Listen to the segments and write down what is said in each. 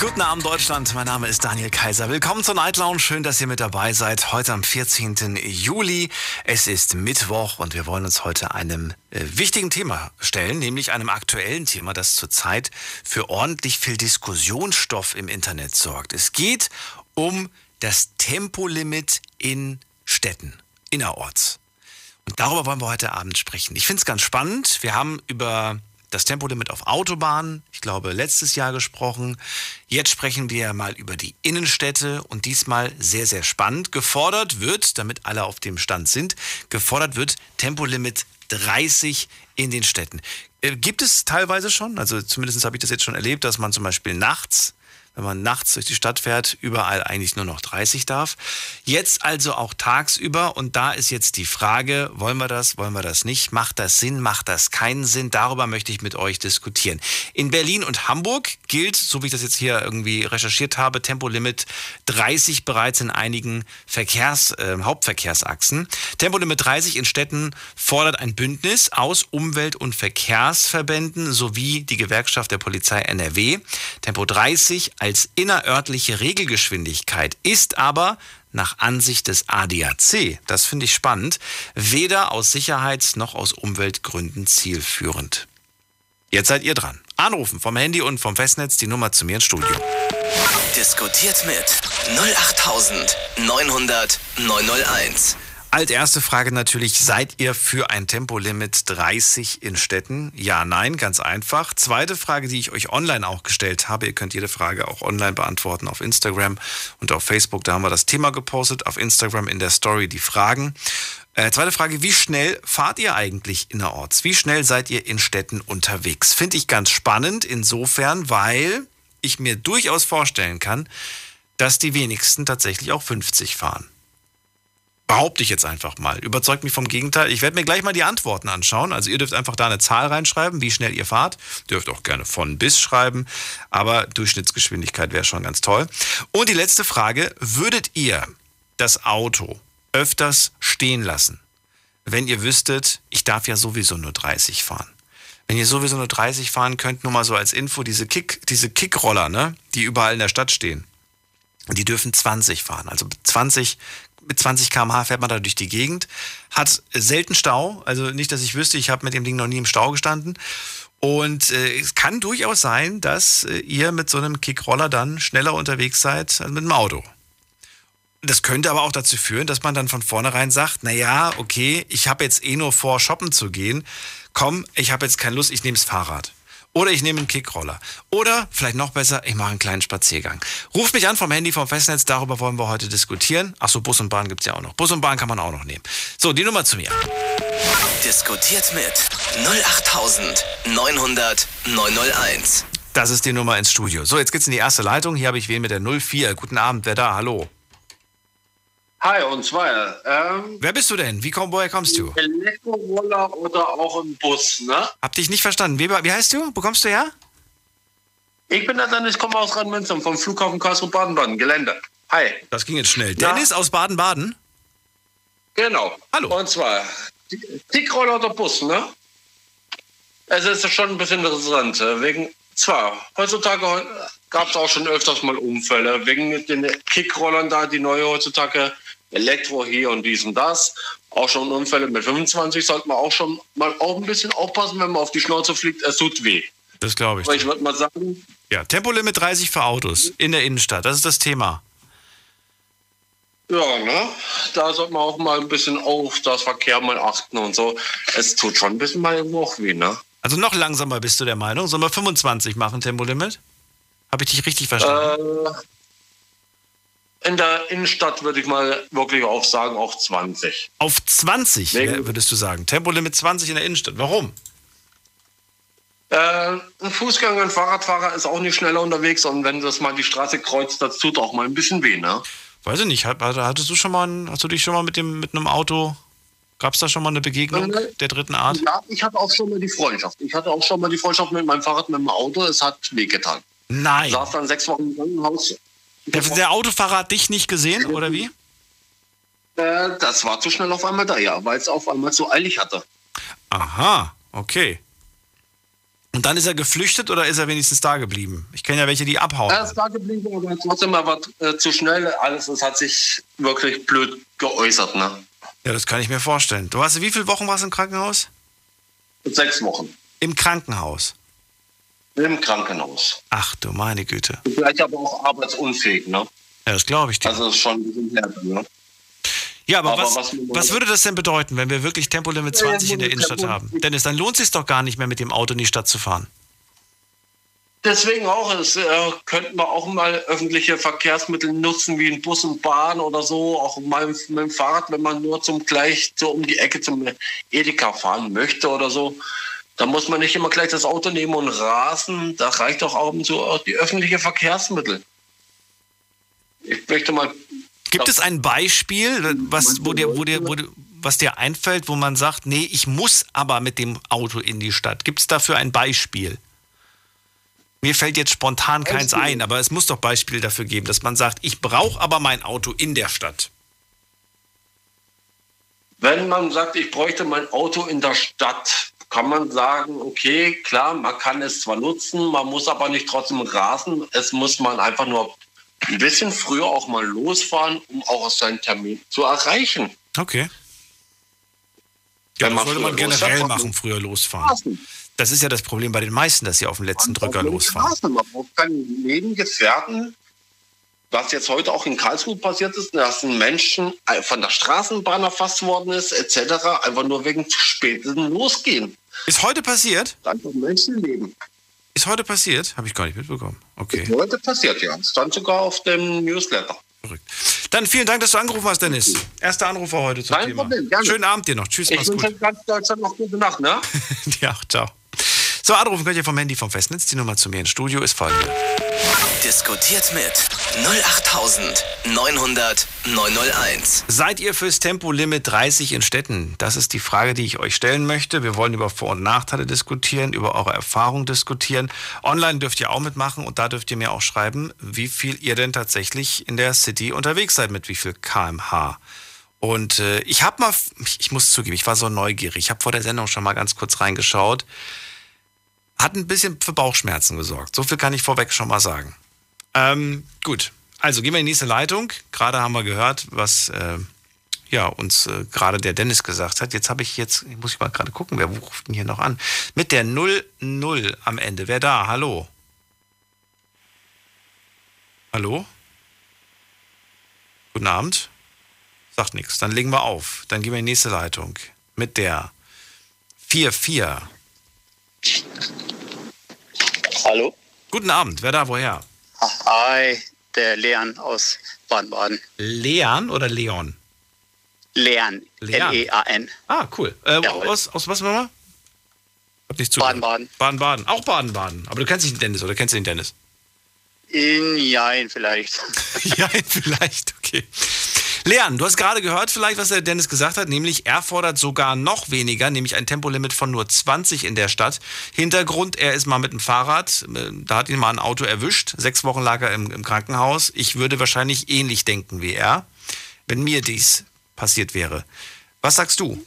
Guten Abend Deutschland, mein Name ist Daniel Kaiser. Willkommen zur Night Lounge. Schön, dass ihr mit dabei seid. Heute am 14. Juli. Es ist Mittwoch und wir wollen uns heute einem äh, wichtigen Thema stellen, nämlich einem aktuellen Thema, das zurzeit für ordentlich viel Diskussionsstoff im Internet sorgt. Es geht um das Tempolimit in Städten, innerorts. Und darüber wollen wir heute Abend sprechen. Ich finde es ganz spannend. Wir haben über das Tempolimit auf Autobahnen, ich glaube, letztes Jahr gesprochen. Jetzt sprechen wir mal über die Innenstädte und diesmal sehr, sehr spannend. Gefordert wird, damit alle auf dem Stand sind, gefordert wird Tempolimit 30 in den Städten. Äh, gibt es teilweise schon, also zumindest habe ich das jetzt schon erlebt, dass man zum Beispiel nachts wenn man nachts durch die Stadt fährt, überall eigentlich nur noch 30 darf. Jetzt also auch tagsüber und da ist jetzt die Frage, wollen wir das, wollen wir das nicht? Macht das Sinn, macht das keinen Sinn? Darüber möchte ich mit euch diskutieren. In Berlin und Hamburg gilt, so wie ich das jetzt hier irgendwie recherchiert habe, Tempolimit 30 bereits in einigen Verkehrs, äh, Hauptverkehrsachsen. Tempolimit 30 in Städten fordert ein Bündnis aus Umwelt- und Verkehrsverbänden sowie die Gewerkschaft der Polizei NRW. Tempo 30 als als innerörtliche Regelgeschwindigkeit ist aber nach Ansicht des ADAC, das finde ich spannend, weder aus Sicherheits- noch aus Umweltgründen zielführend. Jetzt seid ihr dran. Anrufen vom Handy und vom Festnetz die Nummer zu mir ins Studio. Diskutiert mit 08900 901. Als erste Frage natürlich, seid ihr für ein Tempolimit 30 in Städten? Ja, nein, ganz einfach. Zweite Frage, die ich euch online auch gestellt habe, ihr könnt jede Frage auch online beantworten auf Instagram und auf Facebook, da haben wir das Thema gepostet, auf Instagram in der Story die Fragen. Äh, zweite Frage, wie schnell fahrt ihr eigentlich innerorts? Wie schnell seid ihr in Städten unterwegs? Finde ich ganz spannend insofern, weil ich mir durchaus vorstellen kann, dass die wenigsten tatsächlich auch 50 fahren. Behaupte ich jetzt einfach mal. Überzeugt mich vom Gegenteil. Ich werde mir gleich mal die Antworten anschauen. Also ihr dürft einfach da eine Zahl reinschreiben, wie schnell ihr fahrt. Dürft auch gerne von bis schreiben. Aber Durchschnittsgeschwindigkeit wäre schon ganz toll. Und die letzte Frage. Würdet ihr das Auto öfters stehen lassen, wenn ihr wüsstet, ich darf ja sowieso nur 30 fahren? Wenn ihr sowieso nur 30 fahren könnt, nur mal so als Info, diese Kick, diese Kickroller, ne, die überall in der Stadt stehen, die dürfen 20 fahren. Also 20 mit 20 km/h fährt man da durch die Gegend, hat selten Stau, also nicht, dass ich wüsste, ich habe mit dem Ding noch nie im Stau gestanden. Und äh, es kann durchaus sein, dass äh, ihr mit so einem Kickroller dann schneller unterwegs seid als mit dem Auto. Das könnte aber auch dazu führen, dass man dann von vornherein sagt, naja, okay, ich habe jetzt eh nur vor, shoppen zu gehen. Komm, ich habe jetzt keine Lust, ich nehme das Fahrrad. Oder ich nehme einen Kickroller. Oder vielleicht noch besser, ich mache einen kleinen Spaziergang. Ruft mich an vom Handy, vom Festnetz, darüber wollen wir heute diskutieren. Achso, Bus und Bahn gibt es ja auch noch. Bus und Bahn kann man auch noch nehmen. So, die Nummer zu mir. Diskutiert mit 08900 901. Das ist die Nummer ins Studio. So, jetzt geht's in die erste Leitung. Hier habe ich wen mit der 04. Guten Abend, wer da? Hallo. Hi, und zwar. Ähm, Wer bist du denn? Wie komm, woher kommst du? Elektroroller oder auch ein Bus, ne? Hab dich nicht verstanden. Wie, wie heißt du? Wo kommst du her? Ich bin der Dennis, komme aus Rhein-Münster vom Flughafen Karlsruhe-Baden-Baden, Gelände. Hi. Das ging jetzt schnell. Na? Dennis aus Baden-Baden? Genau. Hallo. Und zwar, Dickroller oder Bus, ne? Es ist schon ein bisschen interessant. äh, Wegen, zwar, heutzutage gab es auch schon öfters mal Unfälle, wegen den Kickrollern da, die neue heutzutage, Elektro hier und dies und das. Auch schon Unfälle mit 25 sollte man auch schon mal auch ein bisschen aufpassen, wenn man auf die Schnauze fliegt. Es tut weh. Das glaube ich. Aber ich würde mal sagen, Ja, Tempolimit 30 für Autos in der Innenstadt. Das ist das Thema. ja, ne? Da sollte man auch mal ein bisschen auf das Verkehr mal achten und so. Es tut schon ein bisschen mal irgendwo auch weh, ne? Also noch langsamer bist du der Meinung. Sollen wir 25 machen, Tempolimit? Habe ich dich richtig verstanden? Äh, in der Innenstadt würde ich mal wirklich auch sagen, auch 20. Auf 20 wegen- würdest du sagen. Tempolimit 20 in der Innenstadt. Warum? Äh, ein Fußgänger, ein Fahrradfahrer ist auch nicht schneller unterwegs und wenn das mal die Straße kreuzt, das tut auch mal ein bisschen weh, ne? Weiß ich nicht. Hat- hat- Hattest du schon mal, hast du dich schon mal mit dem mit einem Auto? Gab es da schon mal eine Begegnung Äh, der dritten Art? Ja, ich hatte auch schon mal die Freundschaft. Ich hatte auch schon mal die Freundschaft mit meinem Fahrrad, mit dem Auto. Es hat wehgetan. Nein. Saß dann sechs Wochen im Krankenhaus. Der, der Autofahrer hat dich nicht gesehen, oder wie? Äh, das war zu schnell auf einmal da, ja, weil es auf einmal so eilig hatte. Aha, okay. Und dann ist er geflüchtet oder ist er wenigstens da geblieben? Ich kenne ja welche, die abhauen. Er ist da geblieben, aber trotzdem war äh, zu schnell. Alles, es hat sich wirklich blöd geäußert, ne? Ja, das kann ich mir vorstellen. Du hast wie viele Wochen warst du im Krankenhaus? Sechs Wochen. Im Krankenhaus. Im Krankenhaus. Ach du meine Güte. Vielleicht aber auch arbeitsunfähig, ne? Ja, das glaube ich dir. Also das ist schon ein bisschen härter, ne? Ja, aber, Aber was, was- was würde das denn bedeuten, wenn wir wirklich Tempolimit 20 in der Innenstadt haben? Dennis, dann lohnt es sich doch gar nicht mehr mit dem Auto in die Stadt zu fahren. Deswegen auch, es äh, könnten wir auch mal öffentliche Verkehrsmittel nutzen, wie ein Bus und Bahn oder so, auch mal mit dem Fahrrad, wenn man nur zum gleich so um die Ecke zum Edeka fahren möchte oder so. Da muss man nicht immer gleich das Auto nehmen und rasen. Da reicht doch auch so auch die öffentlichen Verkehrsmittel. Ich möchte mal Gibt es ein Beispiel, was, wo dir, wo dir, wo, dir- was dir einfällt, wo man sagt, nee, ich muss aber mit dem Auto in die Stadt? Gibt es dafür ein Beispiel? Mir fällt jetzt spontan keins Beispiel? ein, aber es muss doch Beispiele dafür geben, dass man sagt, ich brauche aber mein Auto in der Stadt. Wenn man sagt, ich bräuchte mein Auto in der Stadt, kann man sagen, okay, klar, man kann es zwar nutzen, man muss aber nicht trotzdem rasen. Es muss man einfach nur ein bisschen früher auch mal losfahren, um auch seinen Termin zu erreichen. Okay. Ja, das sollte man generell machen, früher losfahren. Rasen. Das ist ja das Problem bei den meisten, dass sie auf den letzten Drücker Man losfahren. rasen. Man braucht keinen Nebengefährten. Was jetzt heute auch in Karlsruhe passiert ist, dass ein Menschen von der Straßenbahn erfasst worden ist, etc., einfach nur wegen zu späten Losgehen. Ist heute passiert? Einfach Menschenleben. Ist heute passiert? Habe ich gar nicht mitbekommen. Okay. Heute passiert ja. Es stand sogar auf dem Newsletter. Verrückt. Dann vielen Dank, dass du angerufen hast, Dennis. Erster Anrufer heute zum Kein Thema. Problem, gerne. Schönen Abend dir noch. Tschüss, Ich mach's wünsche gut. ganz Deutschland noch gute Nacht, ne? Ja, ciao. So, anrufen könnt ihr vom Handy vom Festnetz. Die Nummer zu mir ins Studio ist folgende. Diskutiert mit 08900 901. Seid ihr fürs Tempolimit 30 in Städten? Das ist die Frage, die ich euch stellen möchte. Wir wollen über Vor- und Nachteile diskutieren, über eure Erfahrung diskutieren. Online dürft ihr auch mitmachen und da dürft ihr mir auch schreiben, wie viel ihr denn tatsächlich in der City unterwegs seid, mit wie viel kmh. Und äh, ich habe mal, ich, ich muss zugeben, ich war so neugierig. Ich habe vor der Sendung schon mal ganz kurz reingeschaut. Hat ein bisschen für Bauchschmerzen gesorgt. So viel kann ich vorweg schon mal sagen. Ähm, gut, also gehen wir in die nächste Leitung. Gerade haben wir gehört, was äh, ja, uns äh, gerade der Dennis gesagt hat. Jetzt habe ich jetzt, muss ich mal gerade gucken, wer ruft denn hier noch an? Mit der 00 am Ende. Wer da? Hallo? Hallo? Guten Abend. Sagt nichts. Dann legen wir auf. Dann gehen wir in die nächste Leitung. Mit der 44. Hallo? Guten Abend. Wer da? Woher? Hi, der Leon aus Baden-Baden. Leon oder Leon? Leon. L-E-A-N. Ah, cool. Äh, aus, aus was nochmal? Hab nicht zugehört. Baden-Baden. Baden-Baden. Auch Baden-Baden. Aber du kennst nicht den Dennis, oder kennst du den Dennis? In Jein vielleicht. ja, vielleicht, okay. Leon, du hast gerade gehört vielleicht, was der Dennis gesagt hat, nämlich er fordert sogar noch weniger, nämlich ein Tempolimit von nur 20 in der Stadt. Hintergrund, er ist mal mit dem Fahrrad, äh, da hat ihn mal ein Auto erwischt, sechs Wochen lag er im, im Krankenhaus. Ich würde wahrscheinlich ähnlich denken wie er, wenn mir dies passiert wäre. Was sagst du?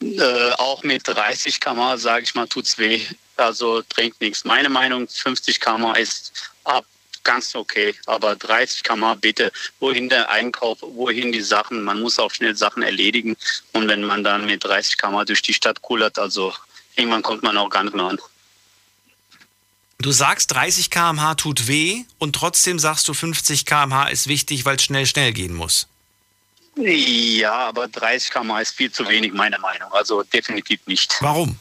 äh, auch mit 30 km, sage ich mal, tut's weh. Also bringt nichts. Meine Meinung, 50 km ist ab ganz okay. Aber 30 km bitte, wohin der Einkauf, wohin die Sachen, man muss auch schnell Sachen erledigen. Und wenn man dann mit 30 km durch die Stadt kullert, also irgendwann kommt man auch gar nicht mehr an. Du sagst 30 km/h tut weh und trotzdem sagst du 50 km/h ist wichtig, weil es schnell, schnell gehen muss. Ja, aber 30 km ist viel zu wenig, meiner Meinung. Also definitiv nicht. Warum?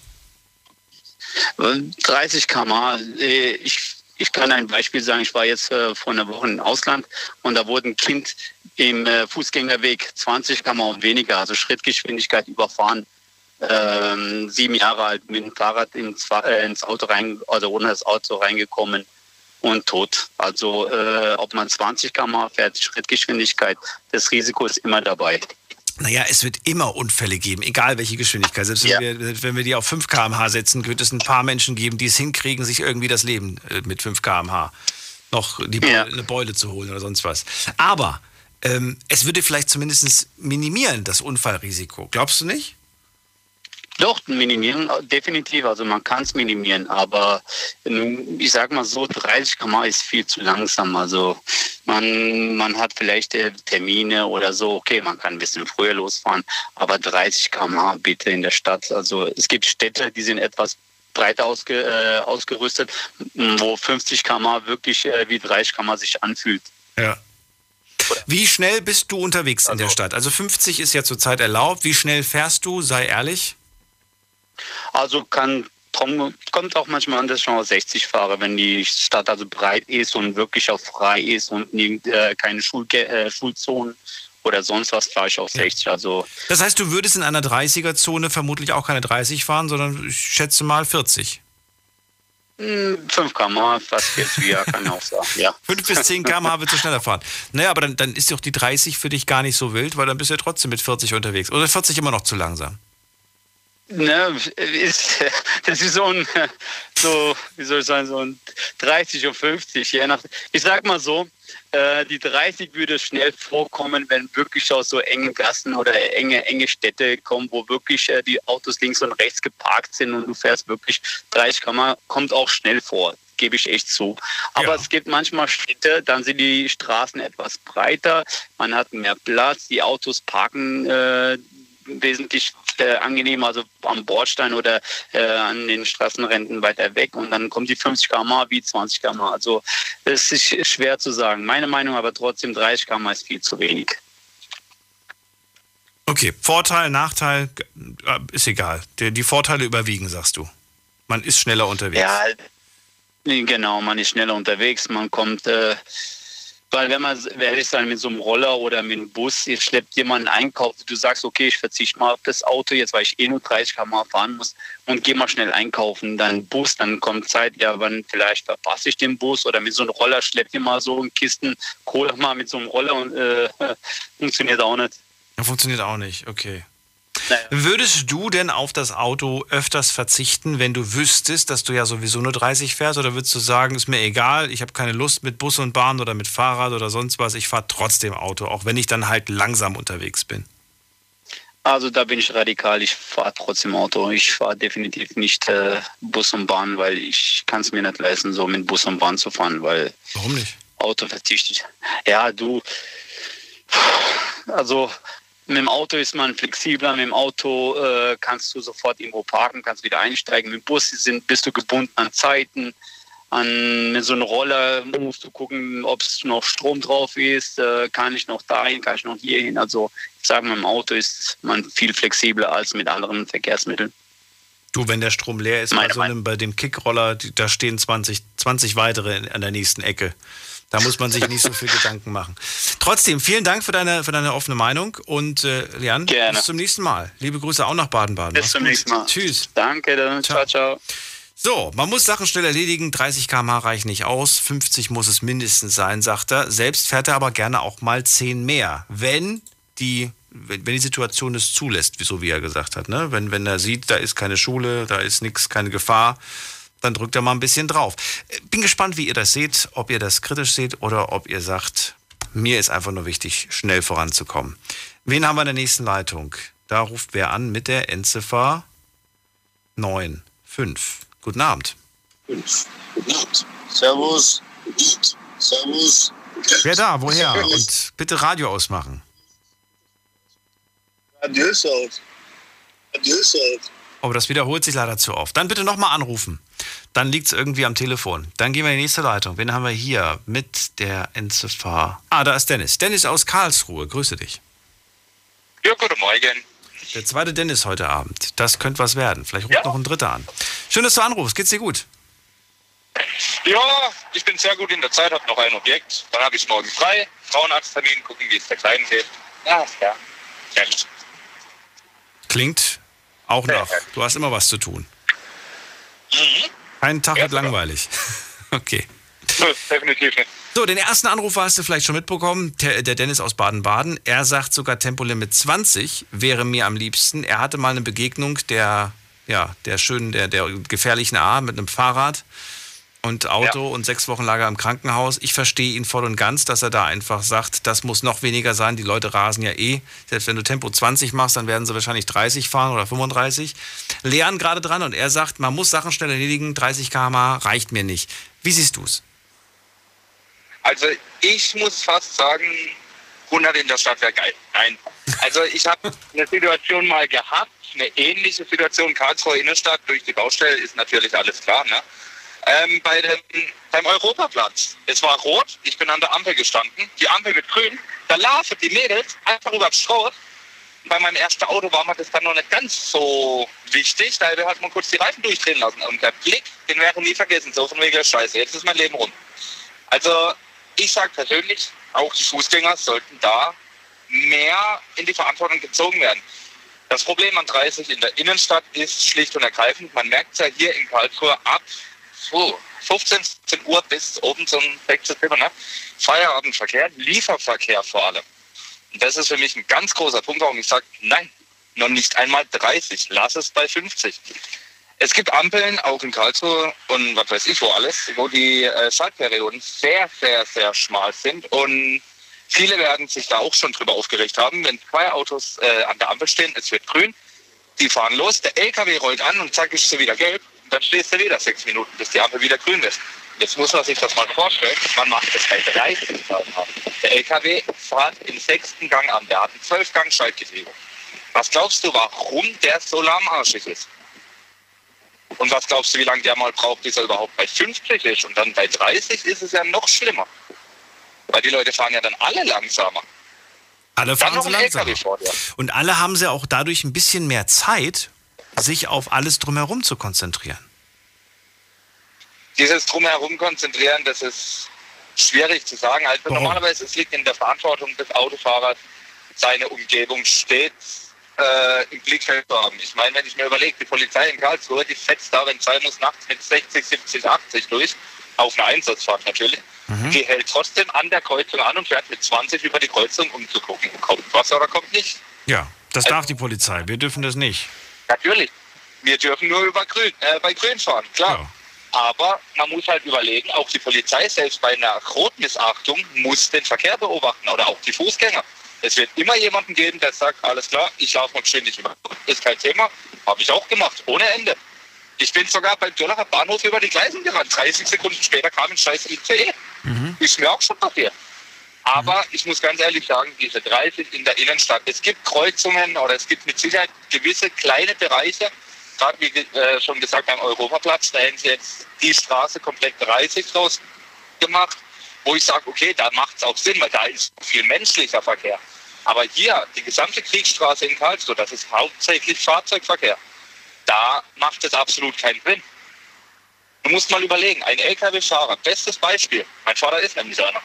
30 km, äh, ich, ich kann ein Beispiel sagen. Ich war jetzt äh, vor einer Woche im Ausland und da wurde ein Kind im äh, Fußgängerweg 20 km und weniger, also Schrittgeschwindigkeit überfahren. Ähm, sieben Jahre alt mit dem Fahrrad ins, äh, ins Auto rein, also ohne das Auto reingekommen und tot. Also äh, ob man 20 km fährt, Schrittgeschwindigkeit, das Risiko ist immer dabei. Naja, es wird immer Unfälle geben, egal welche Geschwindigkeit. Selbst Ja. wenn, wir, wenn wir die auf 5 km/h setzen, wird es ein paar Menschen geben, die es hinkriegen, sich irgendwie das Leben äh, mit 5 km/h noch die Beule, ja. eine Beule zu holen oder sonst was. Aber ähm, es würde vielleicht zumindest minimieren, das Unfallrisiko. Glaubst du nicht? Doch, minimieren, definitiv. Also man kann es minimieren, aber ich sag mal so, 30 km ist viel zu langsam. Also man, man hat vielleicht äh, Termine oder so, okay, man kann ein bisschen früher losfahren, aber 30 km bitte in der Stadt. Also es gibt Städte, die sind etwas breiter ausge, äh, ausgerüstet, wo 50 km wirklich äh, wie 30 km sich anfühlt. Ja. Wie schnell bist du unterwegs also, in der also Stadt? Also 50 ist ja zurzeit erlaubt. Wie schnell fährst du? Sei ehrlich. Also kann kommt auch manchmal an, dass ich noch 60 fahre, wenn die Stadt also breit ist und wirklich auch frei ist und äh, keine Schul äh, Schulzonen oder sonst was fahre ich auch 60. Also das heißt, du würdest in einer 30er-Zone vermutlich auch keine 30 fahren, sondern ich schätze mal 40. 5 km, fast 40, ja, kann ich auch sagen. Ja. 5 bis 10 km wird du schneller fahren. Naja, aber dann, dann ist doch die 30 für dich gar nicht so wild, weil dann bist du ja trotzdem mit 40 unterwegs. Oder 40 immer noch zu langsam? Ne, ist, das ist so ein, so, wie soll ich sagen, so ein 30 und 50, je nach, ich sag mal so, äh, die 30 würde schnell vorkommen, wenn wirklich aus so enge Gassen oder enge, enge Städte kommen, wo wirklich äh, die Autos links und rechts geparkt sind und du fährst wirklich 30 km, kommt auch schnell vor gebe ich echt zu. Aber ja. es gibt manchmal Städte, dann sind die Straßen etwas breiter, man hat mehr Platz, die Autos parken äh, wesentlich äh, angenehmer, also am Bordstein oder äh, an den Straßenränden weiter weg und dann kommen die 50 km wie 20 km. Also es ist schwer zu sagen. Meine Meinung aber trotzdem 30 km ist viel zu wenig. Okay, Vorteil, Nachteil äh, ist egal. Die, die Vorteile überwiegen, sagst du. Man ist schneller unterwegs. Ja, genau, man ist schneller unterwegs, man kommt äh, weil wenn man ehrlich sein, mit so einem Roller oder mit einem Bus, ihr schleppt jemanden Einkauf, du sagst, okay, ich verzichte mal auf das Auto jetzt, weil ich eh nur 30 km fahren muss und gehe mal schnell einkaufen, dann Bus, dann kommt Zeit, ja, wann vielleicht verpasse ich den Bus oder mit so einem Roller schleppt ihr mal so in Kisten Kohle mal mit so einem Roller und äh, funktioniert auch nicht. Funktioniert auch nicht, okay. Naja. Würdest du denn auf das Auto öfters verzichten, wenn du wüsstest, dass du ja sowieso nur 30 fährst? Oder würdest du sagen, ist mir egal, ich habe keine Lust mit Bus und Bahn oder mit Fahrrad oder sonst was, ich fahre trotzdem Auto, auch wenn ich dann halt langsam unterwegs bin? Also da bin ich radikal, ich fahre trotzdem Auto. Ich fahre definitiv nicht äh, Bus und Bahn, weil ich kann es mir nicht leisten, so mit Bus und Bahn zu fahren, weil Warum nicht? Auto verzichte ich. Ja, du, also mit dem Auto ist man flexibler, mit dem Auto äh, kannst du sofort irgendwo parken, kannst wieder einsteigen. Mit dem Bus sind, bist du gebunden an Zeiten. An, mit so einem Roller musst du gucken, ob es noch Strom drauf ist, äh, kann ich noch dahin, kann ich noch hierhin. Also ich sage, mit dem Auto ist man viel flexibler als mit anderen Verkehrsmitteln. Du, wenn der Strom leer ist, bei, so einem, bei dem Kickroller, da stehen 20, 20 weitere an der nächsten Ecke. Da muss man sich nicht so viel Gedanken machen. Trotzdem, vielen Dank für deine, für deine offene Meinung und äh, Jan, Gerne. bis zum nächsten Mal. Liebe Grüße auch nach Baden-Baden. Bis zum nächsten Mal. Tschüss. Danke, dann. ciao. ciao. So, man muss Sachen schnell erledigen. 30 km reichen nicht aus. 50 muss es mindestens sein, sagt er. Selbst fährt er aber gerne auch mal 10 mehr, wenn die, wenn die Situation es zulässt, so wie er gesagt hat. Ne? Wenn, wenn er sieht, da ist keine Schule, da ist nichts, keine Gefahr, dann drückt er mal ein bisschen drauf. Bin gespannt, wie ihr das seht, ob ihr das kritisch seht oder ob ihr sagt, mir ist einfach nur wichtig, schnell voranzukommen. Wen haben wir in der nächsten Leitung? Da ruft wer an mit der Endziffer 9, 5. Guten Abend. 5. Guten Abend. Servus. Servus. Wer da? Woher? Und bitte Radio ausmachen. Radio ist aus. Radio ist aus. Aber das wiederholt sich leider zu oft. Dann bitte nochmal anrufen. Dann liegt es irgendwie am Telefon. Dann gehen wir in die nächste Leitung. Wen haben wir hier mit der Endziffer? Ah, da ist Dennis. Dennis aus Karlsruhe. Grüße dich. Ja, guten Morgen. Der zweite Dennis heute Abend. Das könnte was werden. Vielleicht ruft ja. noch ein dritter an. Schön, dass du anrufst. Geht's dir gut? Ja, ich bin sehr gut in der Zeit, habe noch ein Objekt. Dann habe ich morgen frei. Frauenarzttermin, gucken, wie es der Kleinen geht. Ja, ja. Klingt auch noch. Du hast immer was zu tun. Mhm. Kein Tag wird langweilig. okay. definitiv nicht. So, den ersten Anrufer hast du vielleicht schon mitbekommen, der, Dennis aus Baden-Baden. Er sagt sogar Tempolimit 20 wäre mir am liebsten. Er hatte mal eine Begegnung der, ja, der schönen, der, der gefährlichen A mit einem Fahrrad. Und Auto und sechs Wochen lag er im Krankenhaus. Ich verstehe ihn voll und ganz, dass er da einfach sagt, das muss noch weniger sein. Die Leute rasen ja eh. Selbst wenn du Tempo 20 machst, dann werden sie wahrscheinlich 30 fahren oder 35. Lehren gerade dran und er sagt, man muss Sachen schnell erledigen. 30 km reicht mir nicht. Wie siehst du es? Also ich muss fast sagen, 100 in der Stadt wäre geil. Nein. Also ich habe eine Situation mal gehabt, eine ähnliche Situation, Karlsruhe Innenstadt durch die Baustelle ist natürlich alles klar. Ne? Ähm, bei dem, beim Europaplatz. Es war rot, ich bin an der Ampel gestanden, die Ampel mit grün, da laufen die Mädels einfach über das Schrot. Bei meinem ersten Auto war mir das dann noch nicht ganz so wichtig, da hat man kurz die Reifen durchdrehen lassen. Und der Blick, den wäre nie vergessen, so von wegen Scheiße, jetzt ist mein Leben rum. Also ich sage persönlich, auch die Fußgänger sollten da mehr in die Verantwortung gezogen werden. Das Problem an 30 in der Innenstadt ist schlicht und ergreifend, man merkt es ja hier in Karlsruhe ab 15, 16 Uhr bis oben zum Wechselzimmer, ne? Feierabendverkehr, Lieferverkehr vor allem. Und das ist für mich ein ganz großer Punkt, warum ich sage, nein, noch nicht einmal 30, lass es bei 50. Es gibt Ampeln, auch in Karlsruhe und was weiß ich wo alles, wo die äh, Schaltperioden sehr, sehr, sehr schmal sind und viele werden sich da auch schon drüber aufgeregt haben, wenn zwei Autos äh, an der Ampel stehen, es wird grün, die fahren los, der LKW rollt an und zack ist sie wieder gelb dann stehst du wieder sechs Minuten, bis die Ampel wieder grün ist. Jetzt muss man sich das mal vorstellen, man macht das bei 30 km/h. Der LKW fährt im sechsten Gang an, der hat ein 12 Gang Schaltgetriebe. Was glaubst du, warum der so lahmarschig ist? Und was glaubst du, wie lange der mal braucht, bis er überhaupt bei 50 ist? Und dann bei 30 ist es ja noch schlimmer. Weil die Leute fahren ja dann alle langsamer. Alle fahren so langsam. Und alle haben sie auch dadurch ein bisschen mehr Zeit, sich auf alles drumherum zu konzentrieren? Dieses drumherum konzentrieren, das ist schwierig zu sagen. Also Warum? normalerweise es liegt in der Verantwortung des Autofahrers, seine Umgebung stets äh, im Blickfeld zu haben. Ich meine, wenn ich mir überlege, die Polizei in Karlsruhe, die fetzt da, wenn sein muss, nachts mit 60, 70, 80 durch, auf eine Einsatzfahrt natürlich. Mhm. Die hält trotzdem an der Kreuzung an und fährt mit 20 über die Kreuzung, um zu gucken, kommt was oder kommt nicht. Ja, das also, darf die Polizei. Wir dürfen das nicht. Natürlich. Wir dürfen nur über Grün, äh, bei Grün fahren, klar. Ja. Aber man muss halt überlegen, auch die Polizei selbst bei einer Rotmissachtung muss den Verkehr beobachten oder auch die Fußgänger. Es wird immer jemanden geben, der sagt, alles klar, ich laufe mal ständig über. Ist kein Thema. Habe ich auch gemacht, ohne Ende. Ich bin sogar beim Döllacher Bahnhof über die Gleisen gerannt. 30 Sekunden später kam ein scheiß ICE. Mhm. Ist mir auch schon passiert. Aber mhm. ich muss ganz ehrlich sagen, diese 30 in der Innenstadt, es gibt Kreuzungen oder es gibt mit Sicherheit gewisse kleine Bereiche, gerade wie äh, schon gesagt am Europaplatz, da hätten sie die Straße komplett 30 draus gemacht, wo ich sage, okay, da macht es auch Sinn, weil da ist viel menschlicher Verkehr. Aber hier, die gesamte Kriegsstraße in Karlsruhe, das ist hauptsächlich Fahrzeugverkehr. Da macht es absolut keinen Sinn. Du musst mal überlegen, ein Lkw-Fahrer, bestes Beispiel, mein Vater ist nämlich einer,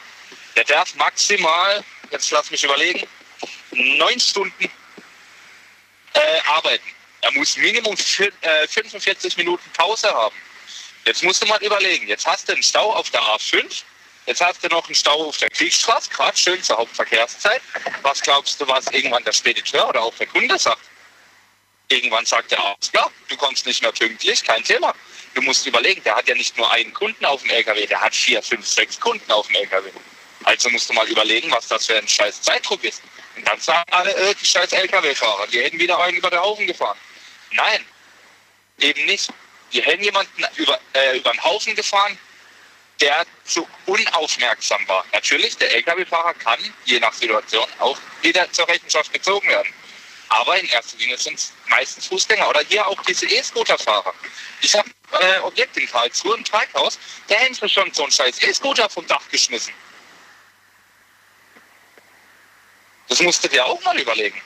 der darf maximal, jetzt lass mich überlegen, neun Stunden äh, arbeiten. Er muss Minimum 45 äh, Minuten Pause haben. Jetzt musst du mal überlegen, jetzt hast du einen Stau auf der A5, jetzt hast du noch einen Stau auf der Kriegsstraße, gerade schön zur Hauptverkehrszeit. Was glaubst du, was irgendwann der Spediteur oder auch der Kunde sagt? Irgendwann sagt er, alles klar, du kommst nicht mehr pünktlich, kein Thema. Du musst überlegen, der hat ja nicht nur einen Kunden auf dem LKW, der hat vier, fünf, sechs Kunden auf dem LKW. Also musst du mal überlegen, was das für ein scheiß Zeitdruck ist. Und dann sagen alle, äh, die scheiß LKW-Fahrer, die hätten wieder einen über den Haufen gefahren. Nein, eben nicht. Die hätten jemanden über, äh, über den Haufen gefahren, der zu unaufmerksam war. Natürlich, der Lkw-Fahrer kann je nach Situation auch wieder zur Rechenschaft gezogen werden. Aber in erster Linie sind es meistens Fußgänger oder hier auch diese E-Scooter-Fahrer. Ich habe äh, Objekt in Karlsruhe, ein Teighaus, der hätte schon so einen scheiß E-Scooter vom Dach geschmissen. Das musst du dir auch mal überlegen.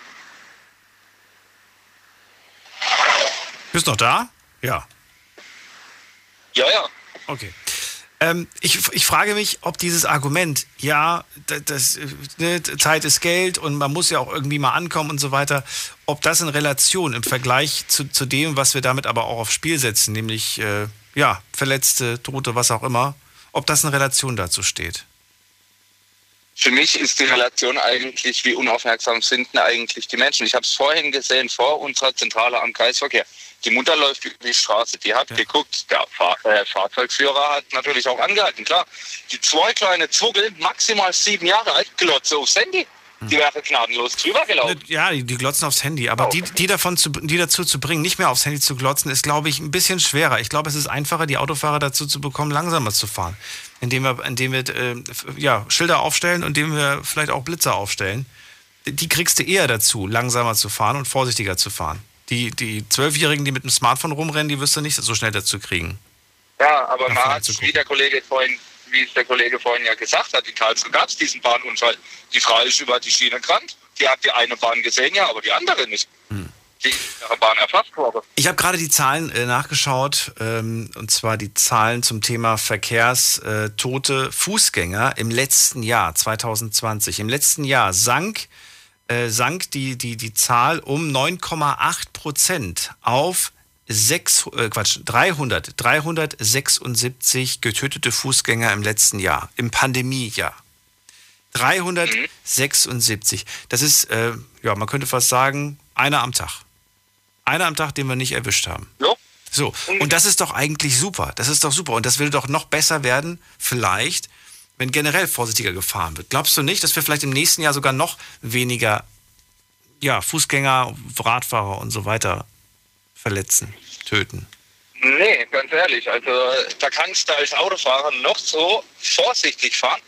Bist noch da? Ja. Ja, ja. Okay. Ähm, ich, ich frage mich, ob dieses Argument, ja, das, ne, Zeit ist Geld und man muss ja auch irgendwie mal ankommen und so weiter, ob das in Relation im Vergleich zu, zu dem, was wir damit aber auch aufs Spiel setzen, nämlich äh, ja, Verletzte, Tote, was auch immer, ob das in Relation dazu steht. Für mich ist die Relation eigentlich, wie unaufmerksam sind denn eigentlich die Menschen. Ich habe es vorhin gesehen, vor unserer Zentrale am Kreisverkehr Die Mutter läuft über die Straße, die hat ja. geguckt, der Fahr äh, Fahrzeugführer hat natürlich auch angehalten, klar. Die zwei kleine Zwuggel, maximal sieben Jahre alt, glotze aufs Handy. Hm. Die wäre gnadenlos drüber gelaufen. Ja, die, die glotzen aufs Handy. Aber die, die, davon zu, die dazu zu bringen, nicht mehr aufs Handy zu glotzen, ist, glaube ich, ein bisschen schwerer. Ich glaube, es ist einfacher, die Autofahrer dazu zu bekommen, langsamer zu fahren. Indem wir, indem wir äh, ja, Schilder aufstellen und indem wir vielleicht auch Blitzer aufstellen. Die kriegst du eher dazu, langsamer zu fahren und vorsichtiger zu fahren. Die, die Zwölfjährigen, die mit dem Smartphone rumrennen, die wirst du nicht so schnell dazu kriegen. Ja, aber man hat, wie der Kollege vorhin wie es der Kollege vorhin ja gesagt hat, in Karlsruhe gab es diesen Bahnunfall. Die Frau ist über die Schiene gerannt. Die hat die eine Bahn gesehen, ja, aber die andere nicht. Hm. Die Bahn erfasst wurde. Ich habe gerade die Zahlen äh, nachgeschaut, ähm, und zwar die Zahlen zum Thema Verkehrstote Fußgänger im letzten Jahr, 2020. Im letzten Jahr sank, äh, sank die, die, die Zahl um 9,8 Prozent auf 6, äh Quatsch, 300, 376 getötete Fußgänger im letzten Jahr, im Pandemiejahr. 376. Das ist, äh, ja, man könnte fast sagen, einer am Tag. Einer am Tag, den wir nicht erwischt haben. Ja. So, und das ist doch eigentlich super. Das ist doch super. Und das will doch noch besser werden, vielleicht, wenn generell vorsichtiger gefahren wird. Glaubst du nicht, dass wir vielleicht im nächsten Jahr sogar noch weniger ja, Fußgänger, Radfahrer und so weiter verletzen, töten? Nee, ganz ehrlich. Also da kannst du als Autofahrer noch so vorsichtig fahren.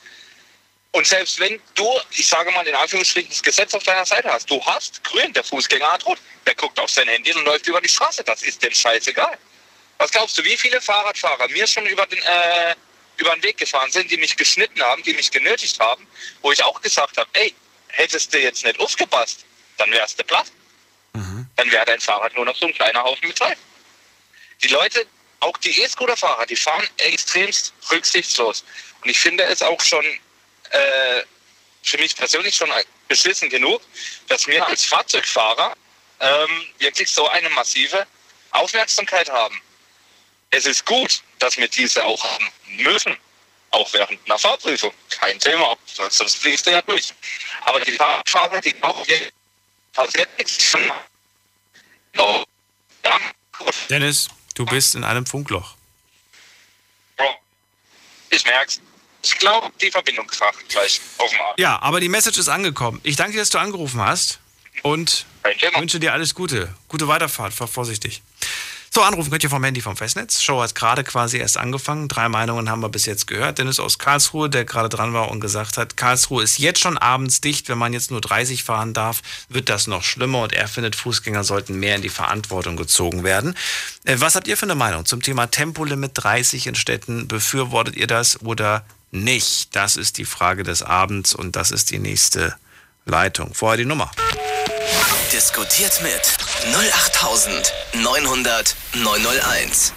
Und selbst wenn du, ich sage mal in Anführungsstrichen, das Gesetz auf deiner Seite hast, du hast grün, der Fußgänger hat rot, der guckt auf sein Handy und läuft über die Straße. Das ist dem scheißegal. Was glaubst du, wie viele Fahrradfahrer mir schon über den, äh, über den Weg gefahren sind, die mich geschnitten haben, die mich genötigt haben, wo ich auch gesagt habe, ey, hättest du jetzt nicht aufgepasst, dann wärst du platt dann wäre dein Fahrrad nur noch so ein kleiner Haufen Metall. Die Leute, auch die E-Scooter-Fahrer, die fahren extremst rücksichtslos. Und ich finde es auch schon äh, für mich persönlich schon beschissen genug, dass wir als Fahrzeugfahrer ähm, wirklich so eine massive Aufmerksamkeit haben. Es ist gut, dass wir diese auch haben müssen, auch während einer Fahrprüfung. Kein Thema, sonst fließt er ja durch. Aber die Fahrradfahrer, die auch passiert nichts. Dennis, du bist in einem Funkloch. Ich merk's. Ich glaube, die Verbindung kracht gleich auf dem Arm. Ja, aber die Message ist angekommen. Ich danke dir, dass du angerufen hast und wünsche dir alles Gute. Gute Weiterfahrt, fahr vorsichtig. So, anrufen könnt ihr vom Handy vom Festnetz. Show hat gerade quasi erst angefangen. Drei Meinungen haben wir bis jetzt gehört. Dennis aus Karlsruhe, der gerade dran war und gesagt hat, Karlsruhe ist jetzt schon abends dicht. Wenn man jetzt nur 30 fahren darf, wird das noch schlimmer und er findet, Fußgänger sollten mehr in die Verantwortung gezogen werden. Äh, was habt ihr für eine Meinung zum Thema Tempolimit 30 in Städten? Befürwortet ihr das oder nicht? Das ist die Frage des Abends und das ist die nächste Leitung. Vorher die Nummer. Diskutiert mit 08900 901.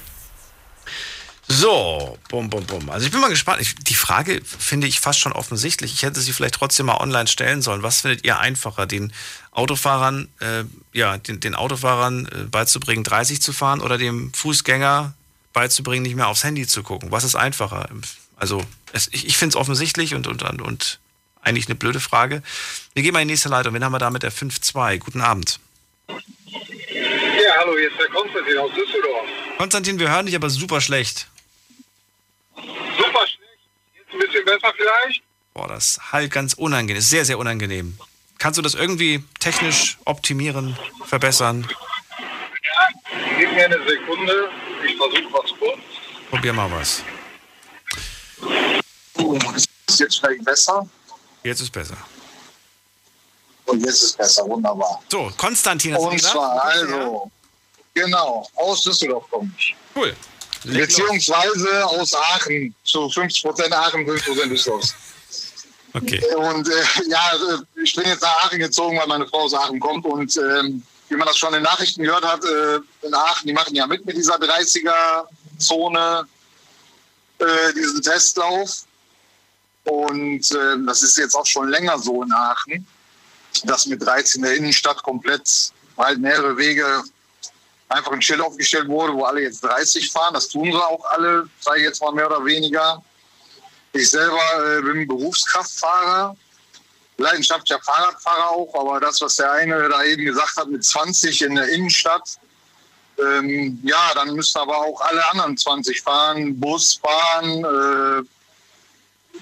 So, bum, bum, bum. Also ich bin mal gespannt. Ich, die Frage finde ich fast schon offensichtlich. Ich hätte sie vielleicht trotzdem mal online stellen sollen. Was findet ihr einfacher, den Autofahrern, äh, ja, den, den Autofahrern äh, beizubringen, 30 zu fahren oder dem Fußgänger beizubringen, nicht mehr aufs Handy zu gucken? Was ist einfacher? Also es, ich, ich finde es offensichtlich und, und, und eigentlich eine blöde Frage. Wir gehen mal in die nächste Leitung. Wen haben wir da mit der 5-2? Guten Abend. Ja, hallo, hier ist der Konstantin aus Düsseldorf. Konstantin, wir hören dich aber super schlecht. Super schlecht? Jetzt ein bisschen besser vielleicht? Boah, das halt ganz unangenehm. Ist sehr, sehr unangenehm. Kannst du das irgendwie technisch optimieren, verbessern? Ja, gib mir eine Sekunde. Ich versuche was kurz. Probier mal was. Oh, ist jetzt vielleicht besser? Jetzt ist besser. Und jetzt ist besser, wunderbar. So, Konstantin hast Und gesagt? zwar, also, genau, aus Düsseldorf komme ich. Cool. Leg Beziehungsweise los. aus Aachen, zu 50% Aachen, 50% Düsseldorf. Okay. Und äh, ja, äh, ich bin jetzt nach Aachen gezogen, weil meine Frau aus Aachen kommt. Und ähm, wie man das schon in den Nachrichten gehört hat, äh, in Aachen, die machen ja mit mit dieser 30er-Zone, äh, diesen Testlauf. Und äh, das ist jetzt auch schon länger so in Aachen, dass mit 13 in der Innenstadt komplett halt mehrere Wege einfach ein Schild aufgestellt wurde, wo alle jetzt 30 fahren. Das tun sie auch alle, sage ich jetzt mal mehr oder weniger. Ich selber äh, bin Berufskraftfahrer, leidenschaftlicher Fahrradfahrer auch, aber das, was der eine da eben gesagt hat mit 20 in der Innenstadt, Ähm, ja, dann müssen aber auch alle anderen 20 fahren, Bus fahren, äh,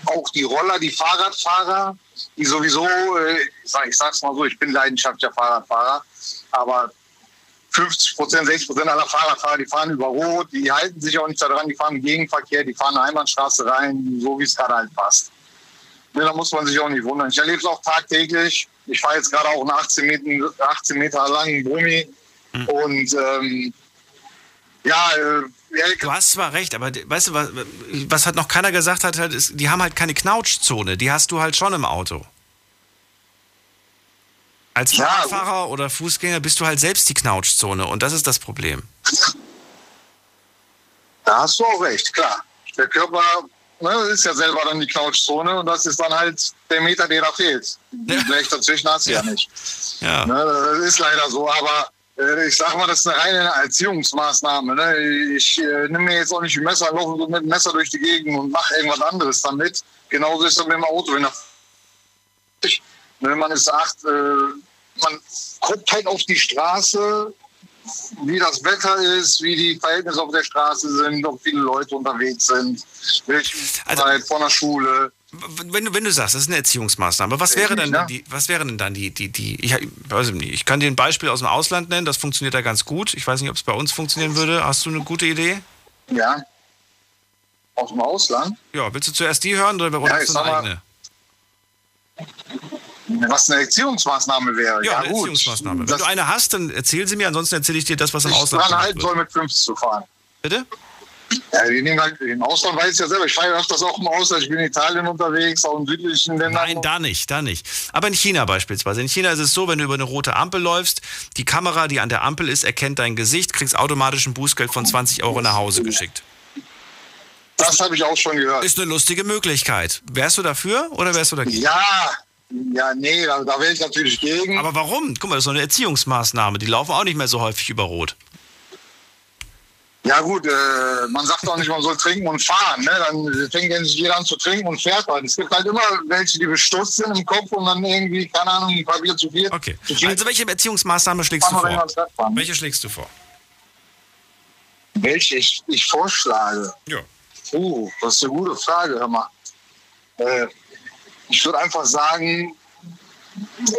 auch die Roller, die Fahrradfahrer, die sowieso, äh, ich, sag, ich sag's mal so, ich bin leidenschaftlicher Fahrradfahrer, aber 50 Prozent, 60 Prozent aller Fahrradfahrer, die fahren über Rot, die halten sich auch nicht daran, die fahren im Gegenverkehr, die fahren eine Einbahnstraße rein, so wie es gerade halt passt. Ne, da muss man sich auch nicht wundern. Ich erlebe es auch tagtäglich. Ich fahre jetzt gerade auch einen 18 Meter, 18 Meter langen Brummi mhm. und ähm, ja, äh, Du hast zwar recht, aber weißt du, was, was hat noch keiner gesagt hat, ist, die haben halt keine Knautschzone. Die hast du halt schon im Auto. Als ja, Fahrradfahrer oder Fußgänger bist du halt selbst die Knautschzone und das ist das Problem. Da hast du auch recht, klar. Der Körper ne, ist ja selber dann die Knautschzone und das ist dann halt der Meter, der da fehlt. Ja. Vielleicht dazwischen hast du ja, ja nicht. Ja. Ne, das ist leider so, aber ich sag mal, das ist eine reine Erziehungsmaßnahme. Ne? Ich äh, nehme mir jetzt auch nicht ein Messer, laufe mit dem Messer durch die Gegend und mache irgendwas anderes damit. Genauso ist es mit dem Auto. Wenn, man ist acht, äh, man guckt halt auf die Straße, wie das Wetter ist, wie die Verhältnisse auf der Straße sind, ob viele Leute unterwegs sind, welche also, Zeit von der Schule. Wenn du, wenn du sagst, das ist eine Erziehungsmaßnahme, was wäre denn, die, was wäre denn dann die, die, die ich, weiß nicht, ich kann dir ein Beispiel aus dem Ausland nennen, das funktioniert da ganz gut. Ich weiß nicht, ob es bei uns funktionieren würde. Hast du eine gute Idee? Ja. Aus dem Ausland? Ja, willst du zuerst die hören oder, oder ja, hast du eine eigene? Was eine Erziehungsmaßnahme wäre. Ja, ja eine gut. Erziehungsmaßnahme. Wenn das du eine hast, dann erzähl sie mir, ansonsten erzähle ich dir das, was im Ausland ist. Ich soll mit 50 zu fahren. Bitte? Ja, die nehmen halt, im Ausland weiß ich ja selber. Ich fahre öfters auch im Ausland. Ich bin in Italien unterwegs, auch in südlichen Ländern. Nein, da nicht, da nicht. Aber in China beispielsweise. In China ist es so, wenn du über eine rote Ampel läufst, die Kamera, die an der Ampel ist, erkennt dein Gesicht, kriegst automatisch ein Bußgeld von 20 Euro nach Hause geschickt. Das habe ich auch schon gehört. Ist eine lustige Möglichkeit. Wärst du dafür oder wärst du dagegen? Ja, ja, nee, da, da wäre ich natürlich gegen. Aber warum? Guck mal, das ist so eine Erziehungsmaßnahme. Die laufen auch nicht mehr so häufig über Rot. Ja gut, äh, man sagt auch nicht, man soll trinken und fahren. Ne? Dann fängt nicht jeder an zu trinken und fährt halt. Es gibt halt immer welche, die bestürzt sind im Kopf und dann irgendwie, keine Ahnung, ein paar Bier zu viel. Okay. Zu viel. Also welche Erziehungsmaßnahme schlägst du vor? Welche schlägst du vor? Welche ich, ich vorschlage? Ja. Uh, das ist eine gute Frage, hör mal. Äh, ich würde einfach sagen,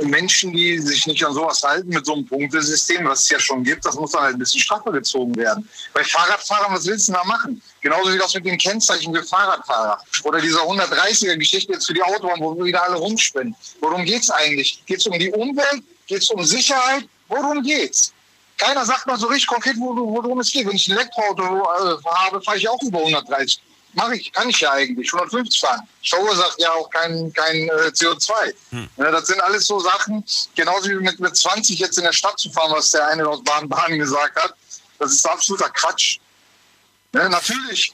Menschen, die sich nicht an sowas halten mit so einem Punktesystem, was es ja schon gibt, das muss dann halt ein bisschen straffer gezogen werden. Bei Fahrradfahrern, was willst du da machen? Genauso wie das mit den Kennzeichen für Fahrradfahrer. Oder dieser 130er-Geschichte jetzt für die Autobahn, wo wir wieder alle rumspinnen. Worum geht es eigentlich? Geht es um die Umwelt? Geht es um Sicherheit? Worum geht's? Keiner sagt mal so richtig konkret, worum es geht. Wenn ich ein Elektroauto äh, habe, fahre ich auch über 130 mache ich, kann ich ja eigentlich, 150 fahren. Verursacht ja auch kein, kein äh, CO2. Hm. Ja, das sind alles so Sachen, genauso wie mit, mit 20 jetzt in der Stadt zu fahren, was der eine aus Baden-Baden gesagt hat. Das ist absoluter Quatsch. Ja, natürlich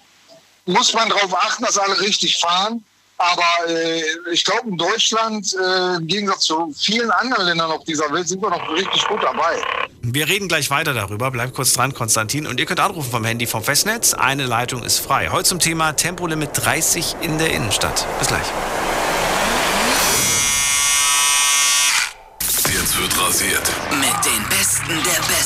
muss man darauf achten, dass alle richtig fahren. Aber äh, ich glaube, in Deutschland, äh, im Gegensatz zu vielen anderen Ländern auf dieser Welt, sind wir noch richtig gut dabei. Wir reden gleich weiter darüber. Bleibt kurz dran, Konstantin. Und ihr könnt anrufen vom Handy vom Festnetz. Eine Leitung ist frei. Heute zum Thema Tempolimit 30 in der Innenstadt. Bis gleich. Jetzt wird rasiert. Mit den Besten der Besten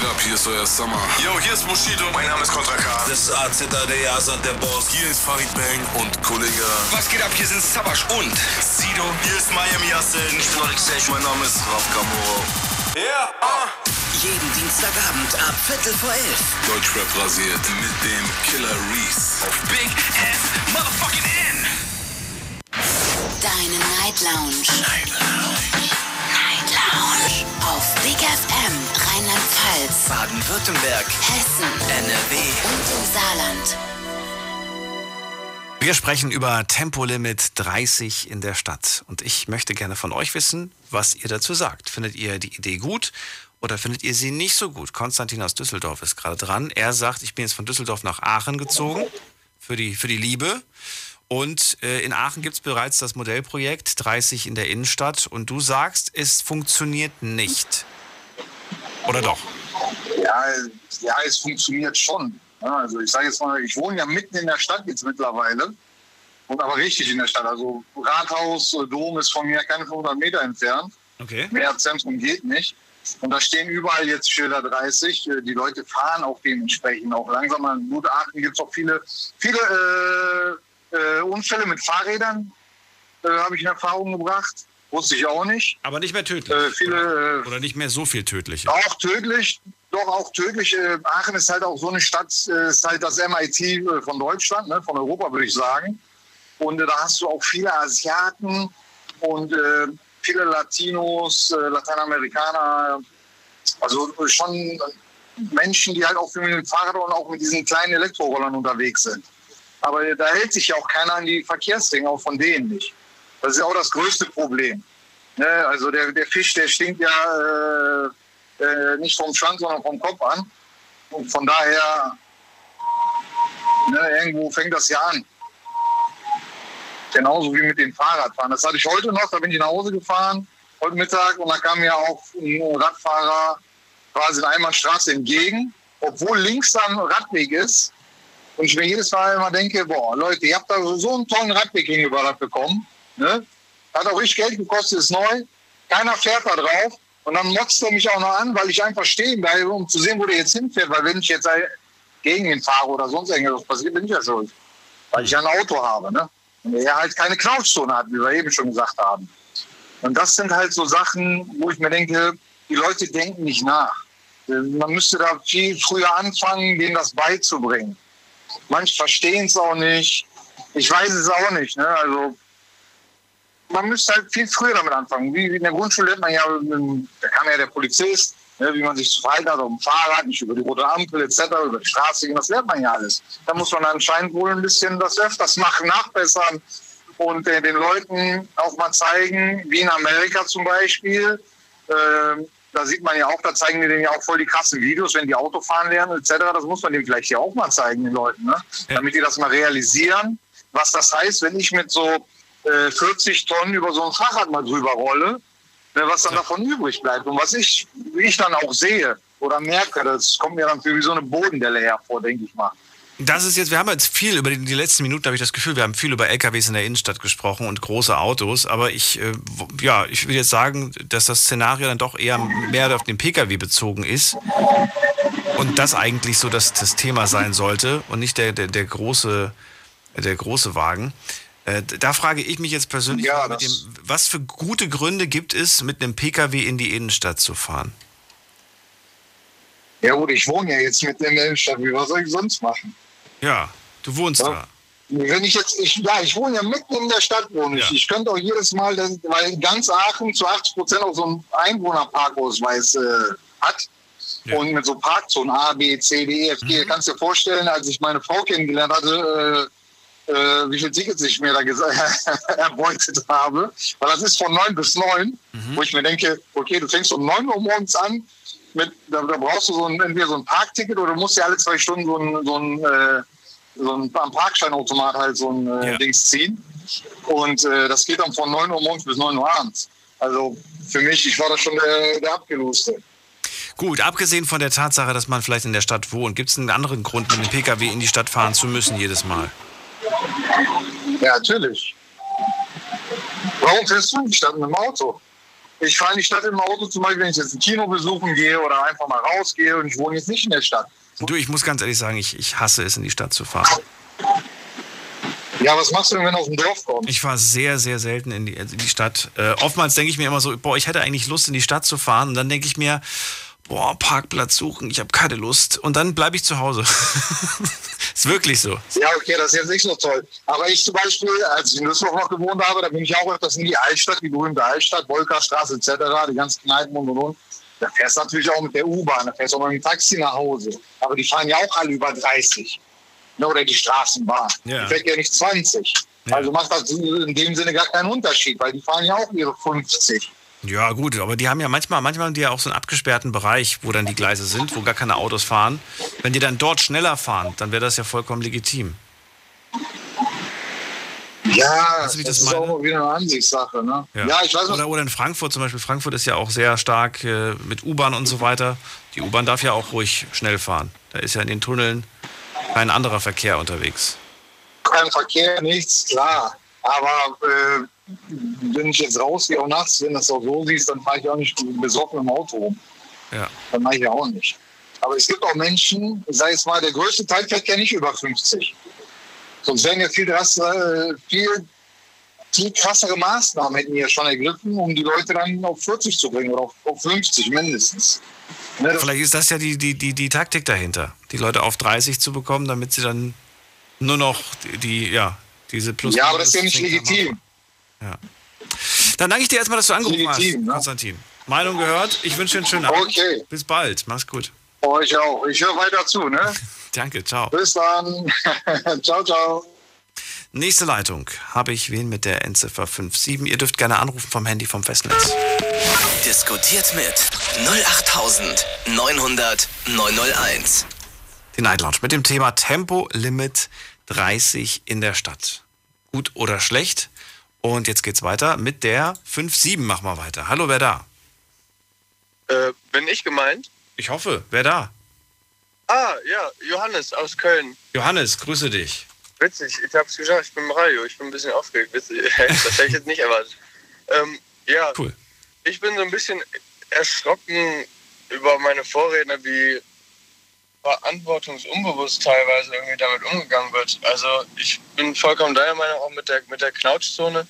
geht ab? Hier ist euer Summer. Yo, hier ist Bushido. Mein Name ist Kontra K. Das ist AZAD, Asad, der Boss. Hier ist Farid Bang und Kollege. Was geht ab? Hier sind Sabash und Sido. Hier ist Miami Yassin. Ich bin Alex Mein Name ist Raf Kamoro. Ja, yeah. uh. Jeden Dienstagabend ab Viertel vor elf. Deutschrap rasiert mit dem Killer Reese. Auf Big F Motherfucking N. Deine Night Lounge. Night Lounge. Auf Big FM Rheinland-Pfalz, Baden-Württemberg, Hessen, NRW und im Saarland. Wir sprechen über Tempolimit 30 in der Stadt. Und ich möchte gerne von euch wissen, was ihr dazu sagt. Findet ihr die Idee gut oder findet ihr sie nicht so gut? Konstantin aus Düsseldorf ist gerade dran. Er sagt, ich bin jetzt von Düsseldorf nach Aachen gezogen für die, für die Liebe. Und äh, in Aachen gibt es bereits das Modellprojekt 30 in der Innenstadt. Und du sagst, es funktioniert nicht. Oder doch? Ja, ja es funktioniert schon. Also ich sage jetzt mal, ich wohne ja mitten in der Stadt jetzt mittlerweile. Und aber richtig in der Stadt. Also Rathaus, Dom ist von mir keine 500 Meter entfernt. Okay. Mehr Zentrum geht nicht. Und da stehen überall jetzt Schilder 30. Äh, die Leute fahren auch dementsprechend auch langsam. In Gutachten gibt es auch viele, viele äh, äh, Unfälle mit Fahrrädern, äh, habe ich in Erfahrung gebracht. Wusste ich auch nicht. Aber nicht mehr tödlich. Äh, viele, oder nicht mehr so viel tödlich. Auch tödlich, doch auch tödlich. Äh, Aachen ist halt auch so eine Stadt, ist halt das MIT von Deutschland, ne, von Europa würde ich sagen. Und da hast du auch viele Asiaten und viele Latinos, äh, Lateinamerikaner, also schon Menschen, die halt auch mit dem Fahrrad und auch mit diesen kleinen Elektrorollern unterwegs sind. Aber da hält sich ja auch keiner an die Verkehrsdinge, auch von denen nicht. Das ist auch das größte Problem. Ne? Also der, der Fisch, der stinkt ja äh, äh, nicht vom Schwanz, sondern vom Kopf an. Und von daher, ne, irgendwo fängt das ja an. Genauso wie mit dem Fahrradfahren. Das hatte ich heute noch, da bin ich nach Hause gefahren, heute Mittag, und da kam mir auch ein Radfahrer quasi in Einbahnstraße entgegen, obwohl links dann Radweg ist. Und ich mir jedes Mal immer denke, boah, Leute, ihr habt da so einen tollen Radweg hingeballert bekommen. Ne? Hat auch richtig Geld gekostet, ist neu. Keiner fährt da drauf. Und dann motzt er mich auch noch an, weil ich einfach stehen bleibe, um zu sehen, wo der jetzt hinfährt. Weil wenn ich jetzt gegen ihn fahre oder sonst irgendwas passiert, bin ich ja schuld. Weil ich ja ein Auto habe. Ne? Und er halt keine Knautschzone hat, wie wir eben schon gesagt haben. Und das sind halt so Sachen, wo ich mir denke, die Leute denken nicht nach. Man müsste da viel früher anfangen, denen das beizubringen. Manche verstehen es auch nicht. Ich weiß es auch nicht. Ne? Also man müsste halt viel früher damit anfangen. Wie in der Grundschule lernt man ja, da kam ja der Polizist, ne, wie man sich zu verhalten hat, auf dem Fahrrad, nicht über die rote Ampel etc., über die Straße gehen, das lernt man ja alles. Da muss man anscheinend wohl ein bisschen das öfters machen, nachbessern und äh, den Leuten auch mal zeigen, wie in Amerika zum Beispiel, äh, da sieht man ja auch, da zeigen die denen ja auch voll die krassen Videos, wenn die Auto fahren lernen etc. Das muss man denen vielleicht hier auch mal zeigen, den Leuten, ne? Ja. damit die das mal realisieren, was das heißt, wenn ich mit so äh, 40 Tonnen über so ein Fahrrad mal drüber rolle Ne, was dann davon übrig bleibt. Und was ich, ich dann auch sehe oder merke, das kommt mir dann wie so eine Bodendelle hervor, denke ich mal. Das ist jetzt, wir haben jetzt viel über die, die letzten Minuten, habe ich das Gefühl, wir haben viel über LKWs in der Innenstadt gesprochen und große Autos, aber ich, äh, ja, ich will jetzt sagen, dass das Szenario dann doch eher mehr auf den Pkw bezogen ist und das eigentlich so das, das Thema sein sollte und nicht der, der, der, große, der große Wagen. Äh, da frage ich mich jetzt persönlich, ja, dem, was für gute Gründe gibt es, mit einem Pkw in die Innenstadt zu fahren? Ja gut, ich wohne ja jetzt mit in der Innenstadt. Wie was soll ich sonst machen? Ja, du wohnst ja. da. Wenn ich jetzt, ich, ja, ich wohne ja mitten in der Stadt, wohne ich. Ja. Ich könnte auch jedes Mal, weil ganz Aachen zu 80 Prozent auch so einen Einwohnerparkausweis äh, hat. Ja. Und mit so Parkzonen A, B, C, D, E, F, G. Mhm. Kannst du dir vorstellen, als ich meine Frau kennengelernt hatte, äh, äh, wie viele Tickets ich mir da erbeutet habe. Weil das ist von 9 bis 9, mhm. wo ich mir denke, okay, du fängst um 9 Uhr morgens an, mit, da, da brauchst du so ein, entweder so ein Parkticket oder du musst ja alle zwei Stunden so ein, so ein, äh, so ein am Parkscheinautomat halt so ein äh, ja. Dings ziehen. Und äh, das geht dann von 9 Uhr morgens bis 9 Uhr abends. Also für mich, ich war da schon der, der Abgeloste. Gut, abgesehen von der Tatsache, dass man vielleicht in der Stadt wohnt, gibt es einen anderen Grund, mit dem Pkw in die Stadt fahren zu müssen jedes Mal? Ja, natürlich. Warum fährst du in die Stadt mit dem Auto? Ich fahre in die Stadt dem Auto, zum Beispiel, wenn ich jetzt ein Kino besuchen gehe oder einfach mal rausgehe und ich wohne jetzt nicht in der Stadt. Du, ich muss ganz ehrlich sagen, ich, ich hasse es, in die Stadt zu fahren. Ja, was machst du denn, wenn du aus dem Dorf kommst? Ich fahre sehr, sehr selten in die, in die Stadt. Äh, oftmals denke ich mir immer so, boah, ich hätte eigentlich Lust, in die Stadt zu fahren. Und dann denke ich mir, boah, Parkplatz suchen, ich habe keine Lust. Und dann bleibe ich zu Hause. ist wirklich so. Ja, okay, das ist jetzt nicht so toll. Aber ich zum Beispiel, als ich in Düsseldorf noch gewohnt habe, da bin ich auch öfters in die Altstadt, die berühmte Altstadt, Wolkerstraße etc., die ganzen Kneipen und und und. Da fährst du natürlich auch mit der U-Bahn, da fährst du auch mit dem Taxi nach Hause. Aber die fahren ja auch alle über 30. Ne, oder die Straßenbahn. Ja. Die fährt ja nicht 20. Ja. Also macht das in dem Sinne gar keinen Unterschied, weil die fahren ja auch ihre 50. Ja, gut, aber die haben ja manchmal, manchmal haben die ja auch so einen abgesperrten Bereich, wo dann die Gleise sind, wo gar keine Autos fahren. Wenn die dann dort schneller fahren, dann wäre das ja vollkommen legitim. Ja, weißt du, das, das ist auch wieder eine Ansichtssache. Ne? Ja. ja. ich weiß oder, oder in Frankfurt zum Beispiel. Frankfurt ist ja auch sehr stark äh, mit U-Bahn und so weiter. Die U-Bahn darf ja auch ruhig schnell fahren. Da ist ja in den Tunneln kein anderer Verkehr unterwegs. Kein Verkehr, nichts, klar. Aber äh, wenn ich jetzt rausgehe, auch nachts, wenn das auch so siehst, dann fahre ich auch nicht besoffen im Auto rum. Ja. Das mache ich ja auch nicht. Aber es gibt auch Menschen, sei es mal, der größte Teil fährt ja nicht über 50. Sonst wären ja viel, äh, viel, viel krassere Maßnahmen hätten wir schon ergriffen, um die Leute dann auf 40 zu bringen oder auf, auf 50 mindestens. Ne, Vielleicht ist das ja die, die, die, die Taktik dahinter, die Leute auf 30 zu bekommen, damit sie dann nur noch die, die ja, diese Plus. Ja, aber das ist ja nicht legitim. Ja. Dann danke ich dir erstmal, dass du angerufen legitim, hast, ne? Konstantin. Meinung gehört. Ich wünsche dir einen schönen Abend. Okay. Bis bald. Mach's gut. Euch auch. Ich höre weiter zu, ne? Danke, ciao. Bis dann. ciao, ciau. Nächste Leitung habe ich wen mit der Endziffer 57. Ihr dürft gerne anrufen vom Handy vom Festnetz. Diskutiert mit 08900 901. Die Night Lounge mit dem Thema Tempolimit 30 in der Stadt. Gut oder schlecht? Und jetzt geht's weiter mit der 57. Machen wir weiter. Hallo, wer da? Äh, bin ich gemeint? Ich hoffe. Wer da? Ah, ja, Johannes aus Köln. Johannes, grüße dich. Witzig, ich hab's geschafft, ich bin im Radio, ich bin ein bisschen aufgeregt. Witzig, das hätte ich jetzt nicht erwartet. Ähm, ja, cool. ich bin so ein bisschen erschrocken über meine Vorredner, wie verantwortungsunbewusst teilweise irgendwie damit umgegangen wird. Also ich bin vollkommen deiner Meinung auch mit der, mit der Knautschzone.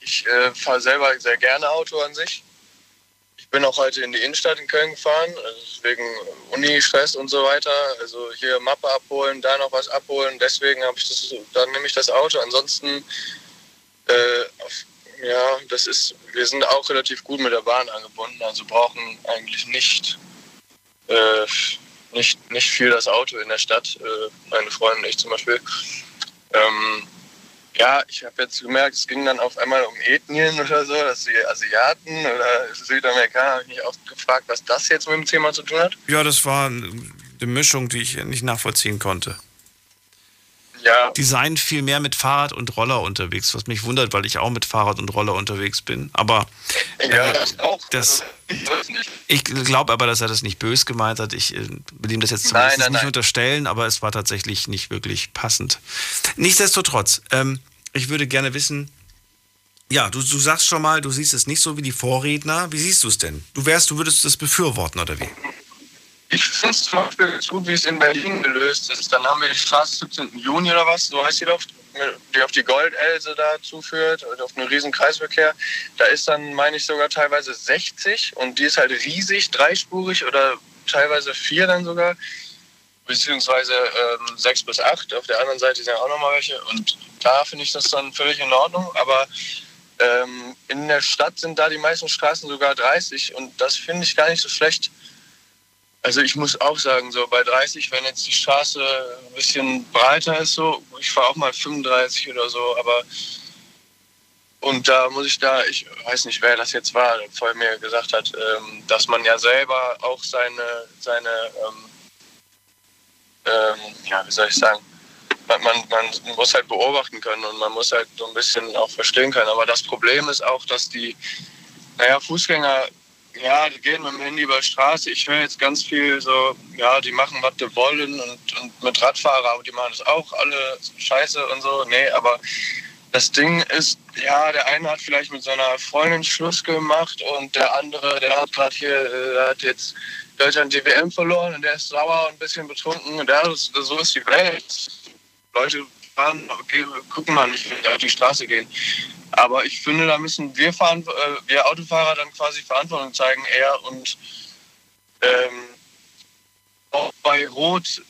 Ich äh, fahre selber sehr gerne Auto an sich. Ich bin auch heute in die Innenstadt in Köln gefahren, also wegen Uni-Stress und so weiter. Also hier Mappe abholen, da noch was abholen. Deswegen habe ich das, dann nehme ich das Auto. Ansonsten, äh, ja, das ist, wir sind auch relativ gut mit der Bahn angebunden, also brauchen eigentlich nicht, äh, nicht, nicht viel das Auto in der Stadt. Äh, meine Freundin und ich zum Beispiel. Ähm, ja, ich habe jetzt gemerkt, es ging dann auf einmal um Ethnien oder so, dass die Asiaten oder Südamerikaner, habe ich mich auch gefragt, was das jetzt mit dem Thema zu tun hat. Ja, das war eine Mischung, die ich nicht nachvollziehen konnte. Ja. Die seien viel mehr mit Fahrrad und Roller unterwegs, was mich wundert, weil ich auch mit Fahrrad und Roller unterwegs bin. Aber ja, äh, das auch. Das, ich glaube aber, dass er das nicht bös gemeint hat. Ich äh, will ihm das jetzt zumindest nein, nein, nicht nein. unterstellen, aber es war tatsächlich nicht wirklich passend. Nichtsdestotrotz, ähm, ich würde gerne wissen, ja, du, du sagst schon mal, du siehst es nicht so wie die Vorredner. Wie siehst du es denn? Du wärst, du würdest das befürworten, oder wie? Ich finde es zum Beispiel ganz gut, wie es in Berlin gelöst ist. Dann haben wir die Straße 17. Juni oder was, so heißt die doch, die auf die Goldelse da zuführt, auf einen riesen Kreisverkehr. Da ist dann, meine ich, sogar teilweise 60 und die ist halt riesig, dreispurig oder teilweise vier dann sogar, beziehungsweise ähm, sechs bis acht. Auf der anderen Seite sind ja auch nochmal welche und da finde ich das dann völlig in Ordnung, aber ähm, in der Stadt sind da die meisten Straßen sogar 30 und das finde ich gar nicht so schlecht. Also ich muss auch sagen, so bei 30, wenn jetzt die Straße ein bisschen breiter ist, so, ich fahre auch mal 35 oder so, aber und da muss ich da, ich weiß nicht, wer das jetzt war, der vor mir gesagt hat, ähm, dass man ja selber auch seine, seine ähm, ähm, ja, wie soll ich sagen, man, man, man muss halt beobachten können und man muss halt so ein bisschen auch verstehen können. Aber das Problem ist auch, dass die, naja, Fußgänger ja, die gehen mit dem Handy über die Straße. Ich höre jetzt ganz viel so, ja, die machen, was die wollen und, und mit Radfahrer, aber die machen das auch alle scheiße und so. Nee, aber das Ding ist, ja, der eine hat vielleicht mit seiner Freundin Schluss gemacht und der andere, der hat gerade hier, äh, hat jetzt Deutschland die WM verloren und der ist sauer und ein bisschen betrunken. Und ja, so ist die Welt. Leute fahren, gucken mal nicht, wenn die auf die Straße gehen. Aber ich finde, da müssen wir, fahren, äh, wir Autofahrer dann quasi Verantwortung zeigen eher und ähm, auch bei Rot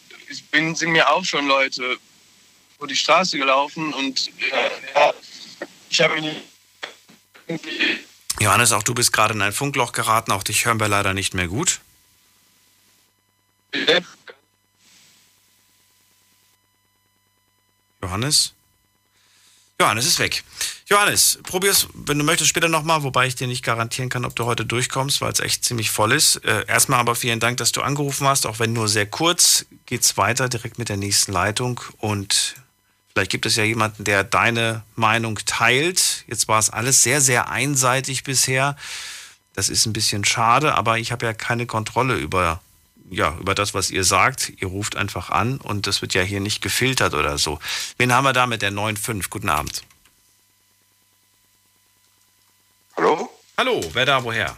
bin, sind mir auch schon Leute vor die Straße gelaufen und äh, ja, ich habe ihn Johannes, auch du bist gerade in ein Funkloch geraten, auch dich hören wir leider nicht mehr gut. Johannes? Johannes ist weg. Johannes, probier's, wenn du möchtest, später nochmal, wobei ich dir nicht garantieren kann, ob du heute durchkommst, weil es echt ziemlich voll ist. Äh, erstmal aber vielen Dank, dass du angerufen hast, auch wenn nur sehr kurz. Geht's weiter direkt mit der nächsten Leitung und vielleicht gibt es ja jemanden, der deine Meinung teilt. Jetzt war es alles sehr, sehr einseitig bisher. Das ist ein bisschen schade, aber ich habe ja keine Kontrolle über ja, über das, was ihr sagt. Ihr ruft einfach an und das wird ja hier nicht gefiltert oder so. Wen haben wir da mit der 9.5? Guten Abend. Hallo? Hallo, wer da woher?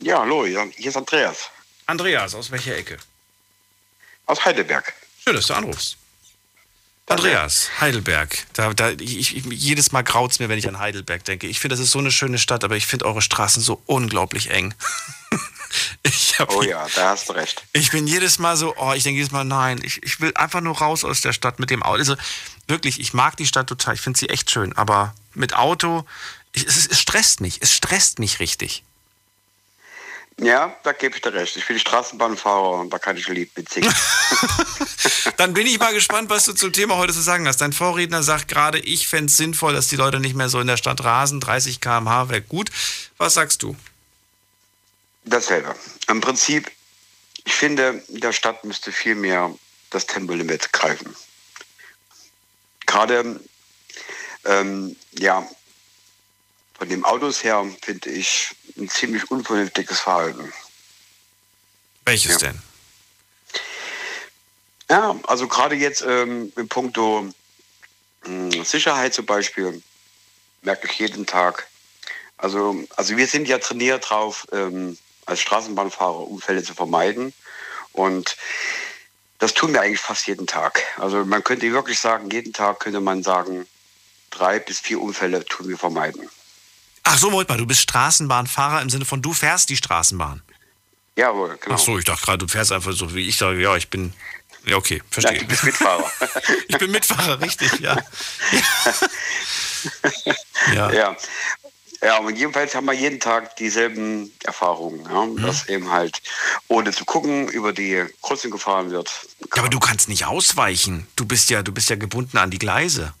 Ja, hallo, hier ist Andreas. Andreas, aus welcher Ecke? Aus Heidelberg. Schön, dass du anrufst. Andreas, Heidelberg. Da, da, ich, ich, jedes Mal graut es mir, wenn ich an Heidelberg denke. Ich finde, das ist so eine schöne Stadt, aber ich finde eure Straßen so unglaublich eng. oh ja, da hast du recht. Ich bin jedes Mal so, oh, ich denke jedes Mal, nein, ich, ich will einfach nur raus aus der Stadt mit dem Auto. Also wirklich, ich mag die Stadt total, ich finde sie echt schön, aber mit Auto, ich, es, es stresst mich, es stresst mich richtig. Ja, da gebe ich dir recht. Ich bin Straßenbahnfahrer und da kann ich lieb singen. Dann bin ich mal gespannt, was du zum Thema heute zu sagen hast. Dein Vorredner sagt gerade, ich fände es sinnvoll, dass die Leute nicht mehr so in der Stadt rasen. 30 km/h wäre gut. Was sagst du? Dasselbe. Im Prinzip, ich finde, in der Stadt müsste viel mehr das Tempolimit greifen. Gerade, ähm, ja, von den Autos her finde ich ein ziemlich unvernünftiges Verhalten. Welches ja. denn? Ja, also gerade jetzt ähm, im Punkto äh, Sicherheit zum Beispiel merke ich jeden Tag. Also, also wir sind ja trainiert drauf, ähm, als Straßenbahnfahrer Unfälle zu vermeiden. Und das tun wir eigentlich fast jeden Tag. Also man könnte wirklich sagen, jeden Tag könnte man sagen, drei bis vier Unfälle tun wir vermeiden. Ach so, mal, du bist Straßenbahnfahrer im Sinne von, du fährst die Straßenbahn. Jawohl, genau. Ach so, ich dachte gerade, du fährst einfach so, wie ich sage, ja, ich bin. Ja, okay, verstehe. Ja, du bist Mitfahrer. ich bin Mitfahrer, richtig, ja. ja. ja. Ja, und jedenfalls haben wir jeden Tag dieselben Erfahrungen, ja? mhm. dass eben halt ohne zu gucken über die Kreuzung gefahren wird. Ja, aber du kannst nicht ausweichen. Du bist ja, du bist ja gebunden an die Gleise.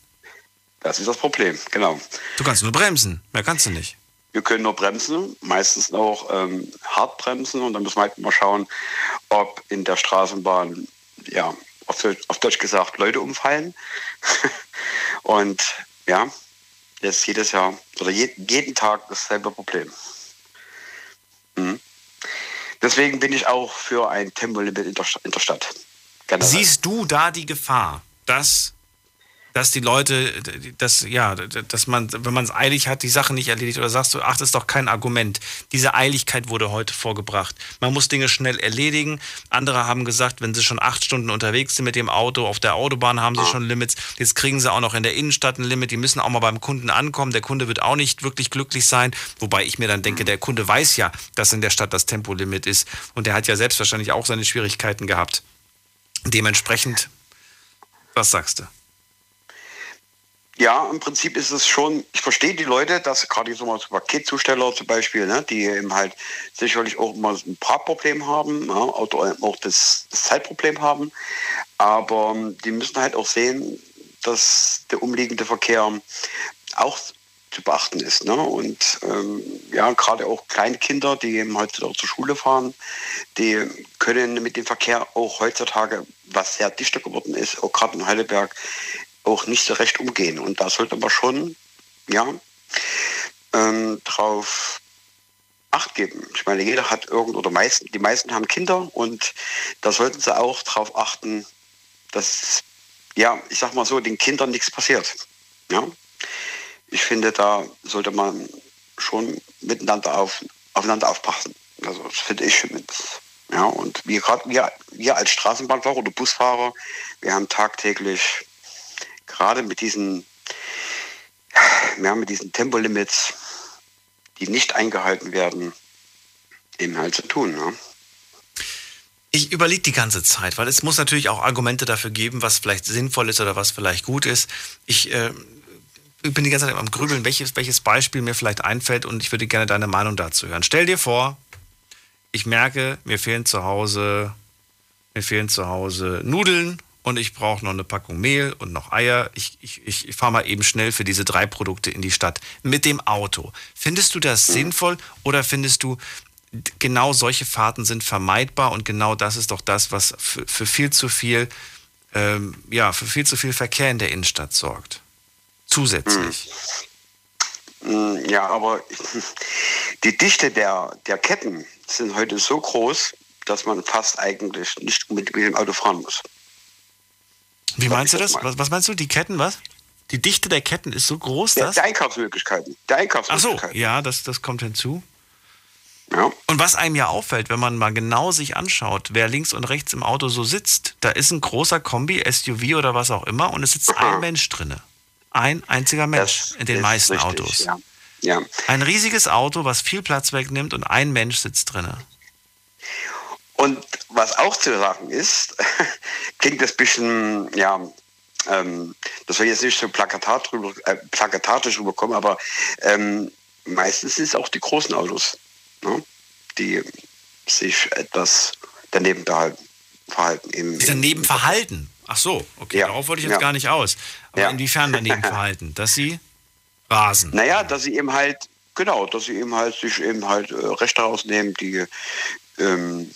Das ist das Problem, genau. Du kannst nur bremsen, mehr kannst du nicht. Wir können nur bremsen, meistens auch ähm, hart bremsen und dann müssen wir halt mal schauen, ob in der Straßenbahn, ja, auf Deutsch, auf Deutsch gesagt, Leute umfallen. und ja, jetzt jedes Jahr oder je, jeden Tag dasselbe Problem. Mhm. Deswegen bin ich auch für ein Tempolimit in der, in der Stadt. Generell. Siehst du da die Gefahr, dass dass die Leute, dass, ja, dass man, wenn man es eilig hat, die Sache nicht erledigt oder sagst du, ach, das ist doch kein Argument. Diese Eiligkeit wurde heute vorgebracht. Man muss Dinge schnell erledigen. Andere haben gesagt, wenn sie schon acht Stunden unterwegs sind mit dem Auto, auf der Autobahn haben sie schon Limits. Jetzt kriegen sie auch noch in der Innenstadt ein Limit. Die müssen auch mal beim Kunden ankommen. Der Kunde wird auch nicht wirklich glücklich sein. Wobei ich mir dann denke, der Kunde weiß ja, dass in der Stadt das Tempolimit ist. Und der hat ja selbst wahrscheinlich auch seine Schwierigkeiten gehabt. Dementsprechend, was sagst du? Ja, im Prinzip ist es schon, ich verstehe die Leute, dass gerade so mal Paketzusteller zum Beispiel, ne, die eben halt sicherlich auch mal ein Parkproblem haben, ja, oder auch das, das Zeitproblem haben. Aber ähm, die müssen halt auch sehen, dass der umliegende Verkehr auch zu beachten ist. Ne? Und ähm, ja, gerade auch Kleinkinder, die eben heutzutage zur Schule fahren, die können mit dem Verkehr auch heutzutage, was sehr dichter geworden ist, auch gerade in Heidelberg, auch nicht so recht umgehen. Und da sollte man schon, ja, ähm, drauf Acht geben. Ich meine, jeder hat irgend oder meisten, die meisten haben Kinder und da sollten sie auch darauf achten, dass, ja, ich sag mal so, den Kindern nichts passiert. Ja? Ich finde, da sollte man schon miteinander auf, aufeinander aufpassen. Also das finde ich zumindest. Ja, und wir gerade wir, wir als Straßenbahnfahrer oder Busfahrer, wir haben tagtäglich gerade mit diesen, ja, mit diesen Tempolimits, die nicht eingehalten werden, eben halt zu tun. Ne? Ich überlege die ganze Zeit, weil es muss natürlich auch Argumente dafür geben, was vielleicht sinnvoll ist oder was vielleicht gut ist. Ich äh, bin die ganze Zeit am Grübeln, welches, welches Beispiel mir vielleicht einfällt und ich würde gerne deine Meinung dazu hören. Stell dir vor, ich merke, mir fehlen zu Hause, mir fehlen zu Hause Nudeln und ich brauche noch eine Packung Mehl und noch Eier. Ich, ich, ich fahre mal eben schnell für diese drei Produkte in die Stadt mit dem Auto. Findest du das sinnvoll oder findest du, genau solche Fahrten sind vermeidbar und genau das ist doch das, was für, für viel zu viel, ähm, ja, für viel zu viel Verkehr in der Innenstadt sorgt? Zusätzlich. Hm. Ja, aber die Dichte der, der Ketten sind heute so groß, dass man fast eigentlich nicht mit dem Auto fahren muss. Wie meinst du das? Was, was, meinst du? Die Ketten, was? Die Dichte der Ketten ist so groß, dass... Der Einkaufsmöglichkeiten. Der Einkaufsmöglichkeiten. Ach so, ja, das, das kommt hinzu. Ja. Und was einem ja auffällt, wenn man mal genau sich anschaut, wer links und rechts im Auto so sitzt, da ist ein großer Kombi, SUV oder was auch immer, und es sitzt ein Mensch drinne. Ein einziger Mensch das in den meisten richtig, Autos. Ja. ja. Ein riesiges Auto, was viel Platz wegnimmt und ein Mensch sitzt drinne. Und was auch zu sagen ist, klingt das ein bisschen, ja, ähm, das soll jetzt nicht so plakatat drüber, äh, plakatatisch rüberkommen, aber ähm, meistens sind es auch die großen Autos, ne, die sich etwas daneben verhalten. Im, daneben verhalten? Ach so, okay, ja. darauf wollte ich jetzt ja. gar nicht aus. Aber ja. inwiefern daneben verhalten? Dass sie rasen? Naja, dass sie eben halt, genau, dass sie eben halt sich eben halt äh, Rechte rausnehmen, die ähm,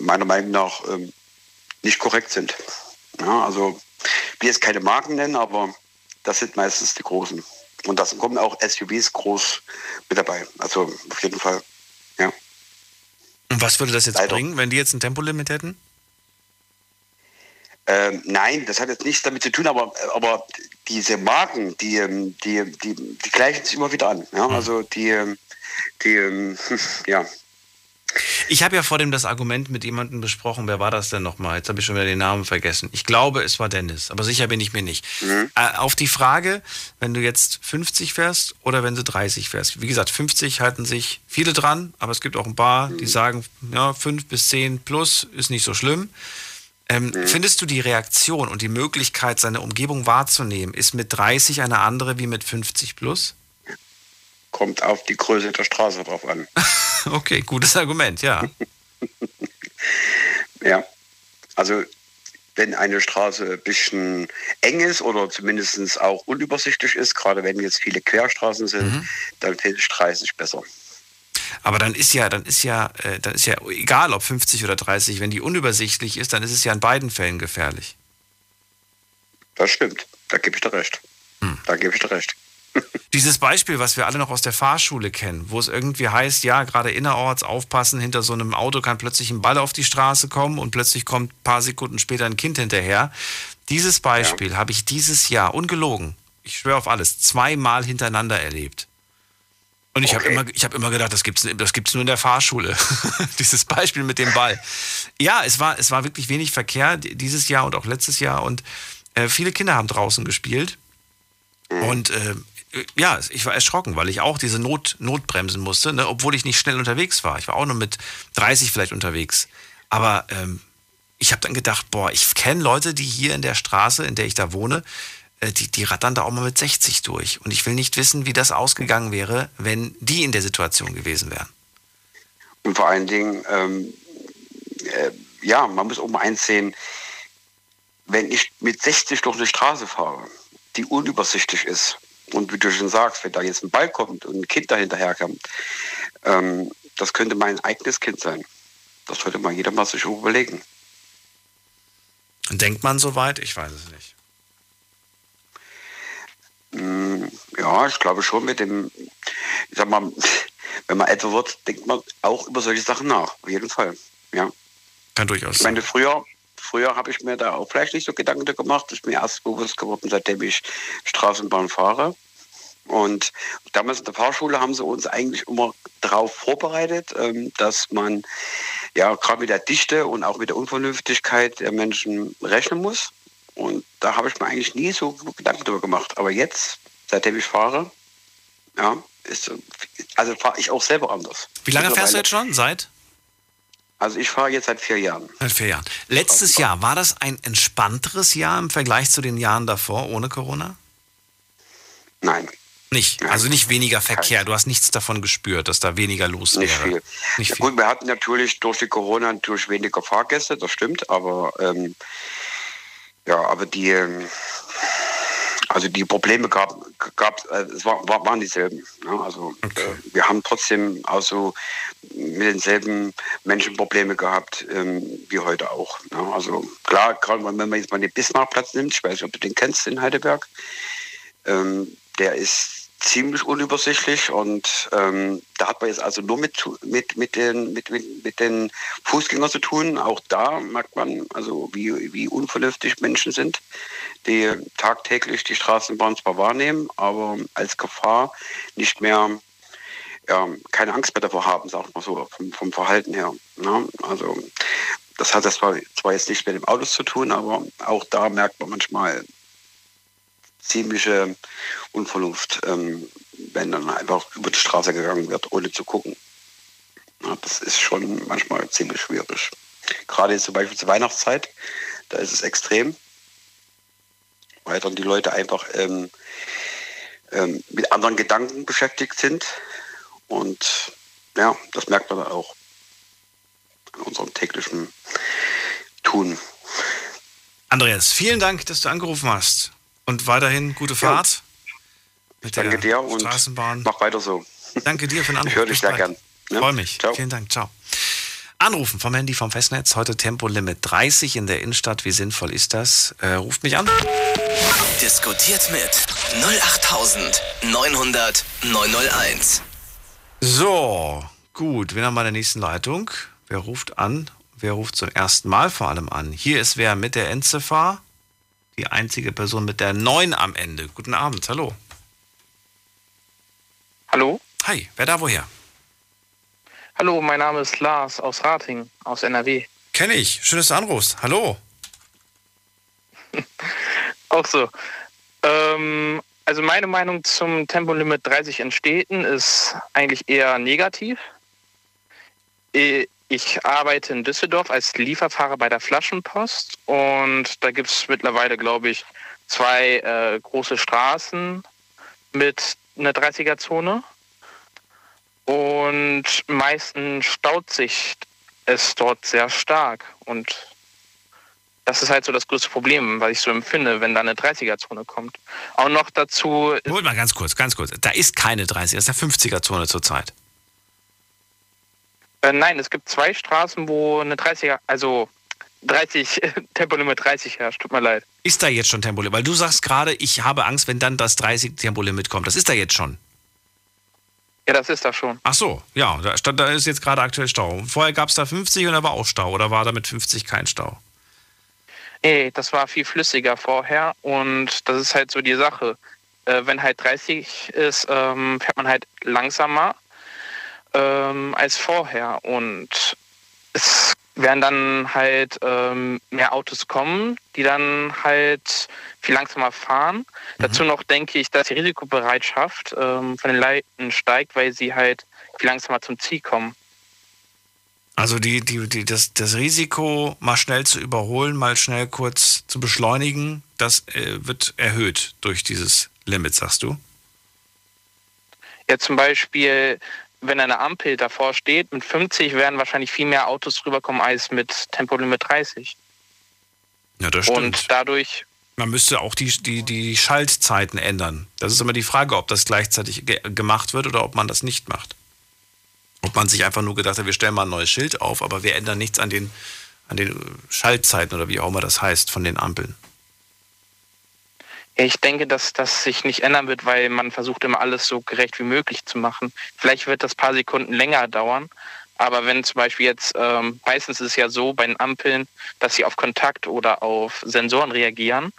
meiner Meinung nach ähm, nicht korrekt sind. Ja, also ich will jetzt keine Marken nennen, aber das sind meistens die großen. Und da kommen auch SUVs groß mit dabei. Also auf jeden Fall, ja. Und was würde das jetzt Leider. bringen, wenn die jetzt ein Tempolimit hätten? Ähm, nein, das hat jetzt nichts damit zu tun, aber, aber diese Marken, die, ähm, die, die, die gleichen sich immer wieder an. Ja? Mhm. Also die, ähm, die ja, ich habe ja vor dem das Argument mit jemandem besprochen. Wer war das denn nochmal? Jetzt habe ich schon wieder den Namen vergessen. Ich glaube, es war Dennis, aber sicher bin ich mir nicht. Mhm. Äh, auf die Frage, wenn du jetzt 50 fährst oder wenn du 30 fährst. Wie gesagt, 50 halten sich viele dran, aber es gibt auch ein paar, die mhm. sagen, ja, 5 bis 10 plus ist nicht so schlimm. Ähm, mhm. Findest du die Reaktion und die Möglichkeit, seine Umgebung wahrzunehmen, ist mit 30 eine andere wie mit 50 plus? Kommt auf die Größe der Straße drauf an. okay, gutes Argument, ja. ja, also wenn eine Straße ein bisschen eng ist oder zumindest auch unübersichtlich ist, gerade wenn jetzt viele Querstraßen sind, mhm. dann finde ich 30 besser. Aber dann ist ja, dann ist ja, äh, dann ist ja egal, ob 50 oder 30, wenn die unübersichtlich ist, dann ist es ja in beiden Fällen gefährlich. Das stimmt, da gebe ich dir recht. Hm. Da gebe ich dir recht. Dieses Beispiel, was wir alle noch aus der Fahrschule kennen, wo es irgendwie heißt, ja, gerade innerorts aufpassen, hinter so einem Auto kann plötzlich ein Ball auf die Straße kommen und plötzlich kommt ein paar Sekunden später ein Kind hinterher. Dieses Beispiel ja. habe ich dieses Jahr, ungelogen, ich schwöre auf alles, zweimal hintereinander erlebt. Und ich okay. habe immer, hab immer gedacht, das gibt es das gibt's nur in der Fahrschule. Dieses Beispiel mit dem Ball. Ja, es war, es war wirklich wenig Verkehr dieses Jahr und auch letztes Jahr. Und äh, viele Kinder haben draußen gespielt. Mhm. Und äh, ja, ich war erschrocken, weil ich auch diese Not, Notbremsen musste, ne, obwohl ich nicht schnell unterwegs war. Ich war auch nur mit 30 vielleicht unterwegs. Aber ähm, ich habe dann gedacht, boah, ich kenne Leute, die hier in der Straße, in der ich da wohne, äh, die, die rattern da auch mal mit 60 durch. Und ich will nicht wissen, wie das ausgegangen wäre, wenn die in der Situation gewesen wären. Und vor allen Dingen, ähm, äh, ja, man muss auch mal eins sehen, wenn ich mit 60 durch eine Straße fahre, die unübersichtlich ist, und wie du schon sagst, wenn da jetzt ein Ball kommt und ein Kind dahinterher kommt, ähm, das könnte mein eigenes Kind sein. Das sollte mal jeder mal sich überlegen. Denkt man so weit? Ich weiß es nicht. Mm, ja, ich glaube schon mit dem, ich sag mal, wenn man älter wird, denkt man auch über solche Sachen nach. Auf jeden Fall. Ja. Kann durchaus sein. Ich meine, früher, Früher habe ich mir da auch vielleicht nicht so Gedanken gemacht. Das ist mir erst bewusst geworden, seitdem ich Straßenbahn fahre. Und damals in der Fahrschule haben sie uns eigentlich immer darauf vorbereitet, ähm, dass man ja gerade mit der Dichte und auch mit der Unvernünftigkeit der Menschen rechnen muss. Und da habe ich mir eigentlich nie so Gedanken darüber gemacht. Aber jetzt, seitdem ich fahre, ja, ist, also fahre ich auch selber anders. Wie lange fährst du jetzt schon? Seit? Also ich fahre jetzt seit vier Jahren. Seit vier Jahren. Letztes Jahr, war das ein entspannteres Jahr im Vergleich zu den Jahren davor ohne Corona? Nein. Nicht, Nein. also nicht weniger Verkehr. Du hast nichts davon gespürt, dass da weniger los nicht wäre. Viel. Nicht viel. Gut, wir hatten natürlich durch die Corona durch weniger Fahrgäste, das stimmt, aber ähm, ja, aber die ähm, also die Probleme gab, gab äh, es war, war, waren dieselben. Ne? Also okay. äh, wir haben trotzdem also mit denselben Menschen Probleme gehabt ähm, wie heute auch. Ne? Also klar, gerade wenn man jetzt mal den Bismarckplatz nimmt, ich weiß nicht, ob du den kennst in Heidelberg, ähm, der ist ziemlich unübersichtlich und ähm, da hat man jetzt also nur mit, mit, mit, den, mit, mit, den Fußgängern zu tun. Auch da merkt man, also wie, wie unvernünftig Menschen sind, die tagtäglich die Straßenbahn zwar wahrnehmen, aber als Gefahr nicht mehr ja, keine Angst mehr davor haben, sag ich mal so, vom, vom Verhalten her. Ne? Also das hat das zwar, zwar jetzt nichts mit dem Autos zu tun, aber auch da merkt man manchmal ziemliche Unvernunft, ähm, wenn dann einfach über die Straße gegangen wird, ohne zu gucken. Das ist schon manchmal ziemlich schwierig. Gerade zum Beispiel zur Weihnachtszeit, da ist es extrem, weil dann die Leute einfach ähm, ähm, mit anderen Gedanken beschäftigt sind. Und ja, das merkt man auch an unserem täglichen Tun. Andreas, vielen Dank, dass du angerufen hast. Und weiterhin gute Fahrt. Ja. Danke dir und Straßenbahn. mach weiter so. Danke dir für den Anruf. Ich höre dich sehr gern. Ne? Freue mich. Ciao. Vielen Dank. Ciao. Anrufen vom Handy vom Festnetz. Heute Tempolimit 30 in der Innenstadt. Wie sinnvoll ist das? Äh, ruft mich an. Diskutiert mit 08900 901. So, gut. Wen haben wir in der nächsten Leitung? Wer ruft an? Wer ruft zum ersten Mal vor allem an? Hier ist wer mit der Endziffer? Die einzige Person mit der 9 am Ende. Guten Abend, hallo. Hallo? Hi, wer da woher? Hallo, mein Name ist Lars aus Rating, aus NRW. Kenn ich. Schön, dass du anrufst. Hallo. Auch so. Ähm, also meine Meinung zum Tempolimit 30 in Städten ist eigentlich eher negativ. Ich arbeite in Düsseldorf als Lieferfahrer bei der Flaschenpost und da gibt es mittlerweile, glaube ich, zwei äh, große Straßen mit einer 30er-Zone. Und meistens staut sich es dort sehr stark. Und das ist halt so das größte Problem, was ich so empfinde, wenn da eine 30er-Zone kommt. Auch noch dazu. Holt mal ganz kurz, ganz kurz. Da ist keine 30er, das ist eine 50er-Zone zurzeit. Äh, nein, es gibt zwei Straßen, wo eine 30er, also 30, Tempolimit 30 herrscht. Tut mir leid. Ist da jetzt schon Tempolimit? Weil du sagst gerade, ich habe Angst, wenn dann das 30 Tempolimit kommt. Das ist da jetzt schon. Ja, das ist da schon. Ach so, ja, da, stand, da ist jetzt gerade aktuell Stau. Vorher gab es da 50 und da war auch Stau. Oder war da mit 50 kein Stau? Nee, das war viel flüssiger vorher. Und das ist halt so die Sache. Äh, wenn halt 30 ist, ähm, fährt man halt langsamer ähm, als vorher. Und es werden dann halt ähm, mehr Autos kommen, die dann halt viel langsamer fahren. Mhm. Dazu noch denke ich, dass die Risikobereitschaft ähm, von den Leuten steigt, weil sie halt viel langsamer zum Ziel kommen. Also die, die, die, das, das Risiko, mal schnell zu überholen, mal schnell kurz zu beschleunigen, das äh, wird erhöht durch dieses Limit, sagst du? Ja, zum Beispiel wenn eine Ampel davor steht, mit 50 werden wahrscheinlich viel mehr Autos rüberkommen als mit Tempolimit 30. Ja, das stimmt. Und dadurch. Man müsste auch die, die, die Schaltzeiten ändern. Das ist immer die Frage, ob das gleichzeitig ge gemacht wird oder ob man das nicht macht. Ob man sich einfach nur gedacht hat, wir stellen mal ein neues Schild auf, aber wir ändern nichts an den, an den Schaltzeiten oder wie auch immer das heißt von den Ampeln. Ich denke, dass das sich nicht ändern wird, weil man versucht immer alles so gerecht wie möglich zu machen. Vielleicht wird das paar Sekunden länger dauern, aber wenn zum Beispiel jetzt, ähm, meistens ist es ja so bei den Ampeln, dass sie auf Kontakt oder auf Sensoren reagieren,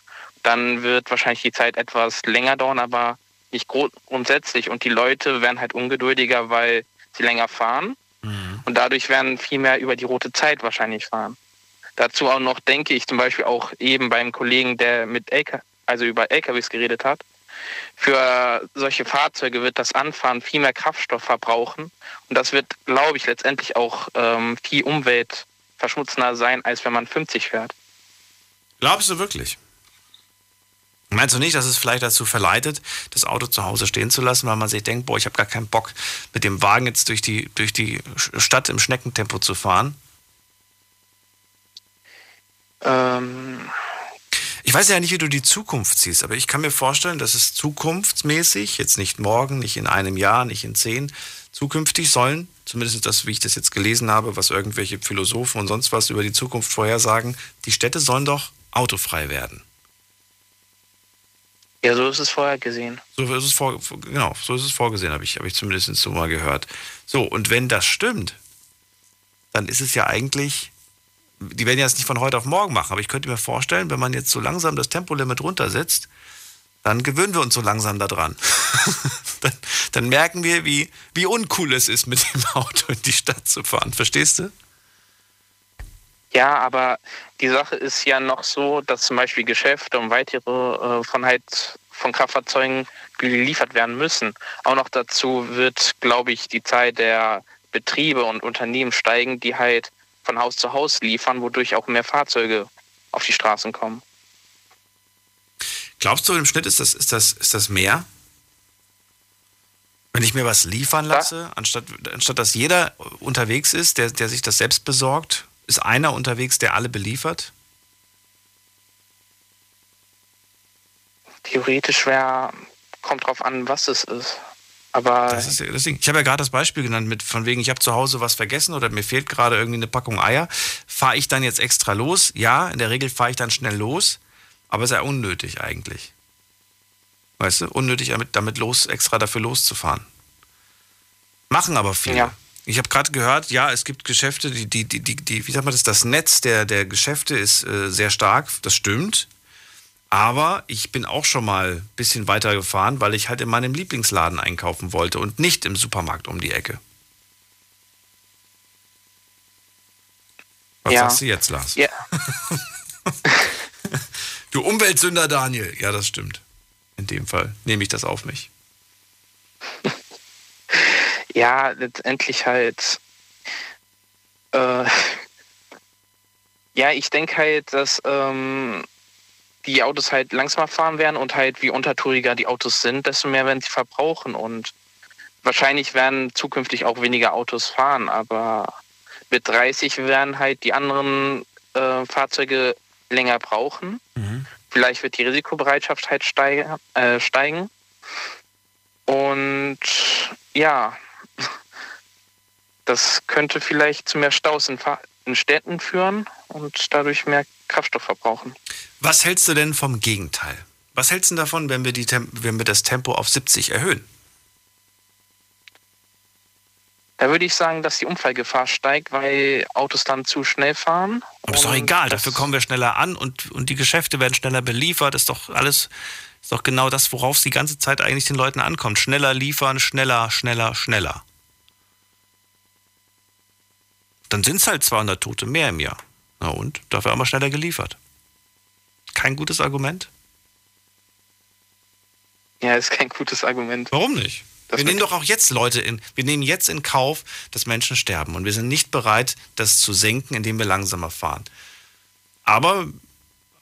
dann wird wahrscheinlich die Zeit etwas länger dauern, aber nicht grundsätzlich. Und die Leute werden halt ungeduldiger, weil sie länger fahren. Mhm. Und dadurch werden viel mehr über die rote Zeit wahrscheinlich fahren. Dazu auch noch denke ich zum Beispiel auch eben beim Kollegen, der mit LK, also über LKWs geredet hat. Für solche Fahrzeuge wird das Anfahren viel mehr Kraftstoff verbrauchen und das wird, glaube ich, letztendlich auch ähm, viel umweltverschmutzender sein, als wenn man 50 fährt. Glaubst du wirklich? Meinst du nicht, dass es vielleicht dazu verleitet, das Auto zu Hause stehen zu lassen, weil man sich denkt, boah, ich habe gar keinen Bock, mit dem Wagen jetzt durch die, durch die Stadt im Schneckentempo zu fahren? Ähm, ich weiß ja nicht, wie du die Zukunft siehst, aber ich kann mir vorstellen, dass es zukunftsmäßig, jetzt nicht morgen, nicht in einem Jahr, nicht in zehn, zukünftig sollen, zumindest das, wie ich das jetzt gelesen habe, was irgendwelche Philosophen und sonst was über die Zukunft vorhersagen, die Städte sollen doch autofrei werden. Ja, so ist es vorher gesehen. So ist es vor, genau, so ist es vorgesehen, habe ich, habe ich zumindest so mal gehört. So, und wenn das stimmt, dann ist es ja eigentlich die werden ja das nicht von heute auf morgen machen, aber ich könnte mir vorstellen, wenn man jetzt so langsam das Tempolimit runtersetzt, dann gewöhnen wir uns so langsam daran. dann, dann merken wir, wie, wie uncool es ist, mit dem Auto in die Stadt zu fahren. Verstehst du? Ja, aber die Sache ist ja noch so, dass zum Beispiel Geschäfte und weitere äh, von halt von Kraftfahrzeugen geliefert werden müssen. Auch noch dazu wird, glaube ich, die Zeit der Betriebe und Unternehmen steigen, die halt von Haus zu Haus liefern, wodurch auch mehr Fahrzeuge auf die Straßen kommen. Glaubst du, im Schnitt ist das, ist das, ist das mehr? Wenn ich mir was liefern lasse, anstatt, anstatt dass jeder unterwegs ist, der, der sich das selbst besorgt, ist einer unterwegs, der alle beliefert? Theoretisch wäre, kommt drauf an, was es ist. Aber das ist das Ding. Ich habe ja gerade das Beispiel genannt mit von wegen, ich habe zu Hause was vergessen oder mir fehlt gerade irgendwie eine Packung Eier. Fahre ich dann jetzt extra los? Ja, in der Regel fahre ich dann schnell los, aber es ist ja unnötig eigentlich. Weißt du, unnötig damit, damit los, extra dafür loszufahren. Machen aber viele. Ja. Ich habe gerade gehört, ja, es gibt Geschäfte, die, die, die, die, wie sagt man das, das Netz der, der Geschäfte ist äh, sehr stark, das stimmt. Aber ich bin auch schon mal ein bisschen weiter gefahren, weil ich halt in meinem Lieblingsladen einkaufen wollte und nicht im Supermarkt um die Ecke. Was ja. sagst du jetzt, Lars? Ja. du Umweltsünder, Daniel. Ja, das stimmt. In dem Fall nehme ich das auf mich. ja, letztendlich halt. Äh, ja, ich denke halt, dass ähm, die Autos halt langsamer fahren werden und halt wie untertouriger die Autos sind, desto mehr werden sie verbrauchen und wahrscheinlich werden zukünftig auch weniger Autos fahren, aber mit 30 werden halt die anderen äh, Fahrzeuge länger brauchen. Mhm. Vielleicht wird die Risikobereitschaft halt steigen. Äh, steigen. Und ja, das könnte vielleicht zu mehr Staus in, in Städten führen und dadurch mehr Kraftstoff verbrauchen. Was hältst du denn vom Gegenteil? Was hältst du davon, wenn wir, die, wenn wir das Tempo auf 70 erhöhen? Da würde ich sagen, dass die Unfallgefahr steigt, weil Autos dann zu schnell fahren. Aber ist doch egal, dafür kommen wir schneller an und, und die Geschäfte werden schneller beliefert. Das ist doch alles, ist doch genau das, worauf es die ganze Zeit eigentlich den Leuten ankommt. Schneller liefern, schneller, schneller, schneller. Dann sind es halt 200 Tote mehr im Jahr. Na und? Dafür haben wir schneller geliefert. Kein gutes Argument? Ja, ist kein gutes Argument. Warum nicht? Das wir nehmen doch auch jetzt Leute in, wir nehmen jetzt in Kauf, dass Menschen sterben und wir sind nicht bereit, das zu senken, indem wir langsamer fahren. Aber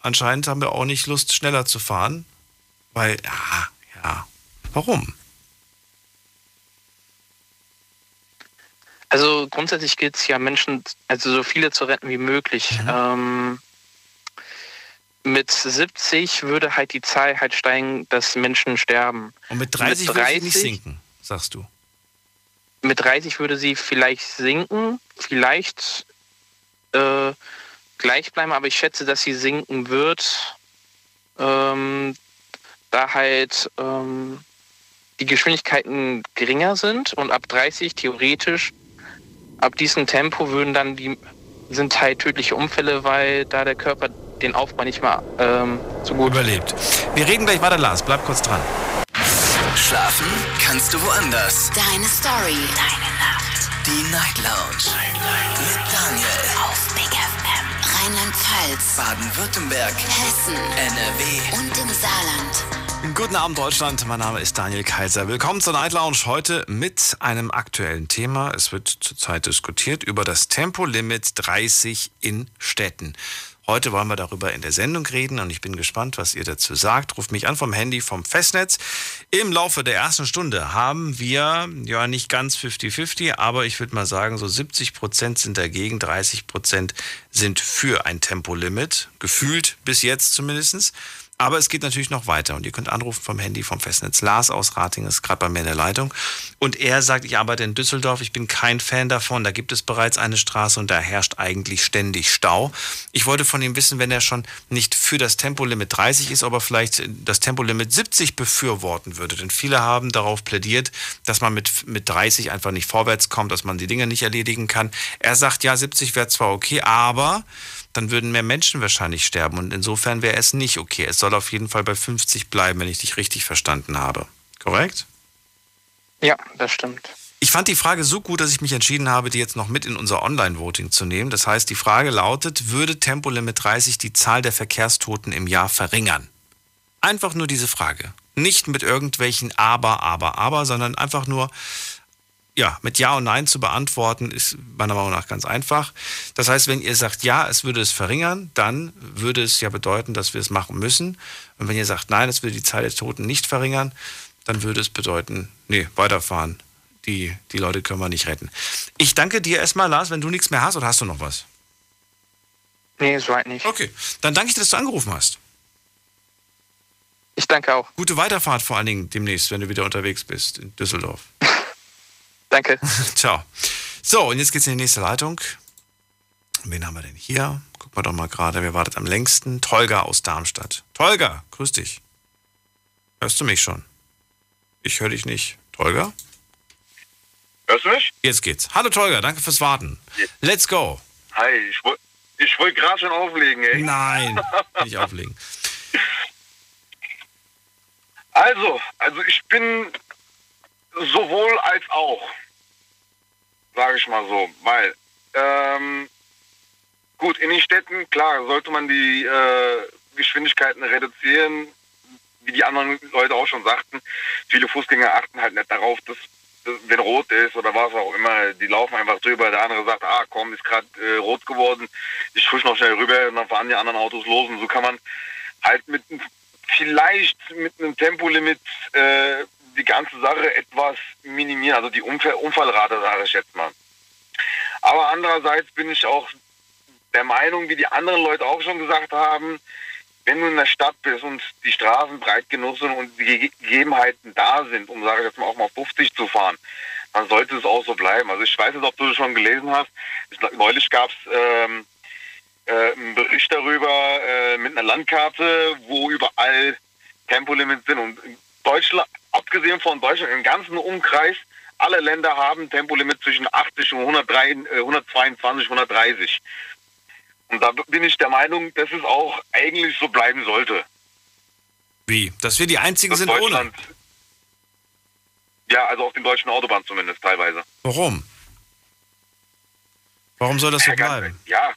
anscheinend haben wir auch nicht Lust, schneller zu fahren, weil, ja, ja, warum? Also grundsätzlich gilt es ja, Menschen, also so viele zu retten wie möglich. Mhm. Ähm, mit 70 würde halt die Zahl halt steigen, dass Menschen sterben. Und mit 30, mit 30 würde sie nicht sinken, sagst du? Mit 30 würde sie vielleicht sinken, vielleicht äh, gleich bleiben, aber ich schätze, dass sie sinken wird, ähm, da halt ähm, die Geschwindigkeiten geringer sind und ab 30 theoretisch ab diesem Tempo würden dann die sind halt tödliche Unfälle, weil da der Körper den Aufbau nicht mal ähm, so gut überlebt. Wir reden gleich weiter, Lars. Bleib kurz dran. Schlafen kannst du woanders. Deine Story. Deine Nacht. Die Night Lounge. Night, Night. Mit Daniel. Auf Big FM. Rheinland-Pfalz. Baden-Württemberg. Hessen. NRW. Und im Saarland. Guten Abend Deutschland, mein Name ist Daniel Kaiser. Willkommen zur Night Lounge heute mit einem aktuellen Thema. Es wird zurzeit diskutiert über das Tempolimit 30 in Städten. Heute wollen wir darüber in der Sendung reden und ich bin gespannt, was ihr dazu sagt. Ruft mich an vom Handy vom Festnetz. Im Laufe der ersten Stunde haben wir, ja nicht ganz 50-50, aber ich würde mal sagen, so 70 Prozent sind dagegen, 30 Prozent sind für ein Tempolimit. Gefühlt bis jetzt zumindestens. Aber es geht natürlich noch weiter und ihr könnt anrufen vom Handy vom Festnetz. Lars aus Rating ist gerade bei mir in der Leitung und er sagt, ich arbeite in Düsseldorf, ich bin kein Fan davon, da gibt es bereits eine Straße und da herrscht eigentlich ständig Stau. Ich wollte von ihm wissen, wenn er schon nicht für das Tempolimit 30 ist, ob er vielleicht das Tempolimit 70 befürworten würde, denn viele haben darauf plädiert, dass man mit, mit 30 einfach nicht vorwärts kommt, dass man die Dinge nicht erledigen kann. Er sagt, ja, 70 wäre zwar okay, aber dann würden mehr Menschen wahrscheinlich sterben. Und insofern wäre es nicht okay. Es soll auf jeden Fall bei 50 bleiben, wenn ich dich richtig verstanden habe. Korrekt? Ja, das stimmt. Ich fand die Frage so gut, dass ich mich entschieden habe, die jetzt noch mit in unser Online-Voting zu nehmen. Das heißt, die Frage lautet, würde Tempolimit 30 die Zahl der Verkehrstoten im Jahr verringern? Einfach nur diese Frage. Nicht mit irgendwelchen Aber, Aber, Aber, sondern einfach nur, ja, mit Ja und Nein zu beantworten, ist meiner Meinung nach ganz einfach. Das heißt, wenn ihr sagt, ja, es würde es verringern, dann würde es ja bedeuten, dass wir es machen müssen. Und wenn ihr sagt, nein, es würde die Zahl der Toten nicht verringern, dann würde es bedeuten, nee, weiterfahren. Die, die Leute können wir nicht retten. Ich danke dir erstmal, Lars, wenn du nichts mehr hast, oder hast du noch was? Nee, soweit nicht. Okay, dann danke ich dir, dass du angerufen hast. Ich danke auch. Gute Weiterfahrt vor allen Dingen demnächst, wenn du wieder unterwegs bist in Düsseldorf. Danke. Ciao. So, und jetzt geht's in die nächste Leitung. Wen haben wir denn hier? Gucken wir doch mal gerade, wer wartet am längsten? Tolga aus Darmstadt. Tolga, grüß dich. Hörst du mich schon? Ich höre dich nicht. Tolga? Hörst du mich? Jetzt geht's. Hallo Tolga, danke fürs Warten. Let's go. Hi, ich wollte ich wollt gerade schon auflegen, ey. Nein, nicht auflegen. Also, also ich bin sowohl als auch, sage ich mal so, weil ähm, gut in den Städten klar sollte man die äh, Geschwindigkeiten reduzieren, wie die anderen Leute auch schon sagten. Viele Fußgänger achten halt nicht darauf, dass, wenn rot ist oder was auch immer, die laufen einfach drüber. Der andere sagt, ah komm, ist gerade äh, rot geworden, ich fusch noch schnell rüber und dann fahren die anderen Autos los und so kann man halt mit vielleicht mit einem Tempolimit äh, die ganze Sache etwas minimieren, also die Unfall Unfallrate, sage ich jetzt mal. Aber andererseits bin ich auch der Meinung, wie die anderen Leute auch schon gesagt haben, wenn du in der Stadt bist und die Straßen breit genug sind und die Gegebenheiten da sind, um, sage ich jetzt mal, auch mal 50 zu fahren, dann sollte es auch so bleiben. Also ich weiß nicht, ob du das schon gelesen hast. Neulich gab es ähm, äh, einen Bericht darüber äh, mit einer Landkarte, wo überall Tempolimits sind. Und Deutschland, abgesehen von Deutschland, im ganzen Umkreis, alle Länder haben Tempolimit zwischen 80 und 103, äh, 122, 130. Und da bin ich der Meinung, dass es auch eigentlich so bleiben sollte. Wie? Dass wir die einzigen sind ohne? Ja, also auf den deutschen Autobahnen zumindest teilweise. Warum? Warum soll das so bleiben? Ja.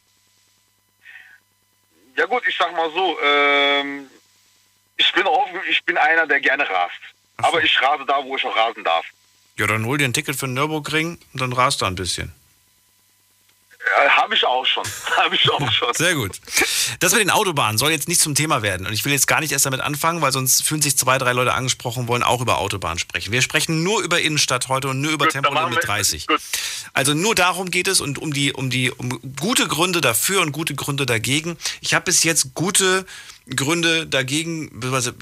Ja gut, ich sag mal so, ähm, ich bin offen, ich bin einer, der gerne rast. Aber ich rase da, wo ich auch rasen darf. Ja, dann hol dir ein Ticket für den Nürburgring und dann rast da ein bisschen. Ja, Habe ich auch schon. Habe ich auch schon. Sehr gut. Das mit den Autobahnen soll jetzt nicht zum Thema werden. Und ich will jetzt gar nicht erst damit anfangen, weil sonst fühlen sich zwei, drei Leute angesprochen, wollen auch über Autobahnen sprechen. Wir sprechen nur über Innenstadt heute und nur über Tempolimit 30. Gut. Also nur darum geht es und um die, um die um gute Gründe dafür und gute Gründe dagegen. Ich habe bis jetzt gute Gründe dagegen,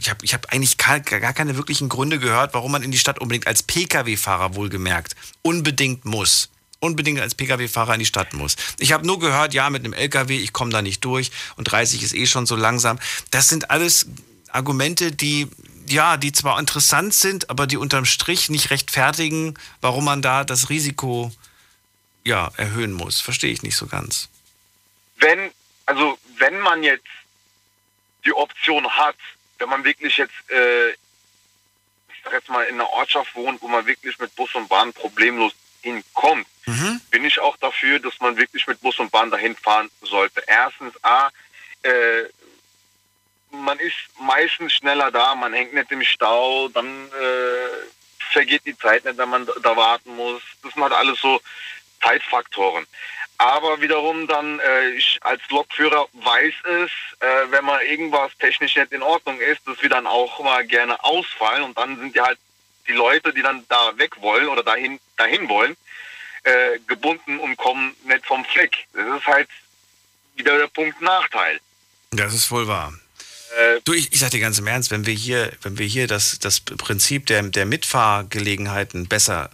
ich habe ich hab eigentlich gar, gar keine wirklichen Gründe gehört, warum man in die Stadt unbedingt als Pkw-Fahrer wohlgemerkt unbedingt muss unbedingt als Pkw-Fahrer in die Stadt muss. Ich habe nur gehört, ja, mit einem Lkw, ich komme da nicht durch und 30 ist eh schon so langsam. Das sind alles Argumente, die ja, die zwar interessant sind, aber die unterm Strich nicht rechtfertigen, warum man da das Risiko ja, erhöhen muss. Verstehe ich nicht so ganz. Wenn, also wenn man jetzt die Option hat, wenn man wirklich jetzt, äh, ich sag jetzt mal, in einer Ortschaft wohnt, wo man wirklich mit Bus und Bahn problemlos hinkommt, mhm. bin ich auch dafür, dass man wirklich mit Bus und Bahn dahin fahren sollte. Erstens, A, äh, man ist meistens schneller da, man hängt nicht im Stau, dann äh, vergeht die Zeit nicht, wenn man da warten muss. Das sind halt alles so Zeitfaktoren. Aber wiederum dann, äh, ich als Lokführer weiß es, äh, wenn mal irgendwas technisch nicht in Ordnung ist, dass wir dann auch mal gerne ausfallen und dann sind ja halt die Leute, die dann da weg wollen oder dahin, dahin wollen, äh, gebunden und kommen nicht vom Fleck. Das ist halt wieder der Punkt Nachteil. Das ist wohl wahr. Äh, du, ich, ich sag dir ganz im Ernst, wenn wir hier, wenn wir hier das, das Prinzip der, der Mitfahrgelegenheiten besser,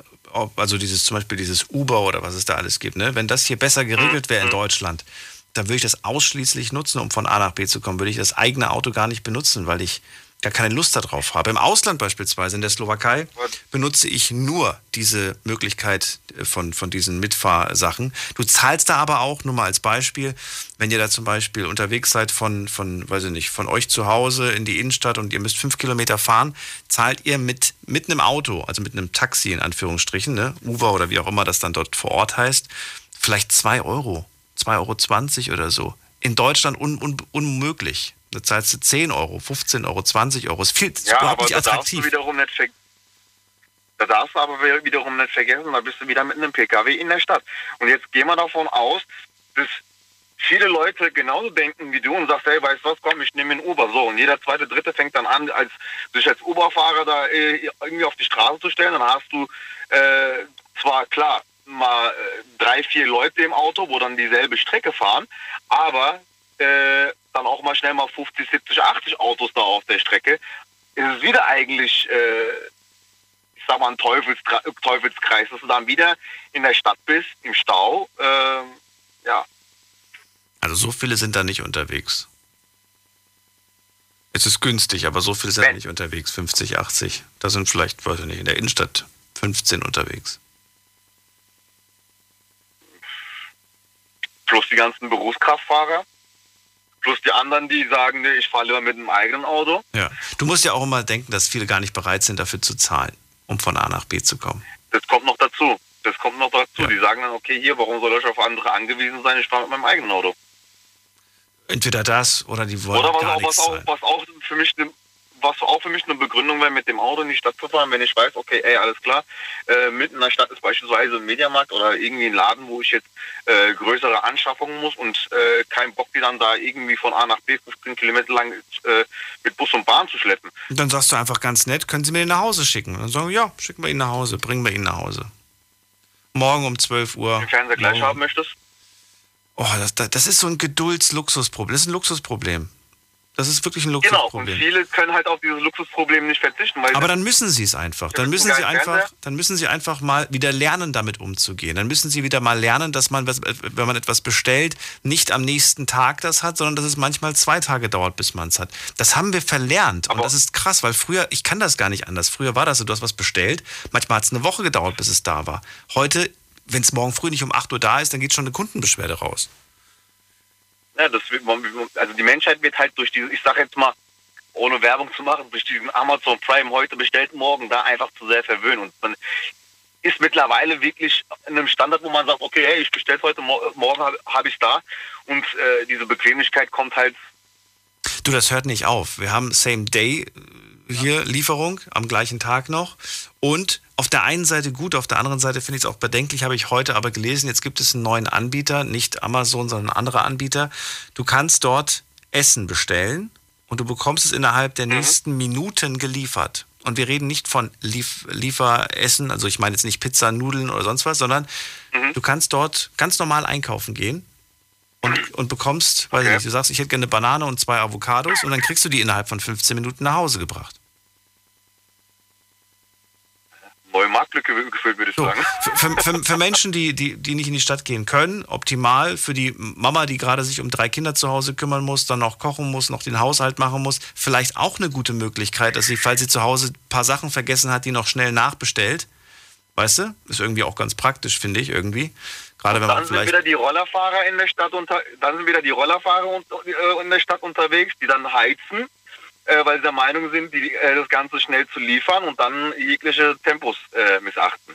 also dieses zum Beispiel dieses Uber oder was es da alles gibt, ne, wenn das hier besser geregelt wäre in mhm. Deutschland, dann würde ich das ausschließlich nutzen, um von A nach B zu kommen. Würde ich das eigene Auto gar nicht benutzen, weil ich gar keine Lust darauf habe. Im Ausland beispielsweise, in der Slowakei, benutze ich nur diese Möglichkeit äh, von, von diesen Mitfahrsachen. Du zahlst da aber auch, nur mal als Beispiel, wenn ihr da zum Beispiel unterwegs seid von, von, weiß ich nicht, von euch zu Hause in die Innenstadt und ihr müsst fünf Kilometer fahren, zahlt ihr mit, mit einem Auto, also mit einem Taxi in Anführungsstrichen, ne, Uber oder wie auch immer das dann dort vor Ort heißt, vielleicht zwei Euro, 2,20 Euro oder so. In Deutschland un, un, unmöglich. Da zahlst du 10 Euro, 15 Euro, 20 Euro. Ist viel ist Ja, überhaupt aber nicht da darfst du attraktiv. wiederum nicht ver da darfst du aber wiederum nicht vergessen, da bist du wieder mit einem PKW in der Stadt. Und jetzt gehen wir davon aus, dass viele Leute genauso denken wie du und sagst, hey, weißt du was, komm, ich nehme einen Uber. So, und jeder zweite, dritte fängt dann an, als, sich als Uberfahrer da äh, irgendwie auf die Straße zu stellen. Dann hast du äh, zwar, klar, mal äh, drei, vier Leute im Auto, wo dann dieselbe Strecke fahren, aber äh, dann auch mal schnell mal 50, 70, 80 Autos da auf der Strecke. Es ist wieder eigentlich, äh, ich sag mal, ein Teufelskreis, Teufelskreis, dass du dann wieder in der Stadt bist, im Stau. ähm, ja, Also so viele sind da nicht unterwegs. Es ist günstig, aber so viele sind da nicht unterwegs. 50, 80. Da sind vielleicht, weiß ich nicht, in der Innenstadt 15 unterwegs. Plus die ganzen Berufskraftfahrer, plus die anderen, die sagen, nee, ich fahre lieber mit einem eigenen Auto. Ja. Du musst ja auch immer denken, dass viele gar nicht bereit sind, dafür zu zahlen, um von A nach B zu kommen. Das kommt noch dazu. Das kommt noch dazu. Die sagen dann, okay, hier, warum soll ich auf andere angewiesen sein? Ich fahre mit meinem eigenen Auto. Entweder das oder die wollen Oder was gar auch, was, nichts auch, was auch für mich ne, was auch für mich eine Begründung wäre, mit dem Auto in die Stadt zu fahren, wenn ich weiß, okay, ey, alles klar, äh, mitten in der Stadt ist beispielsweise ein Mediamarkt oder irgendwie ein Laden, wo ich jetzt äh, größere Anschaffungen muss und äh, keinen Bock, die dann da irgendwie von A nach B 15 Kilometer lang äh, mit Bus und Bahn zu schleppen. Und dann sagst du einfach ganz nett, können Sie mir den nach Hause schicken? Und dann sagen wir, ja, schicken wir ihn nach Hause, bringen wir ihn nach Hause. Morgen um 12 Uhr. Den Fernseher gleich Morgen. haben möchtest? Oh, das, das das ist so ein Geduldsluxusproblem. Das ist ein Luxusproblem. Das ist wirklich ein Genau, und Luxusproblem. viele können halt auf dieses Luxusproblem nicht verzichten. Aber dann müssen sie es einfach. Dann müssen sie einfach, Fernseher. dann müssen sie einfach mal wieder lernen, damit umzugehen. Dann müssen sie wieder mal lernen, dass man, wenn man etwas bestellt, nicht am nächsten Tag das hat, sondern dass es manchmal zwei Tage dauert, bis man es hat. Das haben wir verlernt. und das ist krass, weil früher, ich kann das gar nicht anders. Früher war das so, du hast was bestellt. Manchmal hat es eine Woche gedauert, bis es da war. Heute, wenn es morgen früh nicht um 8 Uhr da ist, dann geht schon eine Kundenbeschwerde raus. Ja, das wird, also die Menschheit wird halt durch diese, ich sag jetzt mal, ohne Werbung zu machen, durch diesen Amazon Prime heute bestellt, morgen da einfach zu sehr verwöhnen. Und man ist mittlerweile wirklich in einem Standard, wo man sagt, okay, hey, ich bestelle heute, mo morgen habe hab ich da. Und äh, diese Bequemlichkeit kommt halt Du, das hört nicht auf. Wir haben Same Day äh, hier Lieferung am gleichen Tag noch. Und auf der einen Seite gut, auf der anderen Seite finde ich es auch bedenklich, habe ich heute aber gelesen. Jetzt gibt es einen neuen Anbieter, nicht Amazon, sondern andere Anbieter. Du kannst dort Essen bestellen und du bekommst es innerhalb der nächsten Minuten geliefert. Und wir reden nicht von Lief Lieferessen, also ich meine jetzt nicht Pizza, Nudeln oder sonst was, sondern du kannst dort ganz normal einkaufen gehen und, und bekommst, weiß ich nicht, du sagst, ich hätte gerne eine Banane und zwei Avocados und dann kriegst du die innerhalb von 15 Minuten nach Hause gebracht. Neue Marktlücke gefüllt, würde ich So, sagen. für, für, für Menschen, die, die, die nicht in die Stadt gehen können, optimal. Für die Mama, die gerade sich um drei Kinder zu Hause kümmern muss, dann noch kochen muss, noch den Haushalt machen muss, vielleicht auch eine gute Möglichkeit, dass sie, falls sie zu Hause ein paar Sachen vergessen hat, die noch schnell nachbestellt. Weißt du? Ist irgendwie auch ganz praktisch, finde ich, irgendwie. Gerade wenn man Dann sind vielleicht. wieder die Rollerfahrer in der Stadt unter, dann sind wieder die Rollerfahrer äh, in der Stadt unterwegs, die dann heizen, äh, weil sie der Meinung sind, die, äh, das Ganze schnell zu liefern und dann jegliche Tempos äh, missachten.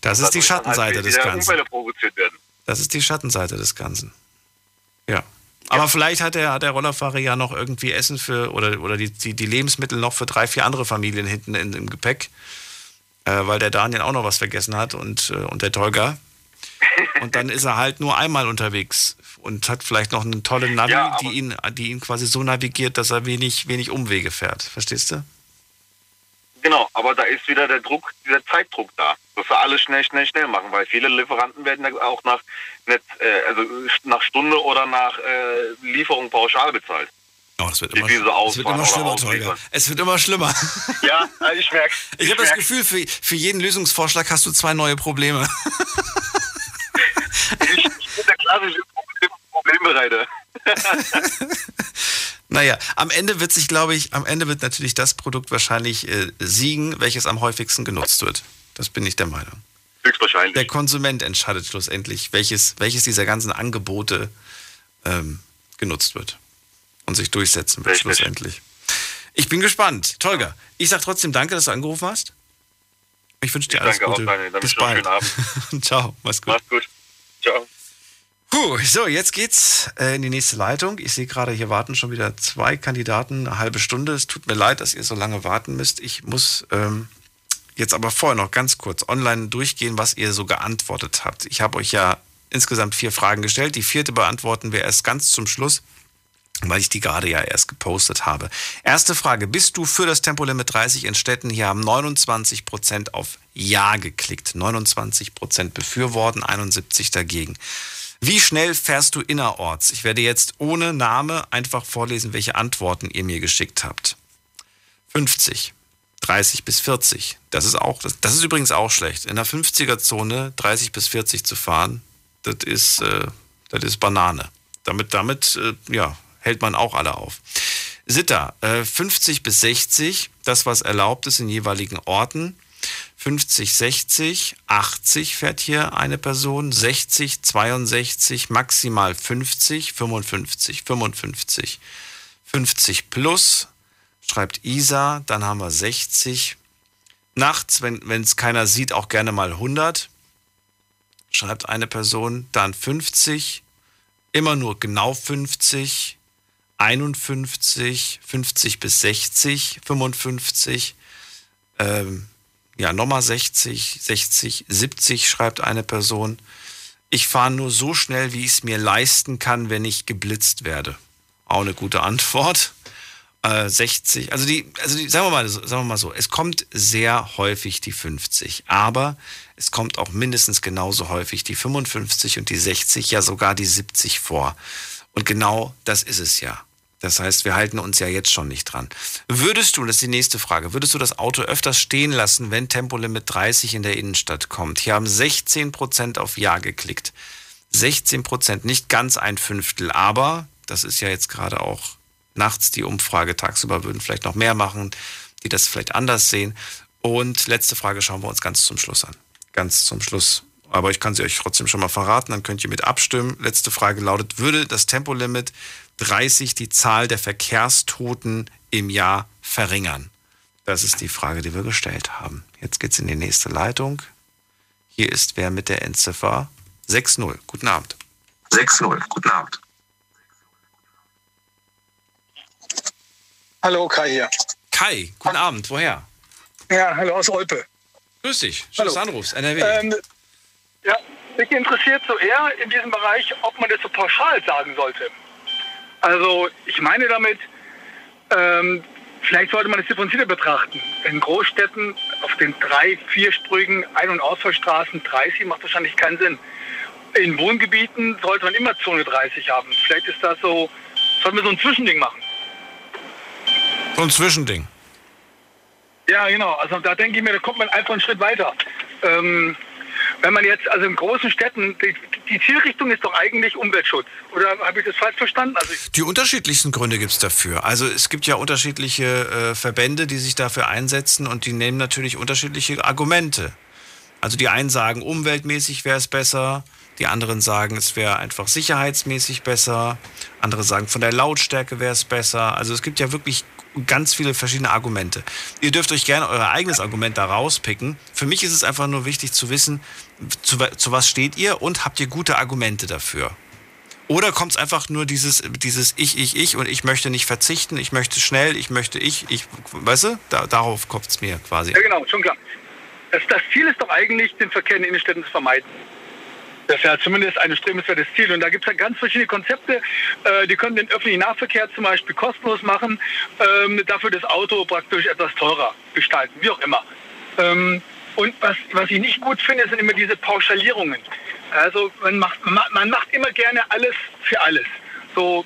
Das ist die Dadurch dann Schattenseite halt des Ganzen. Unfälle provoziert werden. Das ist die Schattenseite des Ganzen. Ja. Aber vielleicht hat der, hat der Rollerfahrer ja noch irgendwie Essen für oder, oder die, die, die Lebensmittel noch für drei, vier andere Familien hinten in, im Gepäck, äh, weil der Daniel auch noch was vergessen hat und, äh, und der Tolga. Und dann ist er halt nur einmal unterwegs und hat vielleicht noch eine tolle Navi, Ja, die, ihn, die ihn quasi so navigiert, dass er wenig, wenig Umwege fährt. Verstehst du? Genau, aber da ist wieder der Druck, dieser Zeitdruck da, dass wir alles schnell, schnell, schnell machen, weil viele Lieferanten werden ja auch nach nicht, äh, also nach Stunde oder nach äh, Lieferung pauschal bezahlt. Oh, das wird immer, es wird immer schlimmer, Tolga. Es wird immer schlimmer. Ja, ich merke. Ich habe das Gefühl, für, für jeden Lösungsvorschlag hast du zwei neue Probleme. Klassische Problem- Problembereiter. Naja, am Ende wird sich, glaube ich, am Ende wird natürlich das Produkt wahrscheinlich äh, siegen, welches am häufigsten genutzt wird. Das bin ich der Meinung. Höchstwahrscheinlich. Der Konsument entscheidet schlussendlich, welches, welches dieser ganzen Angebote ähm, genutzt wird und sich durchsetzen wird Richtig. schlussendlich. Ich bin gespannt. Tolga, ich sag trotzdem danke, dass du angerufen hast. Ich wünsche dir Ich alles danke auch, Gute. Dann Bis bald. Ciao, mach's gut. Mach's gut. Ciao. Puh, so, jetzt geht's äh, in die nächste Leitung. Ich sehe gerade, hier warten schon wieder zwei Kandidaten, eine halbe Stunde. Es tut mir leid, dass ihr so lange warten müsst. Ich muss ähm, jetzt aber vorher noch ganz kurz online durchgehen, was ihr so geantwortet habt. Ich habe euch ja insgesamt vier Fragen gestellt. Die vierte beantworten wir erst ganz zum Schluss, weil ich die gerade ja erst gepostet habe. Erste Frage, bist du für das Tempolimit 30 in Städten? Hier haben 29% auf Ja geklickt. 29% befürworten, 71 dagegen. Wie schnell fährst du innerorts? Ich werde jetzt ohne Name einfach vorlesen, welche Antworten ihr mir geschickt habt. 50, 30 bis 40. Das ist auch, das, das ist übrigens auch schlecht. In der 50er-Zone 30 bis 40 zu fahren, das ist, äh, das ist Banane. Damit, damit, äh, ja, hält man auch alle auf. Sitter, äh, 50 bis 60, das was erlaubt ist in jeweiligen Orten. 50, 60, 80 fährt hier eine Person, 60, 62, maximal 50, 55, 55, 50 plus, schreibt Isa, dann haben wir 60. Nachts, wenn es keiner sieht, auch gerne mal 100, schreibt eine Person, dann 50, immer nur genau 50, 51, 50 bis 60, 55, ähm, ja, nochmal 60, 60, 70 schreibt eine Person. Ich fahre nur so schnell, wie ich es mir leisten kann, wenn ich geblitzt werde. Auch eine gute Antwort. Äh, 60, also die, also die, sagen wir mal, sagen wir mal so, es kommt sehr häufig die 50, aber es kommt auch mindestens genauso häufig die 55 und die 60, ja sogar die 70 vor. Und genau das ist es ja. Das heißt, wir halten uns ja jetzt schon nicht dran. Würdest du, das ist die nächste Frage, würdest du das Auto öfters stehen lassen, wenn Tempolimit 30 in der Innenstadt kommt? Hier haben 16% auf Ja geklickt. 16%, nicht ganz ein Fünftel, aber das ist ja jetzt gerade auch nachts die Umfrage, tagsüber würden vielleicht noch mehr machen, die das vielleicht anders sehen. Und letzte Frage schauen wir uns ganz zum Schluss an. Ganz zum Schluss. Aber ich kann sie euch trotzdem schon mal verraten, dann könnt ihr mit abstimmen. Letzte Frage lautet, würde das Tempolimit 30 die Zahl der Verkehrstoten im Jahr verringern? Das ist die Frage, die wir gestellt haben. Jetzt geht's in die nächste Leitung. Hier ist wer mit der Endziffer 6-0. Guten Abend. 6-0. Guten Abend. Hallo, Kai hier. Kai, guten Abend. Woher? Ja, hallo aus Olpe. Grüß dich. Schön, dass du anrufst. NRW. Ähm, ja, mich interessiert so eher in diesem Bereich, ob man das so pauschal sagen sollte. Also ich meine damit, ähm, vielleicht sollte man es differenzierter betrachten. In Großstädten auf den drei, vierspurigen Ein- und Ausfallstraßen 30 macht wahrscheinlich keinen Sinn. In Wohngebieten sollte man immer Zone 30 haben. Vielleicht ist das so, sollten wir so ein Zwischending machen. So ein Zwischending. Ja, genau. Also da denke ich mir, da kommt man einfach einen Schritt weiter. Ähm, wenn man jetzt, also in großen Städten, die, die Zielrichtung ist doch eigentlich Umweltschutz. Oder habe ich das falsch verstanden? Also Die unterschiedlichsten Gründe gibt es dafür. Also es gibt ja unterschiedliche äh, Verbände, die sich dafür einsetzen und die nehmen natürlich unterschiedliche Argumente. Also die einen sagen, umweltmäßig wäre es besser, die anderen sagen, es wäre einfach sicherheitsmäßig besser, andere sagen, von der Lautstärke wäre es besser. Also es gibt ja wirklich ganz viele verschiedene Argumente. Ihr dürft euch gerne euer eigenes Argument da rauspicken. Für mich ist es einfach nur wichtig zu wissen, zu, zu was steht ihr und habt ihr gute Argumente dafür. Oder kommt es einfach nur dieses, dieses Ich, Ich, Ich und ich möchte nicht verzichten, ich möchte schnell, ich möchte ich, ich, weißt du? Da, darauf kommt es mir quasi. ja, genau, schon klar. Das, das Ziel ist doch eigentlich, den Verkehr in Innenstädten zu vermeiden. Das ist ja zumindest ein strebenswertes Ziel. Und da gibt es ja ganz verschiedene Konzepte. Äh, die können den öffentlichen Nahverkehr zum Beispiel kostenlos machen, ähm, dafür das Auto praktisch etwas teurer gestalten, wie auch immer. Ähm, und was, was ich nicht gut finde, sind immer diese Pauschalierungen. Also man macht, man macht- immer gerne alles für alles. So,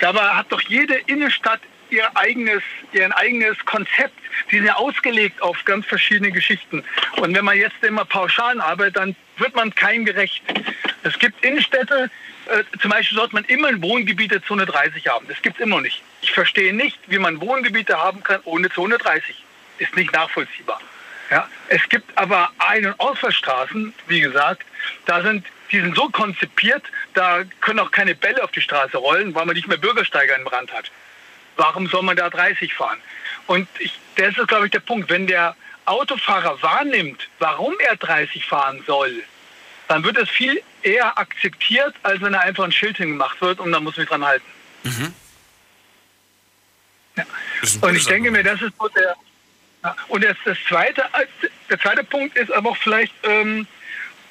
dabei hat doch jede Innenstadt ihr eigenes, ihr eigenes Konzept. Die sind ja ausgelegt auf ganz verschiedene Geschichten. Und wenn man jetzt immer pauschal arbeitet, dann wird man keinem gerecht. Es gibt Innenstädte, äh, zum Beispiel sollte man immer ein Wohngebiet der Zone 30 haben. Das gibt es immer noch nicht. Ich verstehe nicht, wie man Wohngebiete haben kann ohne Zone 30. Ist nicht nachvollziehbar. Ja, es gibt aber Ein- und Ausfallstraßen, wie gesagt, da sind, die sind so konzipiert, da können auch keine Bälle auf die Straße rollen, weil man nicht mehr Bürgersteiger im Brand hat. Warum soll man da 30 fahren? Und ich, das ist, glaube ich, der Punkt. Wenn der Autofahrer wahrnimmt, warum er 30 fahren soll, dann wird es viel eher akzeptiert, als wenn er einfach ein Schild hingemacht wird und dann muss man sich dran halten. Mhm. Ja. Und ich denke mir, das ist so der. Ja. Und das, das zweite, der zweite Punkt ist aber auch vielleicht, ähm,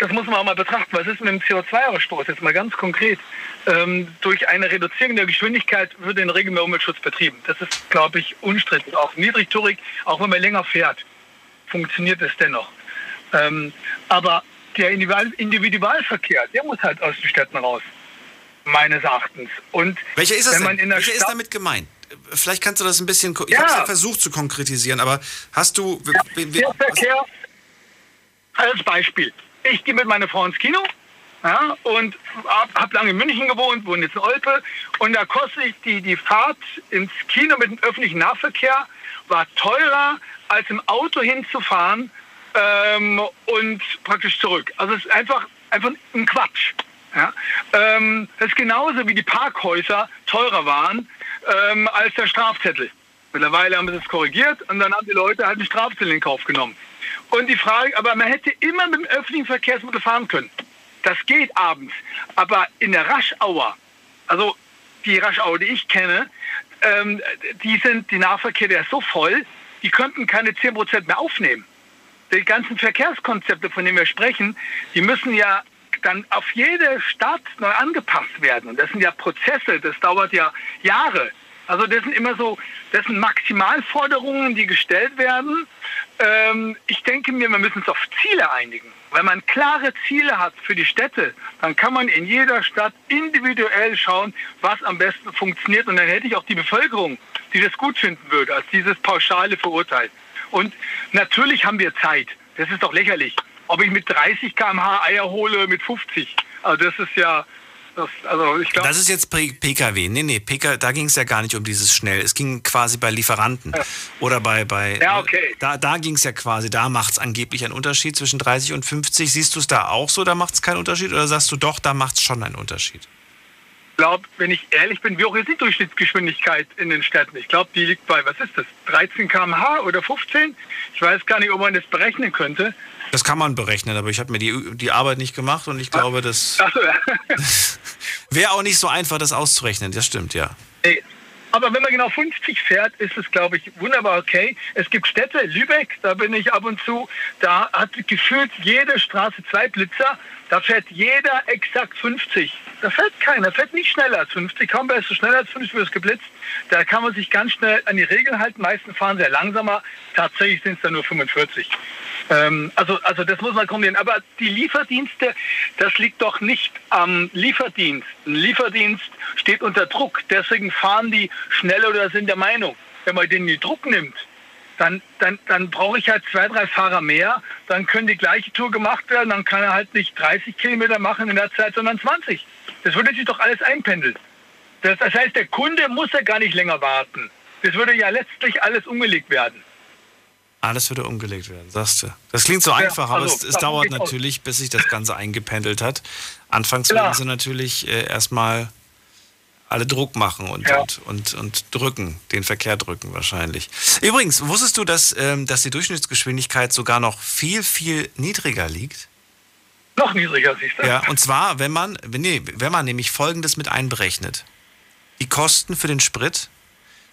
das muss man auch mal betrachten, was ist mit dem CO2-Ausstoß, jetzt mal ganz konkret. Ähm, durch eine Reduzierung der Geschwindigkeit wird in der Regel mehr Umweltschutz betrieben. Das ist, glaube ich, unstrittig. Auch niedrigtourig, auch wenn man länger fährt, funktioniert es dennoch. Ähm, aber der Individualverkehr, der muss halt aus den Städten raus, meines Erachtens. Und welcher ist das wenn man denn? in der Welcher Stadt ist damit gemeint? Vielleicht kannst du das ein bisschen. Ich Ja. habe ja versucht zu konkretisieren, aber hast du. Ja, der Verkehr als Beispiel. Ich gehe mit meiner Frau ins Kino ja, und habe lange in München gewohnt, wohne jetzt in Olpe und da kostet die, die Fahrt ins Kino mit dem öffentlichen Nahverkehr war teurer als im Auto hinzufahren ähm, und praktisch zurück. Also es ist einfach, einfach ein Quatsch. Ja? Ähm, das ist genauso wie die Parkhäuser teurer waren ähm, als der Strafzettel. Mittlerweile haben sie es korrigiert und dann haben die Leute halt einen Strafzettel in Kauf genommen. Und die Frage, aber man hätte immer mit dem öffentlichen Verkehrsmittel fahren können. Das geht abends. Aber in der Raschauer, also die Raschauer, die ich kenne, ähm, die sind, die Nahverkehr, der ist so voll, die könnten keine 10% mehr aufnehmen. Die ganzen Verkehrskonzepte, von denen wir sprechen, die müssen ja dann auf jede Stadt neu angepasst werden. Und das sind ja Prozesse, das dauert ja Jahre. Also das sind immer so, das sind Maximalforderungen, die gestellt werden. Ähm, ich denke mir, wir müssen uns auf Ziele einigen. Wenn man klare Ziele hat für die Städte, dann kann man in jeder Stadt individuell schauen, was am besten funktioniert. Und dann hätte ich auch die Bevölkerung, die das gut finden würde, als dieses pauschale Verurteilen. Und natürlich haben wir Zeit. Das ist doch lächerlich. Ob ich mit 30 km/h Eier hole, mit 50. Also das ist ja, das, also ich glaube. Das ist jetzt PKW. Nee, nee, PK, da ging es ja gar nicht um dieses schnell. Es ging quasi bei Lieferanten. Oder bei. bei Ja, okay. Da, da ging es ja quasi, da macht es angeblich einen Unterschied zwischen 30 und 50. Siehst du es da auch so, da macht es keinen Unterschied? Oder sagst du doch, da macht es schon einen Unterschied? Ich glaube, wenn ich ehrlich bin, wie hoch ist die Durchschnittsgeschwindigkeit in den Städten? Ich glaube, die liegt bei, was ist das, 13 km/h oder 15? Ich weiß gar nicht, ob man das berechnen könnte. Das kann man berechnen, aber ich habe mir die, die Arbeit nicht gemacht und ich glaube, das so, ja. wäre auch nicht so einfach, das auszurechnen. Das stimmt, ja. Nee. Aber wenn man genau 50 fährt, ist es, glaube ich, wunderbar okay. Es gibt Städte, Lübeck, da bin ich ab und zu, da hat gefühlt jede Straße zwei Blitzer, da fährt jeder exakt 50. Da fährt keiner, fährt nicht schneller als 50. Kaum wer ist so schneller als 50 wird es geblitzt. Da kann man sich ganz schnell an die Regeln halten. Meisten fahren sehr langsamer. Tatsächlich sind es dann nur 45. Ähm, also, also das muss man kombinieren. Aber die Lieferdienste, das liegt doch nicht am Lieferdienst. Ein Lieferdienst steht unter Druck. Deswegen fahren die schneller oder sind der Meinung, wenn man den in Druck nimmt, dann, dann, dann brauche ich halt zwei, drei Fahrer mehr. Dann können die gleiche Tour gemacht werden. Dann kann er halt nicht 30 Kilometer machen in der Zeit, sondern 20. Das würde sich doch alles einpendeln. Das, das heißt, der Kunde muss ja gar nicht länger warten. Das würde ja letztlich alles umgelegt werden. Alles würde umgelegt werden, sagst du. Das klingt so einfach, aber also, es, es davon dauert geht's aus. natürlich, bis sich das Ganze eingependelt hat. Anfangs Klar. werden sie natürlich äh, erstmal alle Druck machen und, Ja. und, und, und drücken, den Verkehr drücken wahrscheinlich. Übrigens, wusstest du, dass, ähm, dass die Durchschnittsgeschwindigkeit sogar noch viel, viel niedriger liegt? Noch niedriger, siehst du? Ja, und zwar, wenn man, nee, wenn man nämlich Folgendes mit einberechnet. Die Kosten für den Sprit,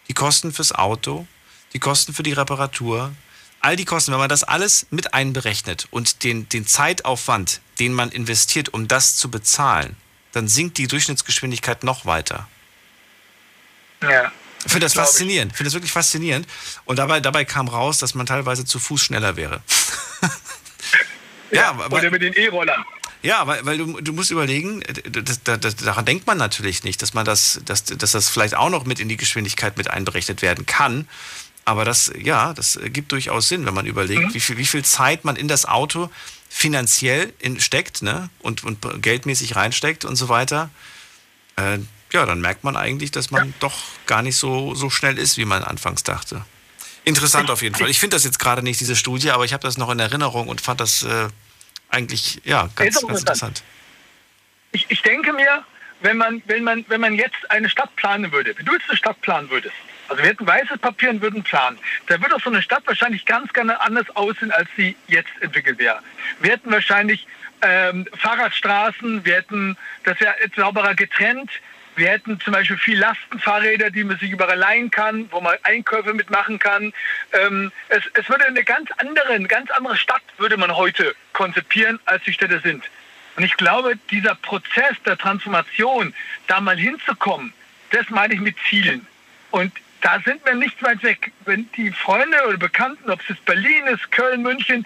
die Kosten fürs Auto, die Kosten für die Reparatur, all die Kosten, wenn man das alles mit einberechnet und den, den Zeitaufwand, den man investiert, um das zu bezahlen, dann sinkt die Durchschnittsgeschwindigkeit noch weiter. Ja. Ich finde das faszinierend. Ich finde das wirklich faszinierend. Und dabei, dabei kam raus, dass man teilweise zu Fuß schneller wäre. ja, aber, Oder mit den E-Rollern. ja, weil, weil du, du musst überlegen, das, das, daran denkt man natürlich nicht, dass man das, dass, dass das vielleicht auch noch mit in die Geschwindigkeit mit einberechnet werden kann. Aber das, ja, das gibt durchaus Sinn, wenn man überlegt, wie, viel, wie viel Zeit man in das Auto finanziell in, steckt ne? und, und geldmäßig reinsteckt und so weiter. Äh, ja, dann merkt man eigentlich, dass man ja. doch gar nicht so, so schnell ist, wie man anfangs dachte. Interessant auf jeden Fall. Ich finde das jetzt gerade nicht, diese Studie, aber ich habe das noch in Erinnerung und fand das äh, eigentlich ja, ganz, ganz interessant. Ich, ich denke mir, wenn man, wenn, man, wenn man jetzt eine Stadt planen würde, wenn du jetzt eine Stadt planen würdest, also wir hätten weißes Papier und würden planen, da würde auch so eine Stadt wahrscheinlich ganz, ganz anders aussehen, als sie jetzt entwickelt wäre. Wir hätten wahrscheinlich ähm, Fahrradstraßen, wir hätten, das wäre sauberer getrennt, wir hätten zum Beispiel viel Lastenfahrräder, die man sich überall leihen kann, wo man Einkäufe mitmachen kann. Ähm, es, es würde eine ganz andere, eine ganz andere Stadt würde man heute konzipieren, als die Städte sind. Und ich glaube, dieser Prozess der Transformation, da mal hinzukommen, das meine ich mit Zielen. Und da sind wir nicht weit weg. Wenn die Freunde oder Bekannten, ob es jetzt Berlin ist, Köln, München,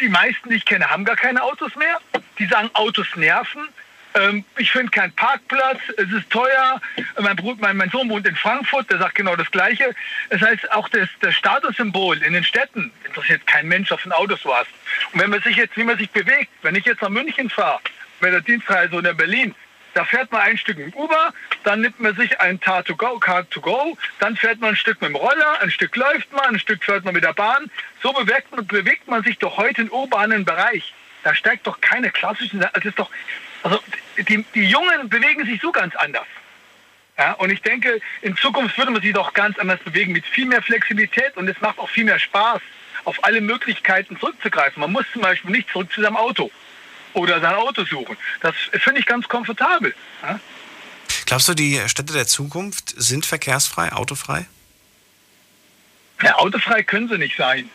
die meisten, die ich kenne, haben gar keine Autos mehr. Die sagen, Autos nerven. Ähm, ich finde keinen Parkplatz, es ist teuer. Mein, Bruder, mein, mein, Sohn wohnt in Frankfurt, der sagt genau das Gleiche. Das heißt, auch das, das Statussymbol in den Städten interessiert kein Mensch, auf ein Auto du hast. Und wenn man sich jetzt, wie man sich bewegt, wenn ich jetzt nach München fahre, bei der Dienstreise oder Berlin, da fährt man ein Stück mit dem Uber, dann nimmt man sich ein Car to go, Car to go, dann fährt man ein Stück mit dem Roller, ein Stück läuft man, ein Stück fährt man mit der Bahn. So bewegt man, bewegt man sich doch heute im urbanen Bereich. Da steigt doch keine klassischen, also ist doch, also die, die Jungen bewegen sich so ganz anders. Ja, und ich denke, in Zukunft würde man sich doch ganz anders bewegen, mit viel mehr Flexibilität und es macht auch viel mehr Spaß, auf alle Möglichkeiten zurückzugreifen. Man muss zum Beispiel nicht zurück zu seinem Auto oder sein Auto suchen. Das finde ich ganz komfortabel. Ja? Glaubst du, die Städte der Zukunft sind verkehrsfrei, autofrei? Ja, autofrei können sie nicht sein.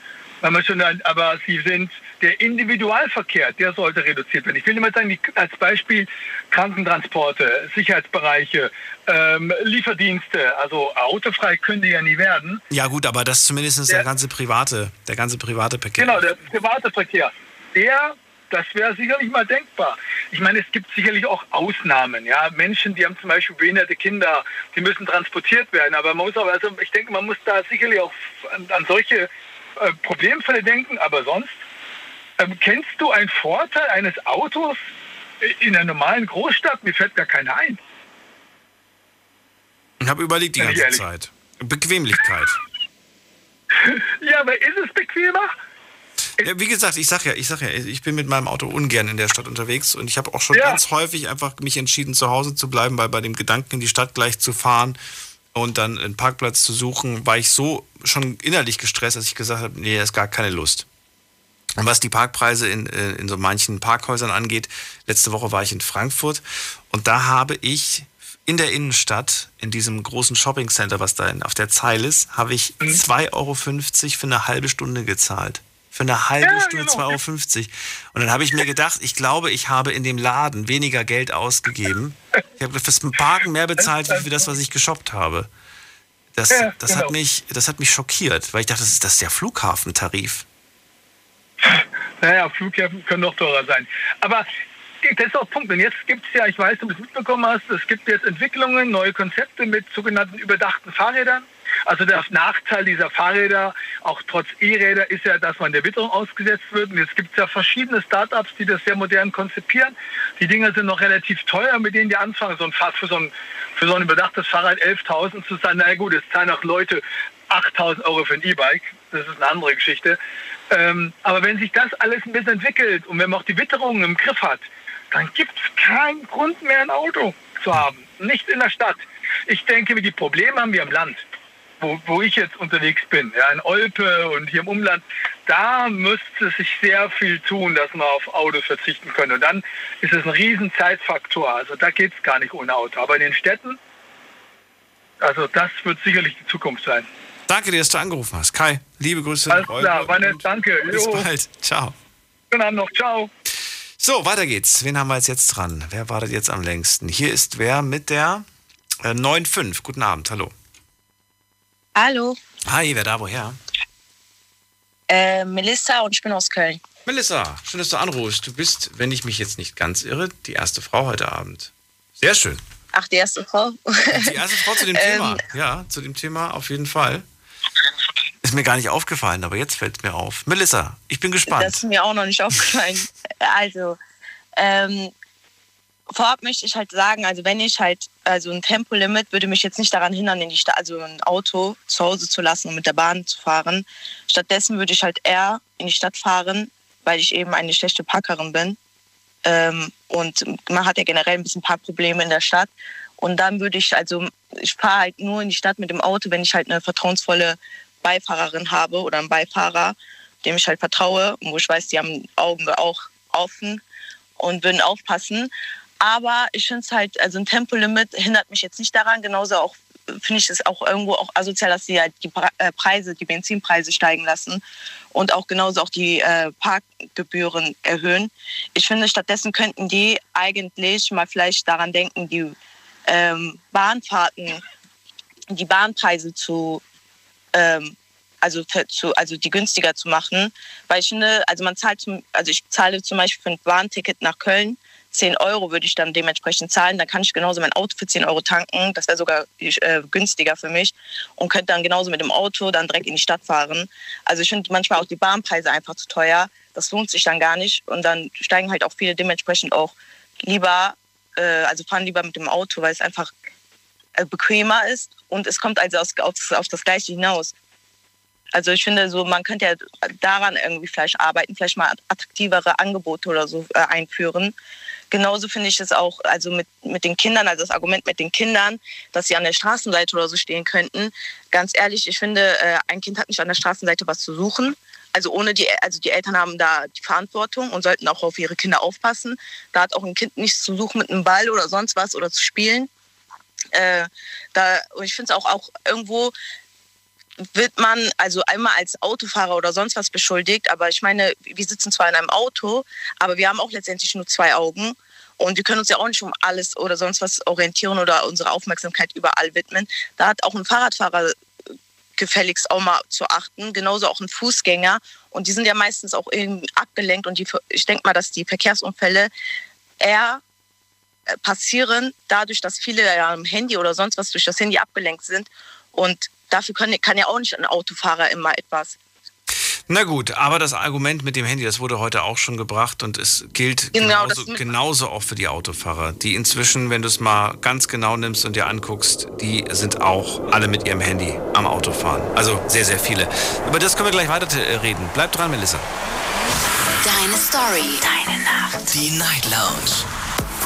Schon, aber sie sind der Individualverkehr, der sollte reduziert werden. Ich will immer sagen, als Beispiel Krankentransporte, Sicherheitsbereiche, ähm, Lieferdienste, also autofrei können die ja nie werden. Ja gut, aber das zumindest ist der, der ganze private, der ganze private Verkehr. Genau, der private Verkehr. Der das wäre sicherlich mal denkbar. Ich meine, es gibt sicherlich auch Ausnahmen. Ja, Menschen, die haben zum Beispiel behinderte Kinder, die müssen transportiert werden. Aber man muss auch, also ich denke, man muss da sicherlich auch an, an solche äh, Problemfälle denken. Aber sonst, ähm, kennst du einen Vorteil eines Autos in einer normalen Großstadt? Mir fällt gar keiner ein. Ich habe überlegt die ganze Zeit. Bequemlichkeit. ja, aber ist es bequemer? Ja, wie gesagt, ich sag ja, ich sag ja, ich bin mit meinem Auto ungern in der Stadt unterwegs und ich habe auch schon ja. ganz häufig einfach mich entschieden, zu Hause zu bleiben, weil bei dem Gedanken, in die Stadt gleich zu fahren und dann einen Parkplatz zu suchen, war ich so schon innerlich gestresst, dass ich gesagt habe, nee, ist gar keine Lust. Und was die Parkpreise in, äh, in so manchen Parkhäusern angeht, letzte Woche war ich in Frankfurt und da habe ich in der Innenstadt, in diesem großen Shoppingcenter, was da auf der Zeile ist, habe ich 2,50 mhm. Euro für eine halbe Stunde gezahlt. Für eine halbe ja, Stunde genau. 2,50 Euro. Und dann habe ich mir gedacht, ich glaube, ich habe in dem Laden weniger Geld ausgegeben. Ich habe fürs Parken mehr bezahlt, wie für das, was ich geshoppt habe. Das, ja, das, genau. hat mich, das hat mich schockiert, weil ich dachte, das ist, das ist der Flughafentarif. Naja, Flughäfen können doch teurer sein. Aber das ist auch Punkt. Und jetzt gibt es ja, ich weiß, ob du es mitbekommen hast, es gibt jetzt Entwicklungen, neue Konzepte mit sogenannten überdachten Fahrrädern. Also der Nachteil dieser Fahrräder, auch trotz E-Räder, ist ja, dass man der Witterung ausgesetzt wird. Und jetzt gibt es ja verschiedene Startups, die das sehr modern konzipieren. Die Dinger sind noch relativ teuer, mit denen die anfangen. So ein Fahrrad für so ein, für so ein überdachtes Fahrrad 11.000 zu sein. Na gut, es zahlen auch Leute 8.000 Euro für ein E-Bike. Das ist eine andere Geschichte. Ähm, aber wenn sich das alles ein bisschen entwickelt und wenn man auch die Witterung im Griff hat, dann gibt es keinen Grund mehr, ein Auto zu haben. Nicht in der Stadt. Ich denke, die Probleme haben wir im Land wo, wo ich jetzt unterwegs bin, ja, in Olpe und hier im Umland, da müsste sich sehr viel tun, dass man auf Autos verzichten können. Und dann ist es ein riesen Zeitfaktor. Also da geht es gar nicht ohne Auto. Aber in den Städten, also das wird sicherlich die Zukunft sein. Danke dir, dass du angerufen hast. Kai, liebe Grüße. Alles klar, nett, danke. Bis jo. bald. Ciao. Schönen Abend noch. Ciao. So, weiter geht's. Wen haben wir jetzt dran? Wer wartet jetzt am längsten? Hier ist wer mit der äh, 9.5. Guten Abend, hallo. Hallo. Hi, wer da, woher? Äh, Melissa und ich bin aus Köln. Melissa, schön, dass du anrufst. Du bist, wenn ich mich jetzt nicht ganz irre, die erste Frau heute Abend. Sehr schön. Ach, die erste Frau? Die erste Frau zu dem Thema. Ähm, ja, zu dem Thema auf jeden Fall. Ist mir gar nicht aufgefallen, aber jetzt fällt es mir auf. Melissa, ich bin gespannt. Das ist mir auch noch nicht aufgefallen. Also, ähm, vorab möchte ich halt sagen, also wenn ich halt, also ein Tempolimit würde mich jetzt nicht daran hindern, in die Stadt, also ein Auto zu Hause zu lassen und mit der Bahn zu fahren. Stattdessen würde ich halt eher in die Stadt fahren, weil ich eben eine schlechte Parkerin bin. Ähm, und man hat ja generell ein bisschen Parkprobleme in der Stadt. Und dann würde ich, also ich fahre halt nur in die Stadt mit dem Auto, wenn ich halt eine vertrauensvolle Beifahrerin habe oder einen Beifahrer, dem ich halt vertraue wo ich weiß, die haben Augen auch offen und würden aufpassen. Aber ich finde es halt, also ein Tempolimit hindert mich jetzt nicht daran. Genauso auch finde ich es auch irgendwo auch asozial, dass sie halt die äh, Preise, die Benzinpreise steigen lassen und auch genauso auch die äh, Parkgebühren erhöhen. Ich finde, stattdessen könnten die eigentlich mal vielleicht daran denken, die ähm, Bahnfahrten, die Bahnpreise zu ähm, also, zu, also die günstiger zu machen. Weil ich finde, also man zahlt zum, also ich zahle zum Beispiel für ein Bahnticket nach Köln 10 Euro würde ich dann dementsprechend zahlen. Dann kann ich genauso mein Auto für 10 Euro tanken. Das wäre sogar äh, günstiger für mich. Und könnte dann genauso mit dem Auto dann direkt in die Stadt fahren. Also ich finde manchmal auch die Bahnpreise einfach zu teuer. Das lohnt sich dann gar nicht. Und dann steigen halt auch viele dementsprechend auch lieber, äh, also fahren lieber mit dem Auto, weil es einfach äh, bequemer ist. Und es kommt also aus, auf, auf das Gleiche hinaus. Also ich finde, so man könnte ja daran irgendwie vielleicht arbeiten, vielleicht mal attraktivere Angebote oder so äh, einführen, Genauso finde ich es auch, also mit, mit den Kindern, also das Argument mit den Kindern, dass sie an der Straßenseite oder so stehen könnten. Ganz ehrlich, ich finde, äh, ein Kind hat nicht an der Straßenseite was zu suchen. Also ohne die, also die Eltern haben da die Verantwortung und sollten auch auf ihre Kinder aufpassen. Da hat auch ein Kind nichts zu suchen mit einem Ball oder sonst was oder zu spielen. Äh, da, und ich finde es auch, auch irgendwo wird man also einmal als Autofahrer oder sonst was beschuldigt. Aber ich meine, wir sitzen zwar in einem Auto, aber wir haben auch letztendlich nur zwei Augen. Und wir können uns ja auch nicht um alles oder sonst was orientieren oder unsere Aufmerksamkeit überall widmen. Da hat auch ein Fahrradfahrer gefälligst auch mal zu achten, genauso auch ein Fußgänger. Und die sind ja meistens auch irgendwie abgelenkt. Und die, ich denke mal, dass die Verkehrsunfälle eher äh, passieren, dadurch, dass viele ja am Handy oder sonst was durch das Handy abgelenkt sind. Und dafür kann, kann ja auch nicht ein Autofahrer immer etwas. Na gut, aber das Argument mit dem Handy, das wurde heute auch schon gebracht und es gilt genau, genauso, genauso auch für die Autofahrer, die inzwischen, wenn du es mal ganz genau nimmst und dir anguckst, die sind auch alle mit ihrem Handy am Autofahren. Also sehr, sehr viele. Über das können wir gleich weiter reden. Bleib dran, Melissa. Deine Story. Deine Nacht. Die Night Lounge.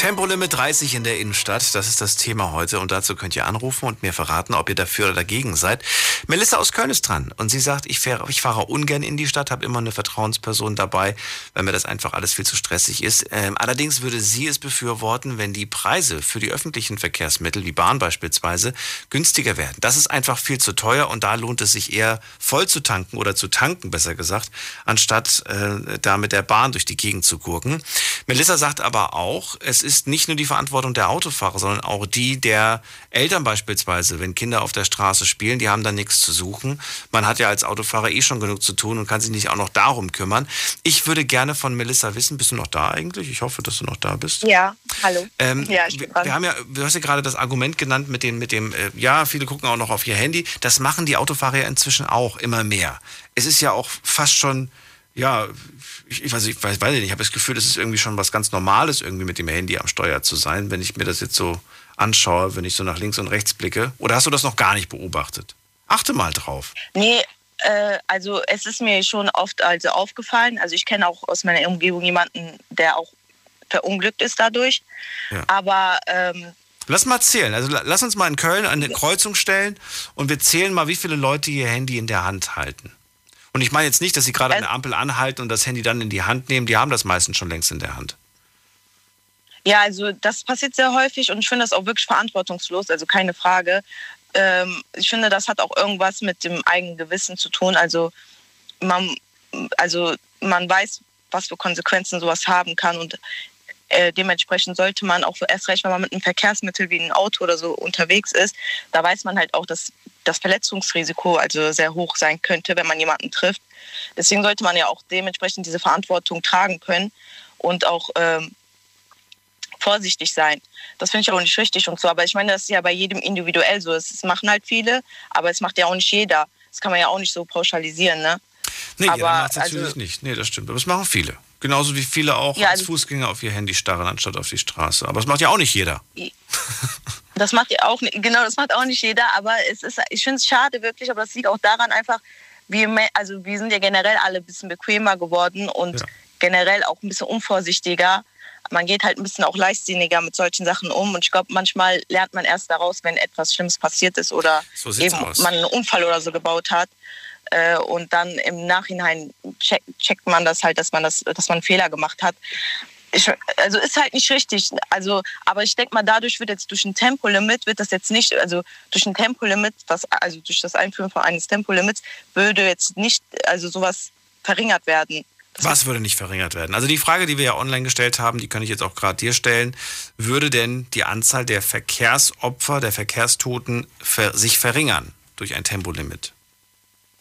Tempolimit 30 in der Innenstadt, das ist das Thema heute und dazu könnt ihr anrufen und mir verraten, ob ihr dafür oder dagegen seid. Melissa aus Köln ist dran und sie sagt, ich fahre, ich fahre ungern in die Stadt, habe immer eine Vertrauensperson dabei, weil mir das einfach alles viel zu stressig ist. Ähm, allerdings würde sie es befürworten, wenn die Preise für die öffentlichen Verkehrsmittel, wie Bahn beispielsweise, günstiger werden. Das ist einfach viel zu teuer und da lohnt es sich eher voll zu tanken oder zu tanken, besser gesagt, anstatt äh, da mit der Bahn durch die Gegend zu gurken. Melissa sagt aber auch, es ist ist nicht nur die Verantwortung der Autofahrer, sondern auch die der Eltern beispielsweise. Wenn Kinder auf der Straße spielen, die haben da nichts zu suchen. Man hat ja als Autofahrer eh schon genug zu tun und kann sich nicht auch noch darum kümmern. Ich würde gerne von Melissa wissen, bist du noch da eigentlich? Ich hoffe, dass du noch da bist. Ja, hallo. Ähm, ja, ich bin dran. Wir haben ja, du hast ja gerade das Argument genannt mit dem, mit dem, äh, ja, viele gucken auch noch auf ihr Handy. Das machen die Autofahrer ja inzwischen auch immer mehr. Es ist ja auch fast schon, ja, ich, ich, weiß, ich weiß, weiß nicht, ich habe das Gefühl, es ist irgendwie schon was ganz Normales, irgendwie mit dem Handy am Steuer zu sein, wenn ich mir das jetzt so anschaue, wenn ich so nach links und rechts blicke. Oder hast du das noch gar nicht beobachtet? Achte mal drauf. Nee, äh, also es ist mir schon oft also aufgefallen. Also ich kenne auch aus meiner Umgebung jemanden, der auch verunglückt ist dadurch. Ja. Aber ähm, Lass mal zählen. Also lass uns mal in Köln eine Kreuzung stellen und wir zählen mal, wie viele Leute ihr Handy in der Hand halten. Und ich meine jetzt nicht, dass sie gerade an der Ampel anhalten und das Handy dann in die Hand nehmen. Die haben das meistens schon längst in der Hand. Ja, also das passiert sehr häufig und ich finde das auch wirklich verantwortungslos, also keine Frage. ähm, ich finde, das hat auch irgendwas mit dem eigenen Gewissen zu tun. Also man, also man weiß, was für Konsequenzen sowas haben kann und äh, dementsprechend sollte man auch erst recht, wenn man mit einem Verkehrsmittel wie einem Auto oder so unterwegs ist, da weiß man halt auch, dass das Verletzungsrisiko also sehr hoch sein könnte, wenn man jemanden trifft. Deswegen sollte man ja auch dementsprechend diese Verantwortung tragen können und auch ähm, vorsichtig sein. Das finde ich auch nicht richtig und so. Aber ich meine, das ist ja bei jedem individuell so. Es machen halt viele, aber es macht ja auch nicht jeder. Das kann man ja auch nicht so pauschalisieren, ne? Nee, aber, jeder macht es natürlich also, nicht. Nee, das stimmt. Aber es machen viele. Genauso wie viele auch ja, als also Fußgänger auf ihr Handy starren, anstatt auf die Straße. Aber das macht ja auch nicht jeder. Das macht ja auch nicht, genau, das macht auch nicht jeder. Aber es ist, ich finde es schade wirklich, aber das liegt auch daran einfach, wir, also wir sind ja generell alle ein bisschen bequemer geworden und ja. generell auch ein bisschen unvorsichtiger man geht halt ein bisschen auch leichtsinniger mit solchen Sachen um. Und ich glaube, manchmal lernt man erst daraus, wenn etwas Schlimmes passiert ist oder so eben aus. man einen Unfall oder so gebaut hat. Äh, und dann im Nachhinein check, checkt man das halt, dass man das, dass man Fehler gemacht hat. Ich, also ist halt nicht richtig. Also, aber ich denke mal, dadurch wird jetzt durch ein Tempolimit wird das jetzt nicht, also durch ein Tempolimit, das, also durch das Einführen von eines Tempolimits würde jetzt nicht, also sowas verringert werden. Was würde nicht verringert werden? Also die Frage, die wir ja online gestellt haben, die kann ich jetzt auch gerade dir stellen. Würde denn die Anzahl der Verkehrsopfer, der Verkehrstoten ver sich verringern durch ein Tempolimit?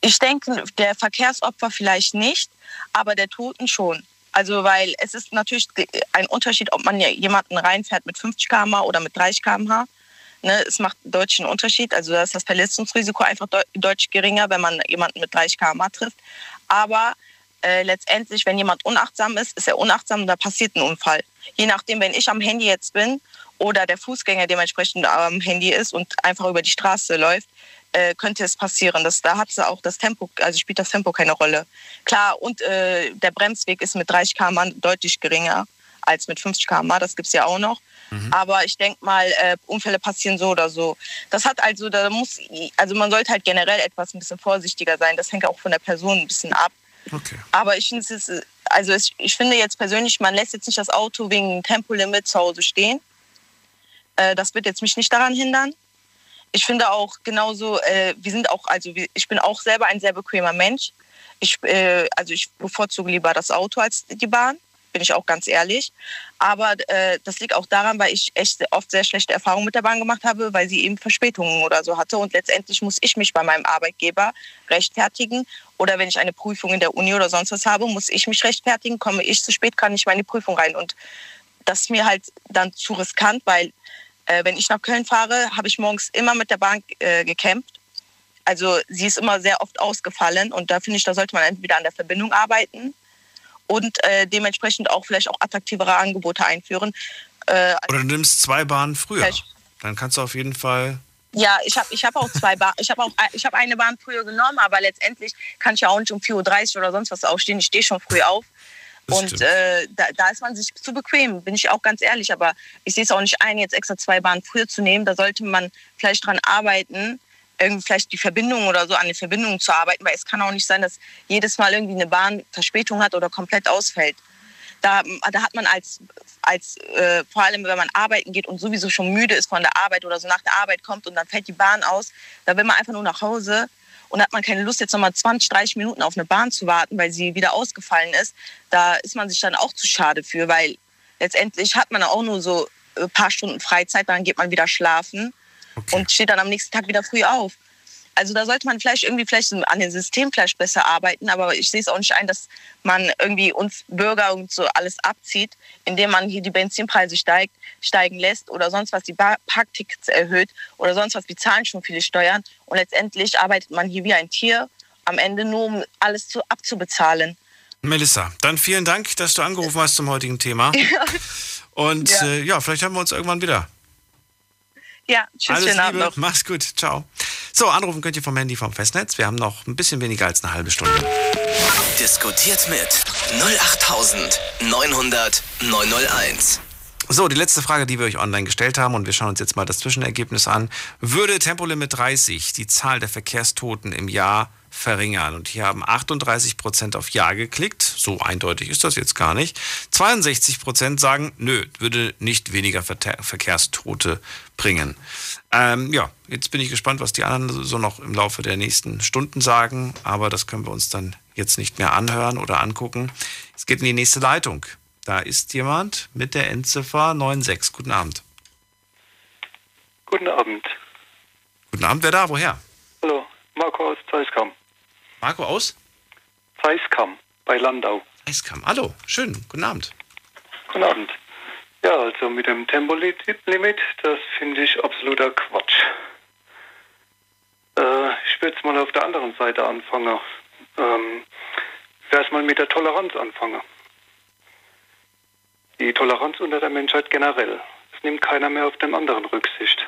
Ich denke, der Verkehrsopfer vielleicht nicht, aber der Toten schon. Also weil es ist natürlich ein Unterschied, ob man jemanden reinfährt mit 50 km oder mit 30 km/h. Ne, es macht einen deutlichen Unterschied. Also da ist das Verletzungsrisiko einfach deutlich geringer, wenn man jemanden mit 30 km/h trifft. Aber äh, letztendlich, wenn jemand unachtsam ist, ist er unachtsam und da passiert ein Unfall. Je nachdem, wenn ich am Handy jetzt bin oder der Fußgänger dementsprechend am Handy ist und einfach über die Straße läuft, äh, könnte es passieren. Das, da hat auch das Tempo, also spielt das Tempo keine Rolle. Klar, und äh, der Bremsweg ist mit 30 km deutlich geringer als mit 50 km, das gibt es ja auch noch. Mhm. Aber ich denke mal, äh, Unfälle passieren so oder so. Das hat also, da muss, also man sollte halt generell etwas ein bisschen vorsichtiger sein. Das hängt auch von der Person ein bisschen ab. Okay. Aber ich finde es also es, ich finde jetzt persönlich, man lässt jetzt nicht das Auto wegen Tempolimit zu Hause stehen. Äh, das wird jetzt mich nicht daran hindern. Ich finde auch genauso, äh, wir sind auch, also ich bin auch selber ein sehr bequemer Mensch. Ich, äh, also ich bevorzuge lieber das Auto als die Bahn bin ich auch ganz ehrlich. Aber äh, das liegt auch daran, weil ich echt oft sehr schlechte Erfahrungen mit der Bahn gemacht habe, weil sie eben Verspätungen oder so hatte. Und letztendlich muss ich mich bei meinem Arbeitgeber rechtfertigen. Oder wenn ich eine Prüfung in der Uni oder sonst was habe, muss ich mich rechtfertigen. Komme ich zu spät, kann ich meine Prüfung rein. Und das ist mir halt dann zu riskant, weil äh, wenn ich nach Köln fahre, habe ich morgens immer mit der Bahn äh, gekämpft. Also sie ist immer sehr oft ausgefallen und da finde ich, da sollte man entweder an der Verbindung arbeiten und äh, dementsprechend auch vielleicht auch attraktivere Angebote einführen. Äh, Oder du nimmst zwei Bahnen früher. Dann kannst du auf jeden Fall. Ja, ich habe ich hab auch zwei Bahnen. Ich habe auch ich hab eine Bahn früher genommen, aber letztendlich kann ich ja auch nicht um 4.30 Uhr oder sonst was aufstehen. Ich stehe schon früh auf. Das und äh, da, da, ist man sich zu bequem, bin ich auch ganz ehrlich. Aber ich sehe es auch nicht ein, jetzt extra zwei Bahnen früher zu nehmen. Da sollte man vielleicht dran arbeiten, irgendwie vielleicht die Verbindung oder so an den Verbindungen zu arbeiten, weil es kann auch nicht sein, dass jedes Mal irgendwie eine Bahn Verspätung hat oder komplett ausfällt. Da, da hat man als, als äh, vor allem, wenn man arbeiten geht und sowieso schon müde ist von der Arbeit oder so nach der Arbeit kommt und dann fällt die Bahn aus, da will man einfach nur nach Hause und hat man keine Lust, jetzt nochmal 20, 30 Minuten auf eine Bahn zu warten, weil sie wieder ausgefallen ist. Da ist man sich dann auch zu schade für, weil letztendlich hat man auch nur so ein paar Stunden Freizeit, dann geht man wieder schlafen okay. und steht dann am nächsten Tag wieder früh auf. Also da sollte man vielleicht irgendwie vielleicht an dem System vielleicht besser arbeiten, aber ich sehe es auch nicht ein, dass man irgendwie uns Bürger und so alles abzieht, indem man hier die Benzinpreise steigt, steigen lässt oder sonst was die Parktickets erhöht oder sonst was, wir zahlen schon viele Steuern und letztendlich arbeitet man hier wie ein Tier am Ende nur, um alles zu, abzubezahlen. Melissa, dann vielen Dank, dass du angerufen hast zum heutigen Thema. Und ja. Äh, ja, vielleicht haben wir uns irgendwann wieder. Ja, tschüss, Alles schönen Abend noch. Mach's gut, ciao. So, anrufen könnt ihr vom Handy vom Festnetz. Wir haben noch ein bisschen weniger als eine halbe Stunde. Diskutiert mit 08900 901. So, die letzte Frage, die wir euch online gestellt haben, und wir schauen uns jetzt mal das Zwischenergebnis an. Würde Tempolimit 30 die Zahl der Verkehrstoten im Jahr verringern. Und hier haben 38 Prozent auf Ja geklickt. So eindeutig ist das jetzt gar nicht. 62 Prozent sagen, nö, würde nicht weniger Verkehrstote bringen. Ähm, ja, jetzt bin ich gespannt, was die anderen so noch im Laufe der nächsten Stunden sagen. Aber das können wir uns dann jetzt nicht mehr anhören oder angucken. Es geht in die nächste Leitung. Da ist jemand mit der Endziffer 96. Guten Abend. Guten Abend. Guten Abend, wer da? Woher? Hallo, Marco aus Zeiskam. Marco aus? Zeiskam bei Landau. Zeiskam, hallo, schön, guten Abend. Guten Abend. Ja, also mit dem Tempolimit, das finde ich absoluter Quatsch. Äh, ich würde es mal auf der anderen Seite anfangen. Ähm, ich mal mit der Toleranz anfangen. Die Toleranz unter der Menschheit generell. Es nimmt keiner mehr auf den anderen Rücksicht.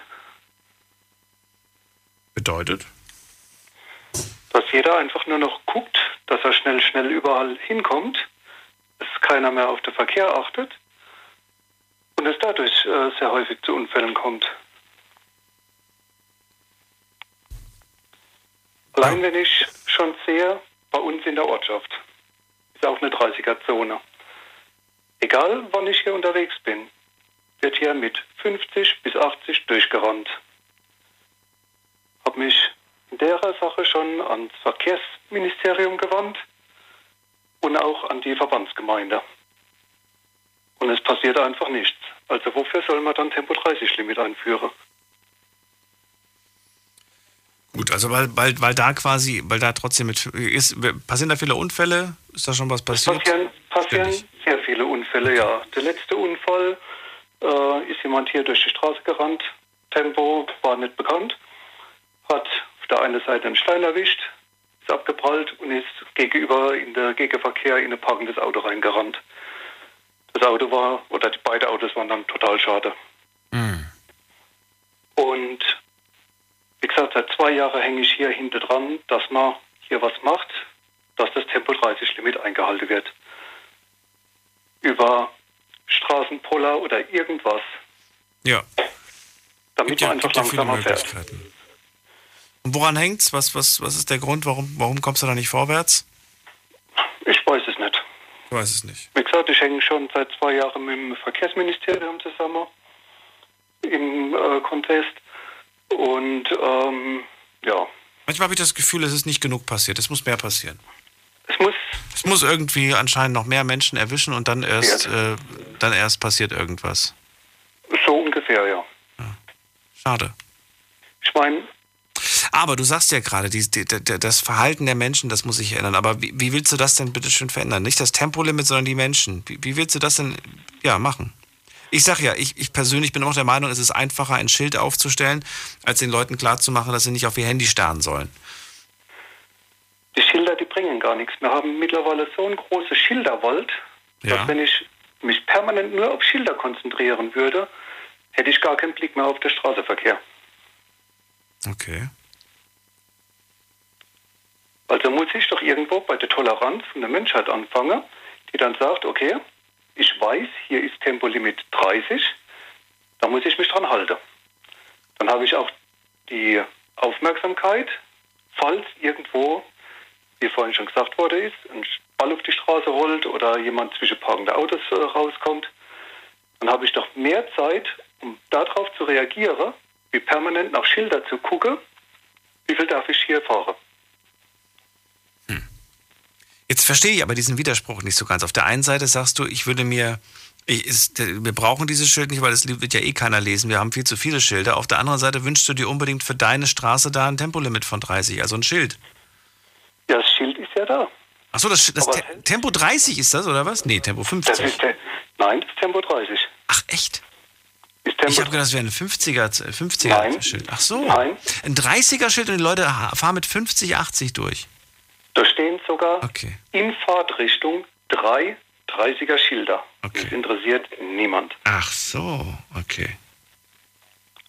Bedeutet? Jeder einfach nur noch guckt, dass er schnell, schnell überall hinkommt, dass keiner mehr auf den Verkehr achtet und es dadurch äh, sehr häufig zu Unfällen kommt. Allein wenn ich schon sehe, bei uns in der Ortschaft, ist auch eine 30er-Zone. Egal wann ich hier unterwegs bin, wird hier mit 50 bis 80 durchgerannt habe mich in der Sache schon ans Verkehrsministerium gewandt und auch an die Verbandsgemeinde. Und es passiert einfach nichts. Also wofür soll man dann Tempo 30 Limit einführen? Gut, also weil, weil, weil da quasi, weil da trotzdem mit ist, passieren da viele Unfälle? Ist da schon was passiert? Es passieren, passieren sehr viele Unfälle, ja. Der letzte Unfall äh, ist jemand hier durch die Straße gerannt. Tempo war nicht bekannt hat auf der einen Seite einen Stein erwischt, ist abgeprallt und ist gegenüber in der Gegenverkehr in ein parkendes Auto reingerannt. Das Auto war, oder die beiden Autos waren dann total schade. Mhm. Und wie gesagt, seit zwei Jahren hänge ich hier hinter dran, dass man hier was macht, dass das Tempo 30 Limit eingehalten wird. Über Straßenpoller oder irgendwas. Ja. Damit man einfach langsamer fährt. Und woran hängt's? Was, was, was ist der Grund? Warum, warum kommst du da nicht vorwärts? Ich weiß es nicht. Ich weiß es nicht. Wie gesagt, ich hänge schon seit zwei Jahren mit dem Verkehrsministerium zusammen im äh, Contest. Und ähm, ja. Manchmal habe ich das Gefühl, es ist nicht genug passiert. Es muss mehr passieren. Es muss. Es muss irgendwie anscheinend noch mehr Menschen erwischen und dann erst, äh, dann erst passiert irgendwas. So ungefähr, ja. ja. Schade. Ich meine, aber du sagst ja gerade, die, die, das Verhalten der Menschen, das muss sich ändern. Aber wie, wie, willst du das denn bitte schön verändern? Nicht das Tempolimit, sondern die Menschen. Wie, wie willst du das denn ja, machen? Ich sag ja, ich, ich persönlich bin auch der Meinung, es ist einfacher, ein Schild aufzustellen, als den Leuten klarzumachen, dass sie nicht auf ihr Handy starren sollen. Die Schilder, die bringen gar nichts. Wir haben mittlerweile so ein großes Schilderwald, ja. dass wenn ich mich permanent nur auf Schilder konzentrieren würde, hätte ich gar keinen Blick mehr auf den Straßenverkehr. Okay. Also muss ich doch irgendwo bei der Toleranz von der Menschheit anfangen, die dann sagt, okay, ich weiß, hier ist Tempolimit 30, da muss ich mich dran halten. Dann habe ich auch die Aufmerksamkeit, falls irgendwo, wie vorhin schon gesagt wurde, ist, ein Ball auf die Straße rollt oder jemand zwischen parkende Autos äh, rauskommt, dann habe ich doch mehr Zeit, um darauf zu reagieren, wie permanent nach Schilder zu gucken, wie viel darf ich hier fahren. Jetzt verstehe ich aber diesen Widerspruch nicht so ganz. Auf der einen Seite sagst du, ich würde mir, ich, ist, wir brauchen dieses Schild nicht, weil das wird ja eh keiner lesen. Wir haben viel zu viele Schilder. Auf der anderen Seite wünschst du dir unbedingt für deine Straße da ein Tempolimit von 30, also ein Schild. Ja, das Schild ist ja da. Achso, das, das Te Tempo 30 ist das, oder was? Nee, Tempo 50. Das ist nein, das ist Tempo 30. Ach, echt? ich habe gedacht, das wäre ein 50er, 50er Schild. Ach so. Nein. Ein 30er Schild und die Leute fahren mit 50, 80 durch. Da stehen sogar okay. in Fahrtrichtung drei 30er Schilder. Okay. Das interessiert niemand. Ach so, okay.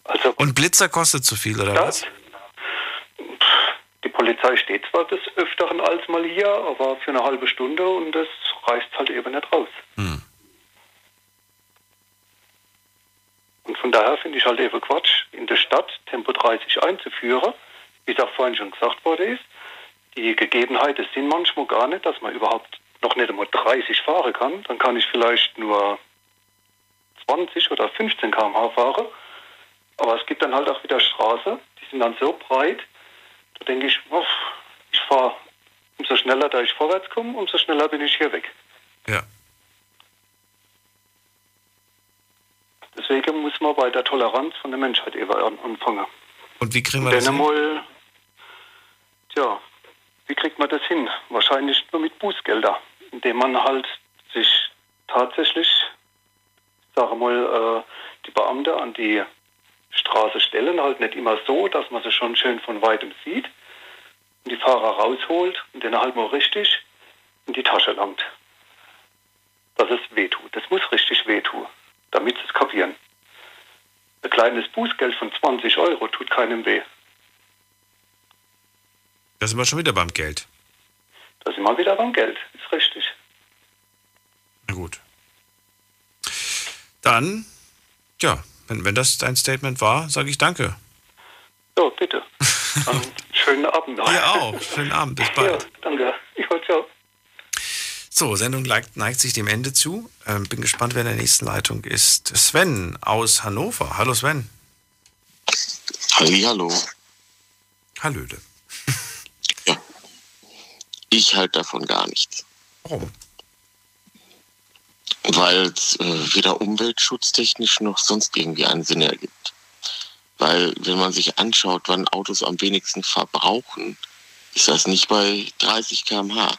Also, Und Blitzer kostet zu viel, oder das, was? Die Polizei steht zwar des Öfteren als mal hier, aber für eine halbe Stunde und das reißt halt eben nicht raus. Hm. Und von daher finde ich halt eben Quatsch, in der Stadt Tempo 30 einzuführen, wie es auch vorhin schon gesagt worden ist, die Gegebenheiten sind manchmal gar nicht, dass man überhaupt noch nicht einmal 30 fahren kann. Dann kann ich vielleicht nur 20 oder 15 km/h fahren. Aber es gibt dann halt auch wieder Straßen, die sind dann so breit, da denke ich, oh, ich fahre umso schneller, da ich vorwärts komme, umso schneller bin ich hier weg. Ja. Deswegen muss man bei der Toleranz von der Menschheit eben anfangen. Und wie kriegen wir Und das hin? einmal, tja, wie kriegt man das hin? Wahrscheinlich nur mit Bußgelder, indem man halt sich tatsächlich, sage mal, äh, die Beamten an die Straße stellen, halt nicht immer so, dass man sie schon schön von weitem sieht und die Fahrer rausholt und den halt mal richtig in die Tasche langt. Dass es wehtut. Das muss richtig wehtun, damit sie es kapieren. Ein kleines Bußgeld von 20 Euro tut keinem weh. Da sind wir schon wieder beim Geld. Da sind wir wieder beim Geld. Ist richtig. Na gut. Dann, ja, wenn, wenn das dein Statement war, sage ich danke. Ja, bitte. Dann schönen Abend noch. Dir auch. Schönen Abend. Bis bald. Ja, danke. Ja, ciao. So, Sendung neigt, neigt sich dem Ende zu. Ähm, bin gespannt, wer in der nächsten Leitung ist. Sven aus Hannover. Hallo Sven. Hallo. Hallöle. Ich halte davon gar nichts. Warum? Weil es äh, weder umweltschutztechnisch noch sonst irgendwie einen Sinn ergibt. Weil wenn man sich anschaut, wann Autos am wenigsten verbrauchen, ist das nicht bei 30 km/h,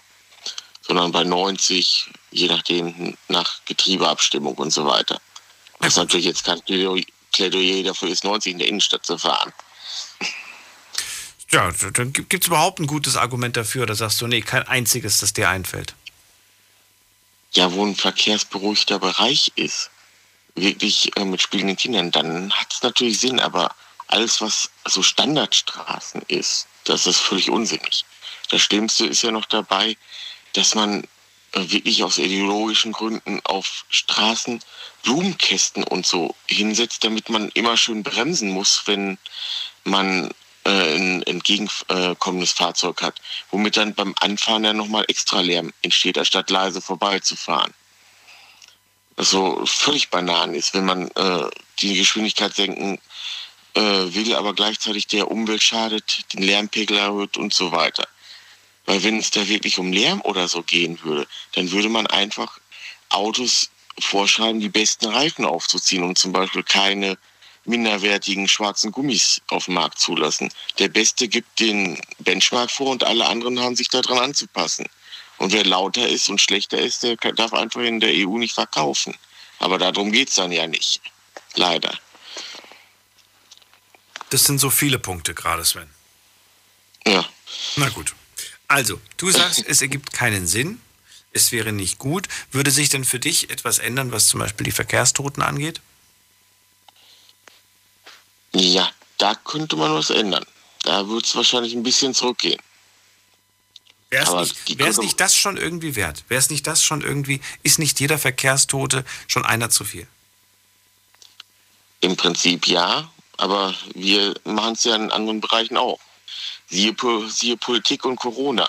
sondern bei 90, je nachdem nach Getriebeabstimmung und so weiter. Was natürlich jetzt kein Plädoyer dafür ist, 90 in der Innenstadt zu fahren. Ja, dann gibt es überhaupt ein gutes Argument dafür, oder sagst du, nee, kein einziges, das dir einfällt? Ja, wo ein verkehrsberuhigter Bereich ist, wirklich äh, mit spielenden Kindern, dann hat es natürlich Sinn, aber alles, was so Standardstraßen ist, das ist völlig unsinnig. Das Schlimmste ist ja noch dabei, dass man äh, wirklich aus ideologischen Gründen auf Straßen Blumenkästen und so hinsetzt, damit man immer schön bremsen muss, wenn man äh, ein entgegenkommendes Fahrzeug hat, womit dann beim Anfahren ja nochmal extra Lärm entsteht, anstatt leise vorbeizufahren. Was so völlig Bananen ist, wenn man äh, die Geschwindigkeit senken äh, will, aber gleichzeitig der Umwelt schadet, den Lärmpegel erhöht und so weiter. Weil wenn es da wirklich um Lärm oder so gehen würde, dann würde man einfach Autos vorschreiben, die besten Reifen aufzuziehen und zum Beispiel keine minderwertigen schwarzen Gummis auf dem Markt zulassen. Der Beste gibt den Benchmark vor und alle anderen haben sich daran anzupassen. Und wer lauter ist und schlechter ist, der darf einfach in der EU nicht verkaufen. Aber darum geht es dann ja nicht. Leider. Das sind so viele Punkte gerade, Sven. Ja. Na gut. Also, du sagst, es ergibt keinen Sinn. Es wäre nicht gut. Würde sich denn für dich etwas ändern, was zum Beispiel die Verkehrstoten angeht? Ja, da könnte man was ändern. Da würde es wahrscheinlich ein bisschen zurückgehen. Wäre es nicht, das schon irgendwie wert? Wäre es nicht das schon irgendwie, ist nicht jeder Verkehrstote schon einer zu viel? Im Prinzip ja, aber wir machen es ja in anderen Bereichen auch. Siehe, siehe Politik und Corona,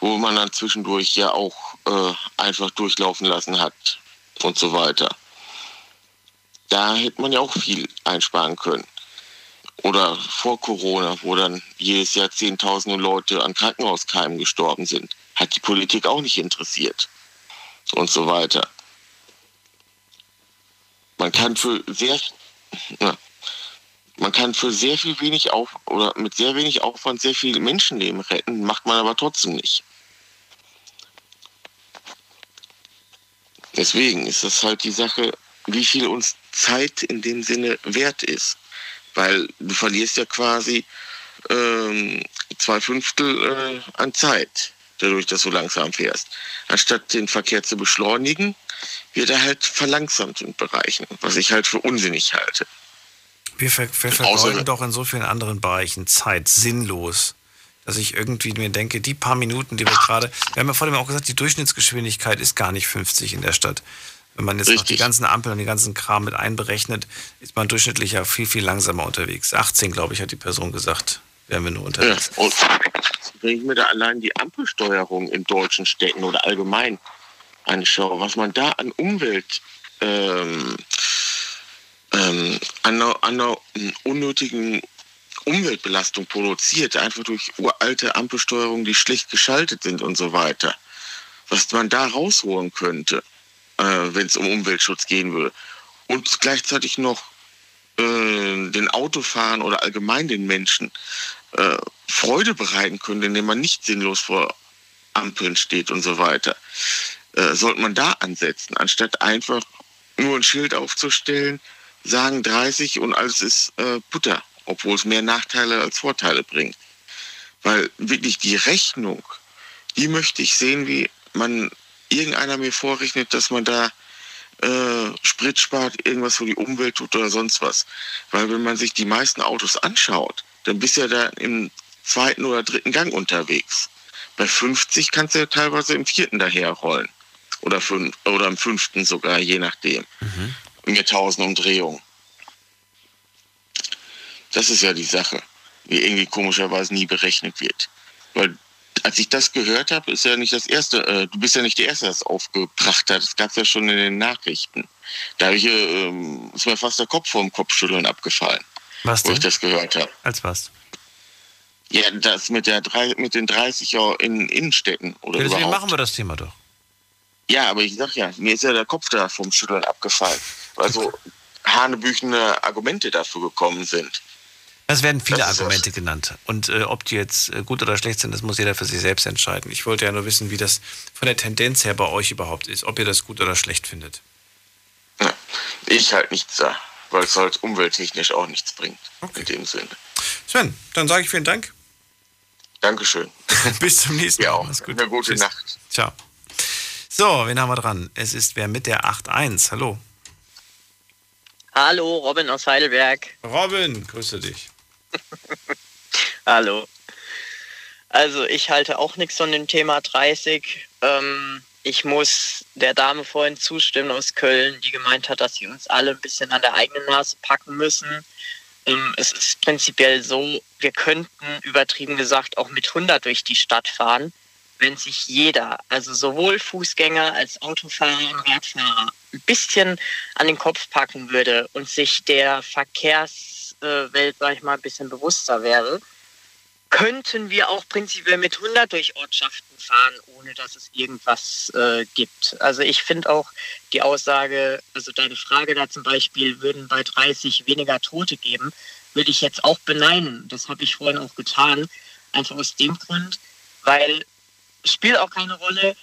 wo man dann zwischendurch ja auch äh, einfach durchlaufen lassen hat und so weiter. Da hätte man ja auch viel einsparen können. Oder vor Corona, wo dann jedes Jahr Zehntausende Leute an Krankenhauskeimen gestorben sind. Hat die Politik auch nicht interessiert. Und so weiter. Man kann für sehr, ja, man kann für sehr viel wenig auf oder mit sehr wenig Aufwand sehr viel Menschenleben retten, macht man aber trotzdem nicht. Deswegen ist das halt die Sache, wie viel uns Zeit in dem Sinne wert ist. Weil du verlierst ja quasi ähm, zwei Fünftel äh, an Zeit, dadurch, dass du langsam fährst. Anstatt den Verkehr zu beschleunigen, wird er halt verlangsamt in Bereichen, was ich halt für unsinnig halte. Wir, ver wir vergeuden doch in so vielen anderen Bereichen Zeit sinnlos, dass ich irgendwie mir denke, die paar Minuten, die wir gerade, wir haben ja vor allem auch gesagt, die Durchschnittsgeschwindigkeit ist gar nicht 50 in der Stadt. Wenn man jetzt noch die Richtig. ganzen Ampeln und den ganzen Kram mit einberechnet, ist man durchschnittlich ja viel, viel langsamer unterwegs. 18, glaube ich, hat die Person gesagt, wären wir nur Ja, unterwegs. und wenn ich mir da allein die Ampelsteuerung in deutschen Städten oder allgemein anschaue, was man da an Umwelt, ähm, ähm, an, einer, an einer unnötigen Umweltbelastung produziert, einfach durch uralte Ampelsteuerungen, die schlecht geschaltet sind und so weiter. Was man da rausholen könnte, wenn es um Umweltschutz gehen würde. Und gleichzeitig noch äh, den Autofahren oder allgemein den Menschen äh, Freude bereiten könnte, indem man nicht sinnlos vor Ampeln steht und so weiter. Äh, sollte man da ansetzen, anstatt einfach nur ein Schild aufzustellen, sagen 30 und alles ist äh, Butter, obwohl es mehr Nachteile als Vorteile bringt. Weil wirklich die Rechnung, die möchte ich sehen, wie man irgendeiner mir vorrechnet, dass man da äh, Sprit spart, irgendwas für die Umwelt tut oder sonst was. Weil wenn man sich die meisten Autos anschaut, dann bist du ja da im zweiten oder dritten Gang unterwegs. Bei 50 kannst du ja teilweise im vierten daherrollen. Oder, fünf, oder im fünften sogar, je nachdem. Mhm. Mit 1000 Umdrehungen. Das ist ja die Sache, die irgendwie komischerweise nie berechnet wird. Weil als ich das gehört habe, ist ja nicht das erste, äh, du bist ja nicht der Erste, der das aufgebracht hat. Das gab es ja schon in den Nachrichten. Da ich, äh, ist mir fast der Kopf vor dem Kopfschütteln abgefallen. Was denn? Wo ich das gehört habe. Als was? Ja, das mit, der, mit den 30 in Innenstädten. Oder ja, deswegen überhaupt. machen wir das Thema doch. Ja, aber ich sag ja, mir ist ja der Kopf da vom Schütteln abgefallen. Weil so hanebüchene Argumente dafür gekommen sind. Es werden viele Argumente das. genannt. Und äh, ob die jetzt äh, gut oder schlecht sind, das muss jeder für sich selbst entscheiden. Ich wollte ja nur wissen, wie das von der Tendenz her bei euch überhaupt ist, ob ihr das gut oder schlecht findet. Ja, ich halt nichts da, weil es halt umwelttechnisch auch nichts bringt. Okay. In dem Sinne. Sven, dann sage ich vielen Dank. Dankeschön. Bis zum nächsten Mal. Ja, auch. Gut. Eine gute Tschüss. Nacht. Ciao. So, wen haben wir dran? Es ist wer mit der 8.1. Hallo. Hallo, Robin aus Heidelberg. Robin, grüße dich. Hallo. Also ich halte auch nichts von dem Thema 30. Ähm, ich muss der Dame vorhin zustimmen aus Köln, die gemeint hat, dass sie uns alle ein bisschen an der eigenen Nase packen müssen. Ähm, es ist prinzipiell so, wir könnten übertrieben gesagt auch mit 100 durch die Stadt fahren, wenn sich jeder, also sowohl Fußgänger als Autofahrer und Radfahrer, ein bisschen an den Kopf packen würde und sich der Verkehrs Welt, sag ich mal, ein bisschen bewusster wäre, könnten wir auch prinzipiell mit 100 durch Ortschaften fahren, ohne dass es irgendwas äh, gibt. Also ich finde auch die Aussage, also deine Frage da zum Beispiel, würden bei 30 weniger Tote geben, würde ich jetzt auch beneiden. Das habe ich vorhin auch getan. Einfach aus dem Grund, weil spielt auch keine Rolle,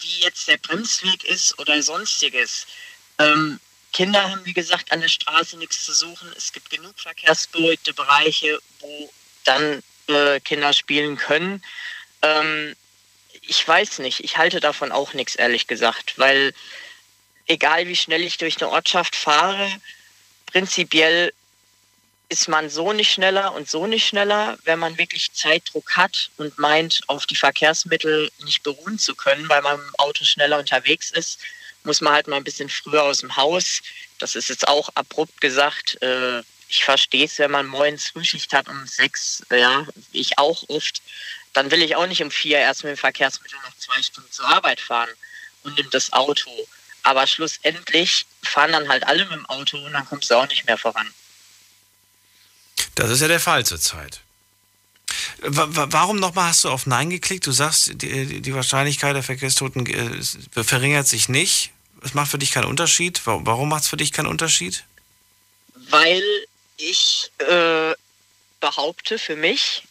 wie jetzt der Bremsweg ist oder sonstiges. Ähm, Kinder haben, wie gesagt, an der Straße nichts zu suchen. Es gibt genug verkehrsberuhigte Bereiche, wo dann äh, Kinder spielen können. Ähm, ich weiß nicht, ich halte davon auch nichts, ehrlich gesagt, weil egal wie schnell ich durch eine Ortschaft fahre, prinzipiell ist man so nicht schneller und so nicht schneller, wenn man wirklich Zeitdruck hat und meint, auf die Verkehrsmittel nicht beruhen zu können, weil man im Auto schneller unterwegs ist muss man halt mal ein bisschen früher aus dem Haus. Das ist jetzt auch abrupt gesagt. Äh, ich verstehe es, wenn man morgens Frühschicht hat um sechs, ja, ich auch oft. Dann will ich auch nicht um vier erst mit dem Verkehrsmittel noch zwei Stunden zur Arbeit fahren und nimmt das Auto. Aber schlussendlich fahren dann halt alle mit dem Auto und dann kommst du auch nicht mehr voran. Das ist ja der Fall zurzeit. Warum nochmal hast du auf Nein geklickt? Du sagst, die, die Wahrscheinlichkeit der Verkehrstoten äh, verringert sich nicht es macht für dich keinen Unterschied. Warum macht es für dich keinen Unterschied? Weil ich äh, behaupte für mich,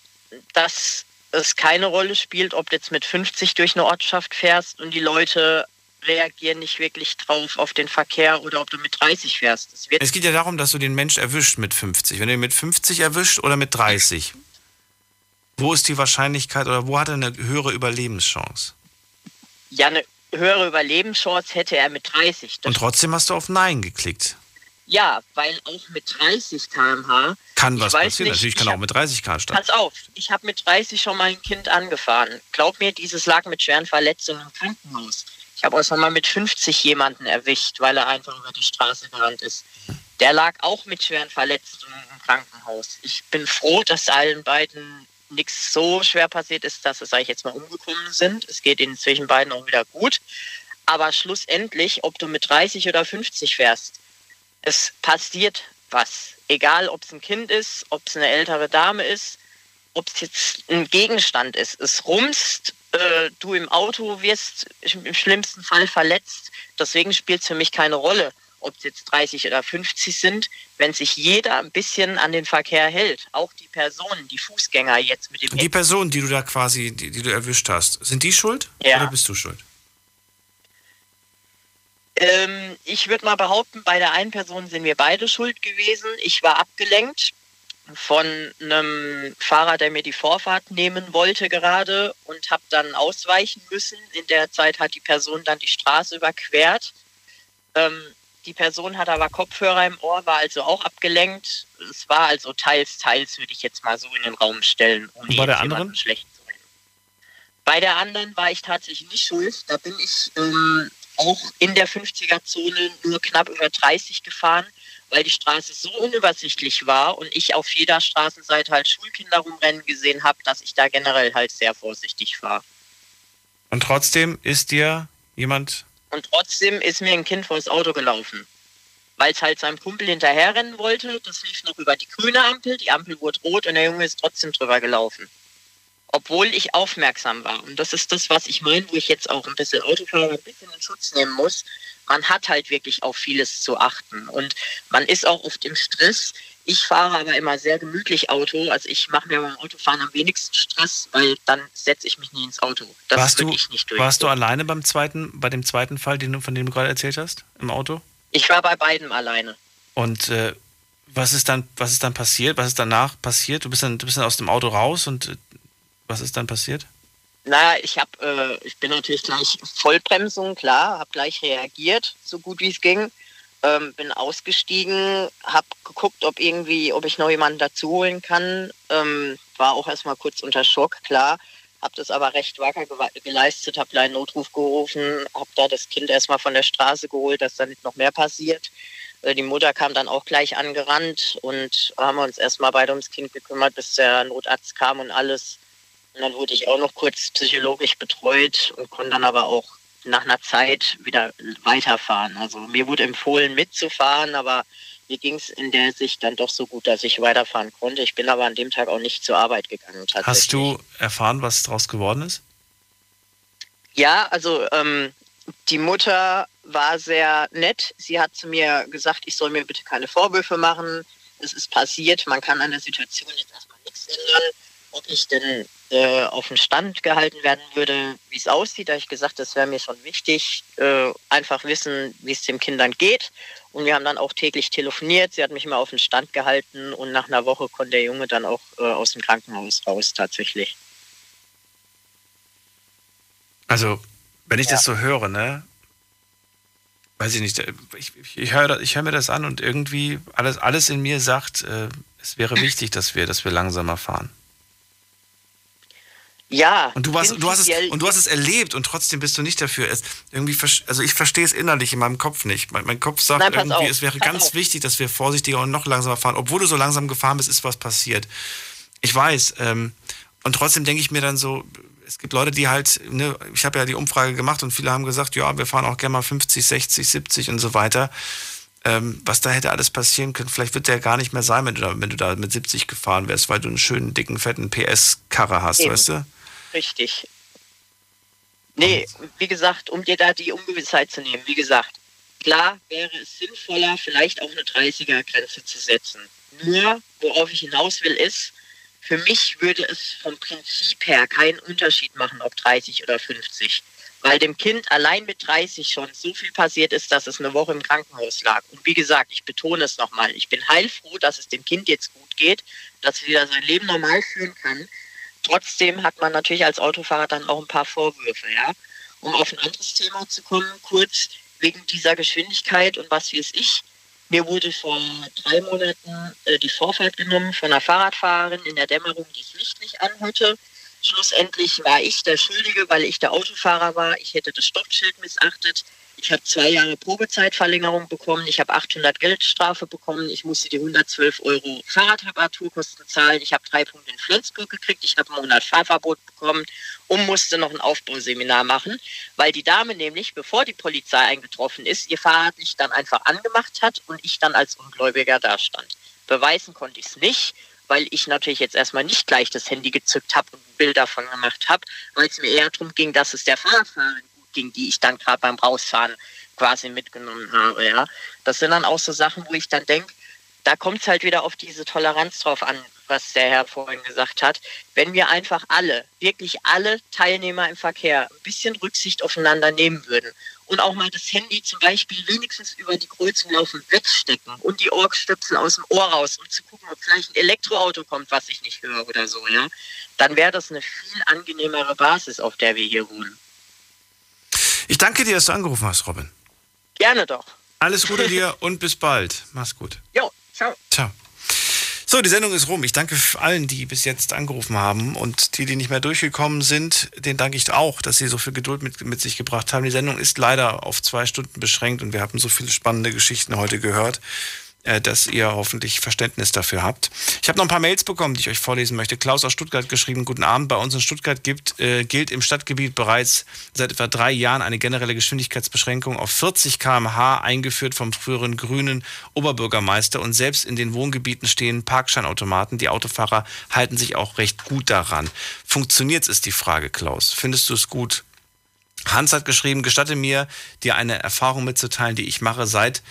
dass es keine Rolle spielt, ob du jetzt mit 50 durch eine Ortschaft fährst und die Leute reagieren nicht wirklich drauf auf den Verkehr oder ob du mit 30 fährst. es geht ja darum, dass du den Mensch erwischt mit 50. Wenn du ihn mit 50 erwischt oder mit 30, wo ist die Wahrscheinlichkeit oder wo hat er eine höhere Überlebenschance? Ja, eine höhere Überlebenschance hätte er mit 30. Und trotzdem hast du auf Nein geklickt. Ja, weil auch mit 30 km/h. Kann was passieren. Nicht, Natürlich kann auch mit 30 km starten. Pass auf, ich habe mit 30 schon mal ein Kind angefahren. Glaub mir, dieses lag mit schweren Verletzungen im Krankenhaus. Ich habe auch schon mal mit 50 jemanden erwischt, weil er einfach über die Straße gerannt ist. Der lag auch mit schweren Verletzungen im Krankenhaus. Ich bin froh, dass allen beiden nichts so schwer passiert ist, dass es, sage ich jetzt mal, umgekommen sind. Es geht ihnen zwischen beiden auch wieder gut. Aber schlussendlich, ob du mit 30 oder 50 fährst, es passiert was. Egal, ob es ein Kind ist, ob es eine ältere Dame ist, ob es jetzt ein Gegenstand ist. Es rumst, äh, du im Auto wirst im schlimmsten Fall verletzt. Deswegen spielt es für mich keine Rolle, ob es jetzt 30 oder 50 sind, wenn sich jeder ein bisschen an den Verkehr hält. Auch die Personen, die Fußgänger jetzt mit dem. Die Personen, die du da quasi, die, die du erwischt hast, sind die schuld? Ja. Oder bist du schuld? Ähm, ich würde mal behaupten, bei der einen Person sind wir beide schuld gewesen. Ich war abgelenkt von einem Fahrer, der mir die Vorfahrt nehmen wollte gerade und habe dann ausweichen müssen. In der Zeit hat die Person dann die Straße überquert. Ähm, die Person hat aber Kopfhörer im Ohr, war also auch abgelenkt. Es war also teils, teils, würde ich jetzt mal so in den Raum stellen. Um Und bei der anderen? Schlecht zu reden. Bei der anderen war ich tatsächlich nicht schuld. Da bin ich ähm, auch in der 50er-Zone nur knapp über 30 gefahren, weil die Straße so unübersichtlich war und ich auf jeder Straßenseite halt Schulkinder rumrennen gesehen habe, dass ich da generell halt sehr vorsichtig war. Und trotzdem ist dir jemand. Und trotzdem ist mir ein Kind vor das Auto gelaufen. Weil es halt seinem Kumpel hinterherrennen wollte. Das lief noch über die grüne Ampel. Die Ampel wurde rot und der Junge ist trotzdem drüber gelaufen. Obwohl ich aufmerksam war. Und das ist das, was ich meine, wo ich jetzt auch ein bisschen Autofahrer ein bisschen in Schutz nehmen muss. Man hat halt wirklich auf vieles zu achten. Und man ist auch oft im Stress. Ich fahre aber immer sehr gemütlich Auto. Also ich mache mir beim Autofahren am wenigsten Stress, weil dann setze ich mich nie ins Auto. Das warst du, ich nicht durch. warst du alleine beim zweiten, bei dem zweiten Fall, den du, von dem du gerade erzählt hast, im Auto? Ich war bei beiden alleine. Und äh, was ist dann, was ist dann passiert? Was ist danach passiert? Du bist dann, du bist dann aus dem Auto raus und äh, was ist dann passiert? Naja, ich hab, äh, ich bin natürlich gleich Vollbremsung, klar, habe gleich reagiert, so gut wie es ging. Ähm, bin ausgestiegen, habe geguckt, ob irgendwie, ob ich noch jemanden dazu holen kann. Ähm, war auch erstmal kurz unter Schock, klar. Habe das aber recht wacker geleistet, habe einen Notruf gerufen, habe da das Kind erstmal von der Straße geholt, dass da nicht noch mehr passiert. Äh, Die Mutter kam dann auch gleich angerannt und haben uns erstmal beide ums Kind gekümmert, bis der Notarzt kam und alles. Und dann wurde ich auch noch kurz psychologisch betreut und konnte dann aber auch nach einer Zeit wieder weiterfahren. Also mir wurde empfohlen mitzufahren, aber mir ging es in der Sicht dann doch so gut, dass ich weiterfahren konnte. Ich bin aber an dem Tag auch nicht zur Arbeit gegangen. Hast du erfahren, was daraus geworden ist? Ja, also ähm, die Mutter war sehr nett. Sie hat zu mir gesagt, ich soll mir bitte keine Vorwürfe machen. Es ist passiert, man kann an der Situation jetzt erstmal nichts ändern. Ob ich denn äh, auf den Stand gehalten werden würde, wie es aussieht, da habe ich gesagt, das wäre mir schon wichtig. Äh, einfach wissen, wie es den Kindern geht. Und wir haben dann auch täglich telefoniert. Sie hat mich immer auf den Stand gehalten und nach einer Woche konnte der Junge dann auch äh, aus dem Krankenhaus raus tatsächlich. Also, wenn ich das so höre, ne? Weiß ich nicht, äh, ich, ich, ich höre ich hör mir das an und irgendwie alles, alles in mir sagt, äh, es wäre wichtig, dass wir, dass wir langsamer fahren. Ja. Und du, hast, du hast es, und du hast es erlebt und trotzdem bist du nicht dafür. Es, irgendwie, also ich verstehe es innerlich in meinem Kopf nicht. Mein, mein Kopf sagt Nein, irgendwie, auf, es wäre ganz auf. wichtig, dass wir vorsichtiger und noch langsamer fahren. Obwohl du so langsam gefahren bist, ist was passiert. Ich weiß. Ähm, und trotzdem denke ich mir dann so, es gibt Leute, die halt, ne, ich habe ja die Umfrage gemacht und viele haben gesagt, ja, wir fahren auch gerne mal 50, 60, 70 und so weiter. Ähm, was da hätte alles passieren können, vielleicht wird der gar nicht mehr sein, wenn du da, wenn du da mit 70 gefahren wärst, weil du einen schönen, dicken, fetten PS-Karre hast, Eben. weißt du? Richtig. Nee, wie gesagt, um dir da die Ungewissheit zu nehmen, wie gesagt, klar wäre es sinnvoller, vielleicht auch eine 30er-Grenze zu setzen. Nur, worauf ich hinaus will, ist, für mich würde es vom Prinzip her keinen Unterschied machen, ob 30 oder 50. Weil dem Kind allein mit 30 schon so viel passiert ist, dass es eine Woche im Krankenhaus lag. Und wie gesagt, ich betone es nochmal, ich bin heilfroh, dass es dem Kind jetzt gut geht, dass es wieder sein Leben normal führen kann. Trotzdem hat man natürlich als Autofahrer dann auch ein paar Vorwürfe, ja. Um auf ein anderes Thema zu kommen, kurz wegen dieser Geschwindigkeit und was weiß ich. Mir wurde vor drei Monaten äh, die Vorfahrt genommen von einer Fahrradfahrerin in der Dämmerung, die das Licht nicht anhatte. Schlussendlich war ich der Schuldige, weil ich der Autofahrer war. Ich hätte das Stoppschild missachtet. Ich habe zwei Jahre Probezeitverlängerung bekommen. Ich habe 800 Geldstrafe bekommen. Ich musste die 112 Euro Fahrradreparaturkosten zahlen. Ich habe drei Punkte in Flensburg gekriegt. Ich habe einen Monat Fahrverbot bekommen und musste noch ein Aufbauseminar machen, weil die Dame nämlich, bevor die Polizei eingetroffen ist, ihr Fahrrad nicht dann einfach angemacht hat und ich dann als Ungläubiger dastand. Beweisen konnte ich es nicht, weil ich natürlich jetzt erstmal nicht gleich das Handy gezückt habe und ein Bild davon gemacht habe, weil es mir eher darum ging, dass es der Fahrradfahrerin ging, die ich dann gerade beim Rausfahren quasi mitgenommen habe. Ja. Das sind dann auch so Sachen, wo ich dann denke, da kommt es halt wieder auf diese Toleranz drauf an, was der Herr vorhin gesagt hat. Wenn wir einfach alle, wirklich alle Teilnehmer im Verkehr ein bisschen Rücksicht aufeinander nehmen würden und auch mal das Handy zum Beispiel wenigstens über die Kreuzung laufen wegstecken und die Ohrenstöpsel aus dem Ohr raus, um zu gucken, ob vielleicht ein Elektroauto kommt, was ich nicht höre oder so, ja, dann wäre das eine viel angenehmere Basis, auf der wir hier wohnen. Ich danke dir, dass du angerufen hast, Robin. Gerne doch. Alles Gute dir und bis bald. Mach's gut. Jo, ciao. Ciao. So, die Sendung ist rum. Ich danke allen, die bis jetzt angerufen haben und die, die nicht mehr durchgekommen sind, denen danke ich auch, dass sie so viel Geduld mit, mit sich gebracht haben. Die Sendung ist leider auf zwei Stunden beschränkt und wir haben so viele spannende Geschichten heute gehört. Äh, dass ihr hoffentlich Verständnis dafür habt. Ich habe noch ein paar Mails bekommen, die ich euch vorlesen möchte. Klaus aus Stuttgart geschrieben, guten Abend. Bei uns in Stuttgart gibt, äh, gilt im Stadtgebiet bereits seit etwa drei Jahren eine generelle Geschwindigkeitsbeschränkung auf 40 km/h eingeführt vom früheren grünen Oberbürgermeister. Und selbst in den Wohngebieten stehen Parkscheinautomaten. Die Autofahrer halten sich auch recht gut daran. Funktioniert es, ist die Frage, Klaus. Findest du es gut? Hans hat geschrieben, gestatte mir, dir eine Erfahrung mitzuteilen, die ich mache, seit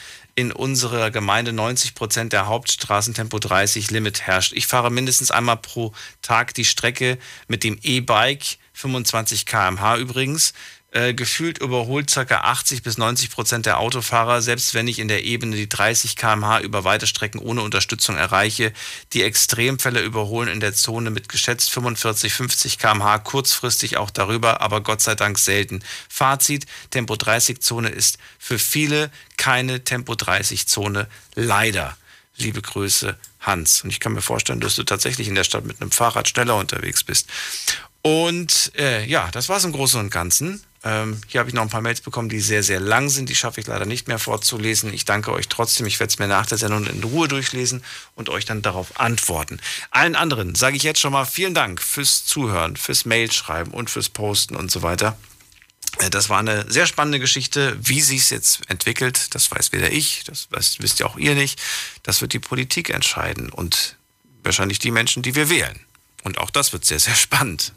in unserer Gemeinde 90 Prozent der Hauptstraßen Tempo 30 Limit herrscht. Ich fahre mindestens einmal pro Tag die Strecke mit dem E-Bike, 25 km/h übrigens. Äh, gefühlt überholt ca. 80 bis 90 Prozent der Autofahrer, selbst wenn ich in der Ebene die 30 km/h über weite Strecken ohne Unterstützung erreiche. Die Extremfälle überholen in der Zone mit geschätzt 45, 50 km/h, kurzfristig auch darüber, aber Gott sei Dank selten. Fazit, Tempo 30 Zone ist für viele keine Tempo 30 Zone, leider. Liebe Grüße, Hans. Und ich kann mir vorstellen, dass du tatsächlich in der Stadt mit einem Fahrrad schneller unterwegs bist. Und äh, ja, das war es im Großen und Ganzen. Ähm, hier habe ich noch ein paar Mails bekommen, die sehr, sehr lang sind. Die schaffe ich leider nicht mehr vorzulesen. Ich danke euch trotzdem. Ich werde es mir nach der Sendung in Ruhe durchlesen und euch dann darauf antworten. Allen anderen sage ich jetzt schon mal vielen Dank fürs Zuhören, fürs Mailschreiben und fürs Posten und so weiter. Äh, das war eine sehr spannende Geschichte. Wie sie es jetzt entwickelt, das weiß weder ich, das wisst ja auch ihr nicht. Das wird die Politik entscheiden und wahrscheinlich die Menschen, die wir wählen. Und auch das wird sehr, sehr spannend.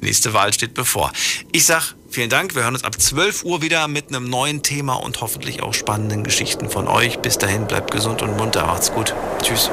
Die nächste Wahl steht bevor. Ich sag vielen Dank. Wir hören uns ab 12 Uhr wieder mit einem neuen Thema und hoffentlich auch spannenden Geschichten von euch. Bis dahin bleibt gesund und munter. Macht's gut. Tschüss.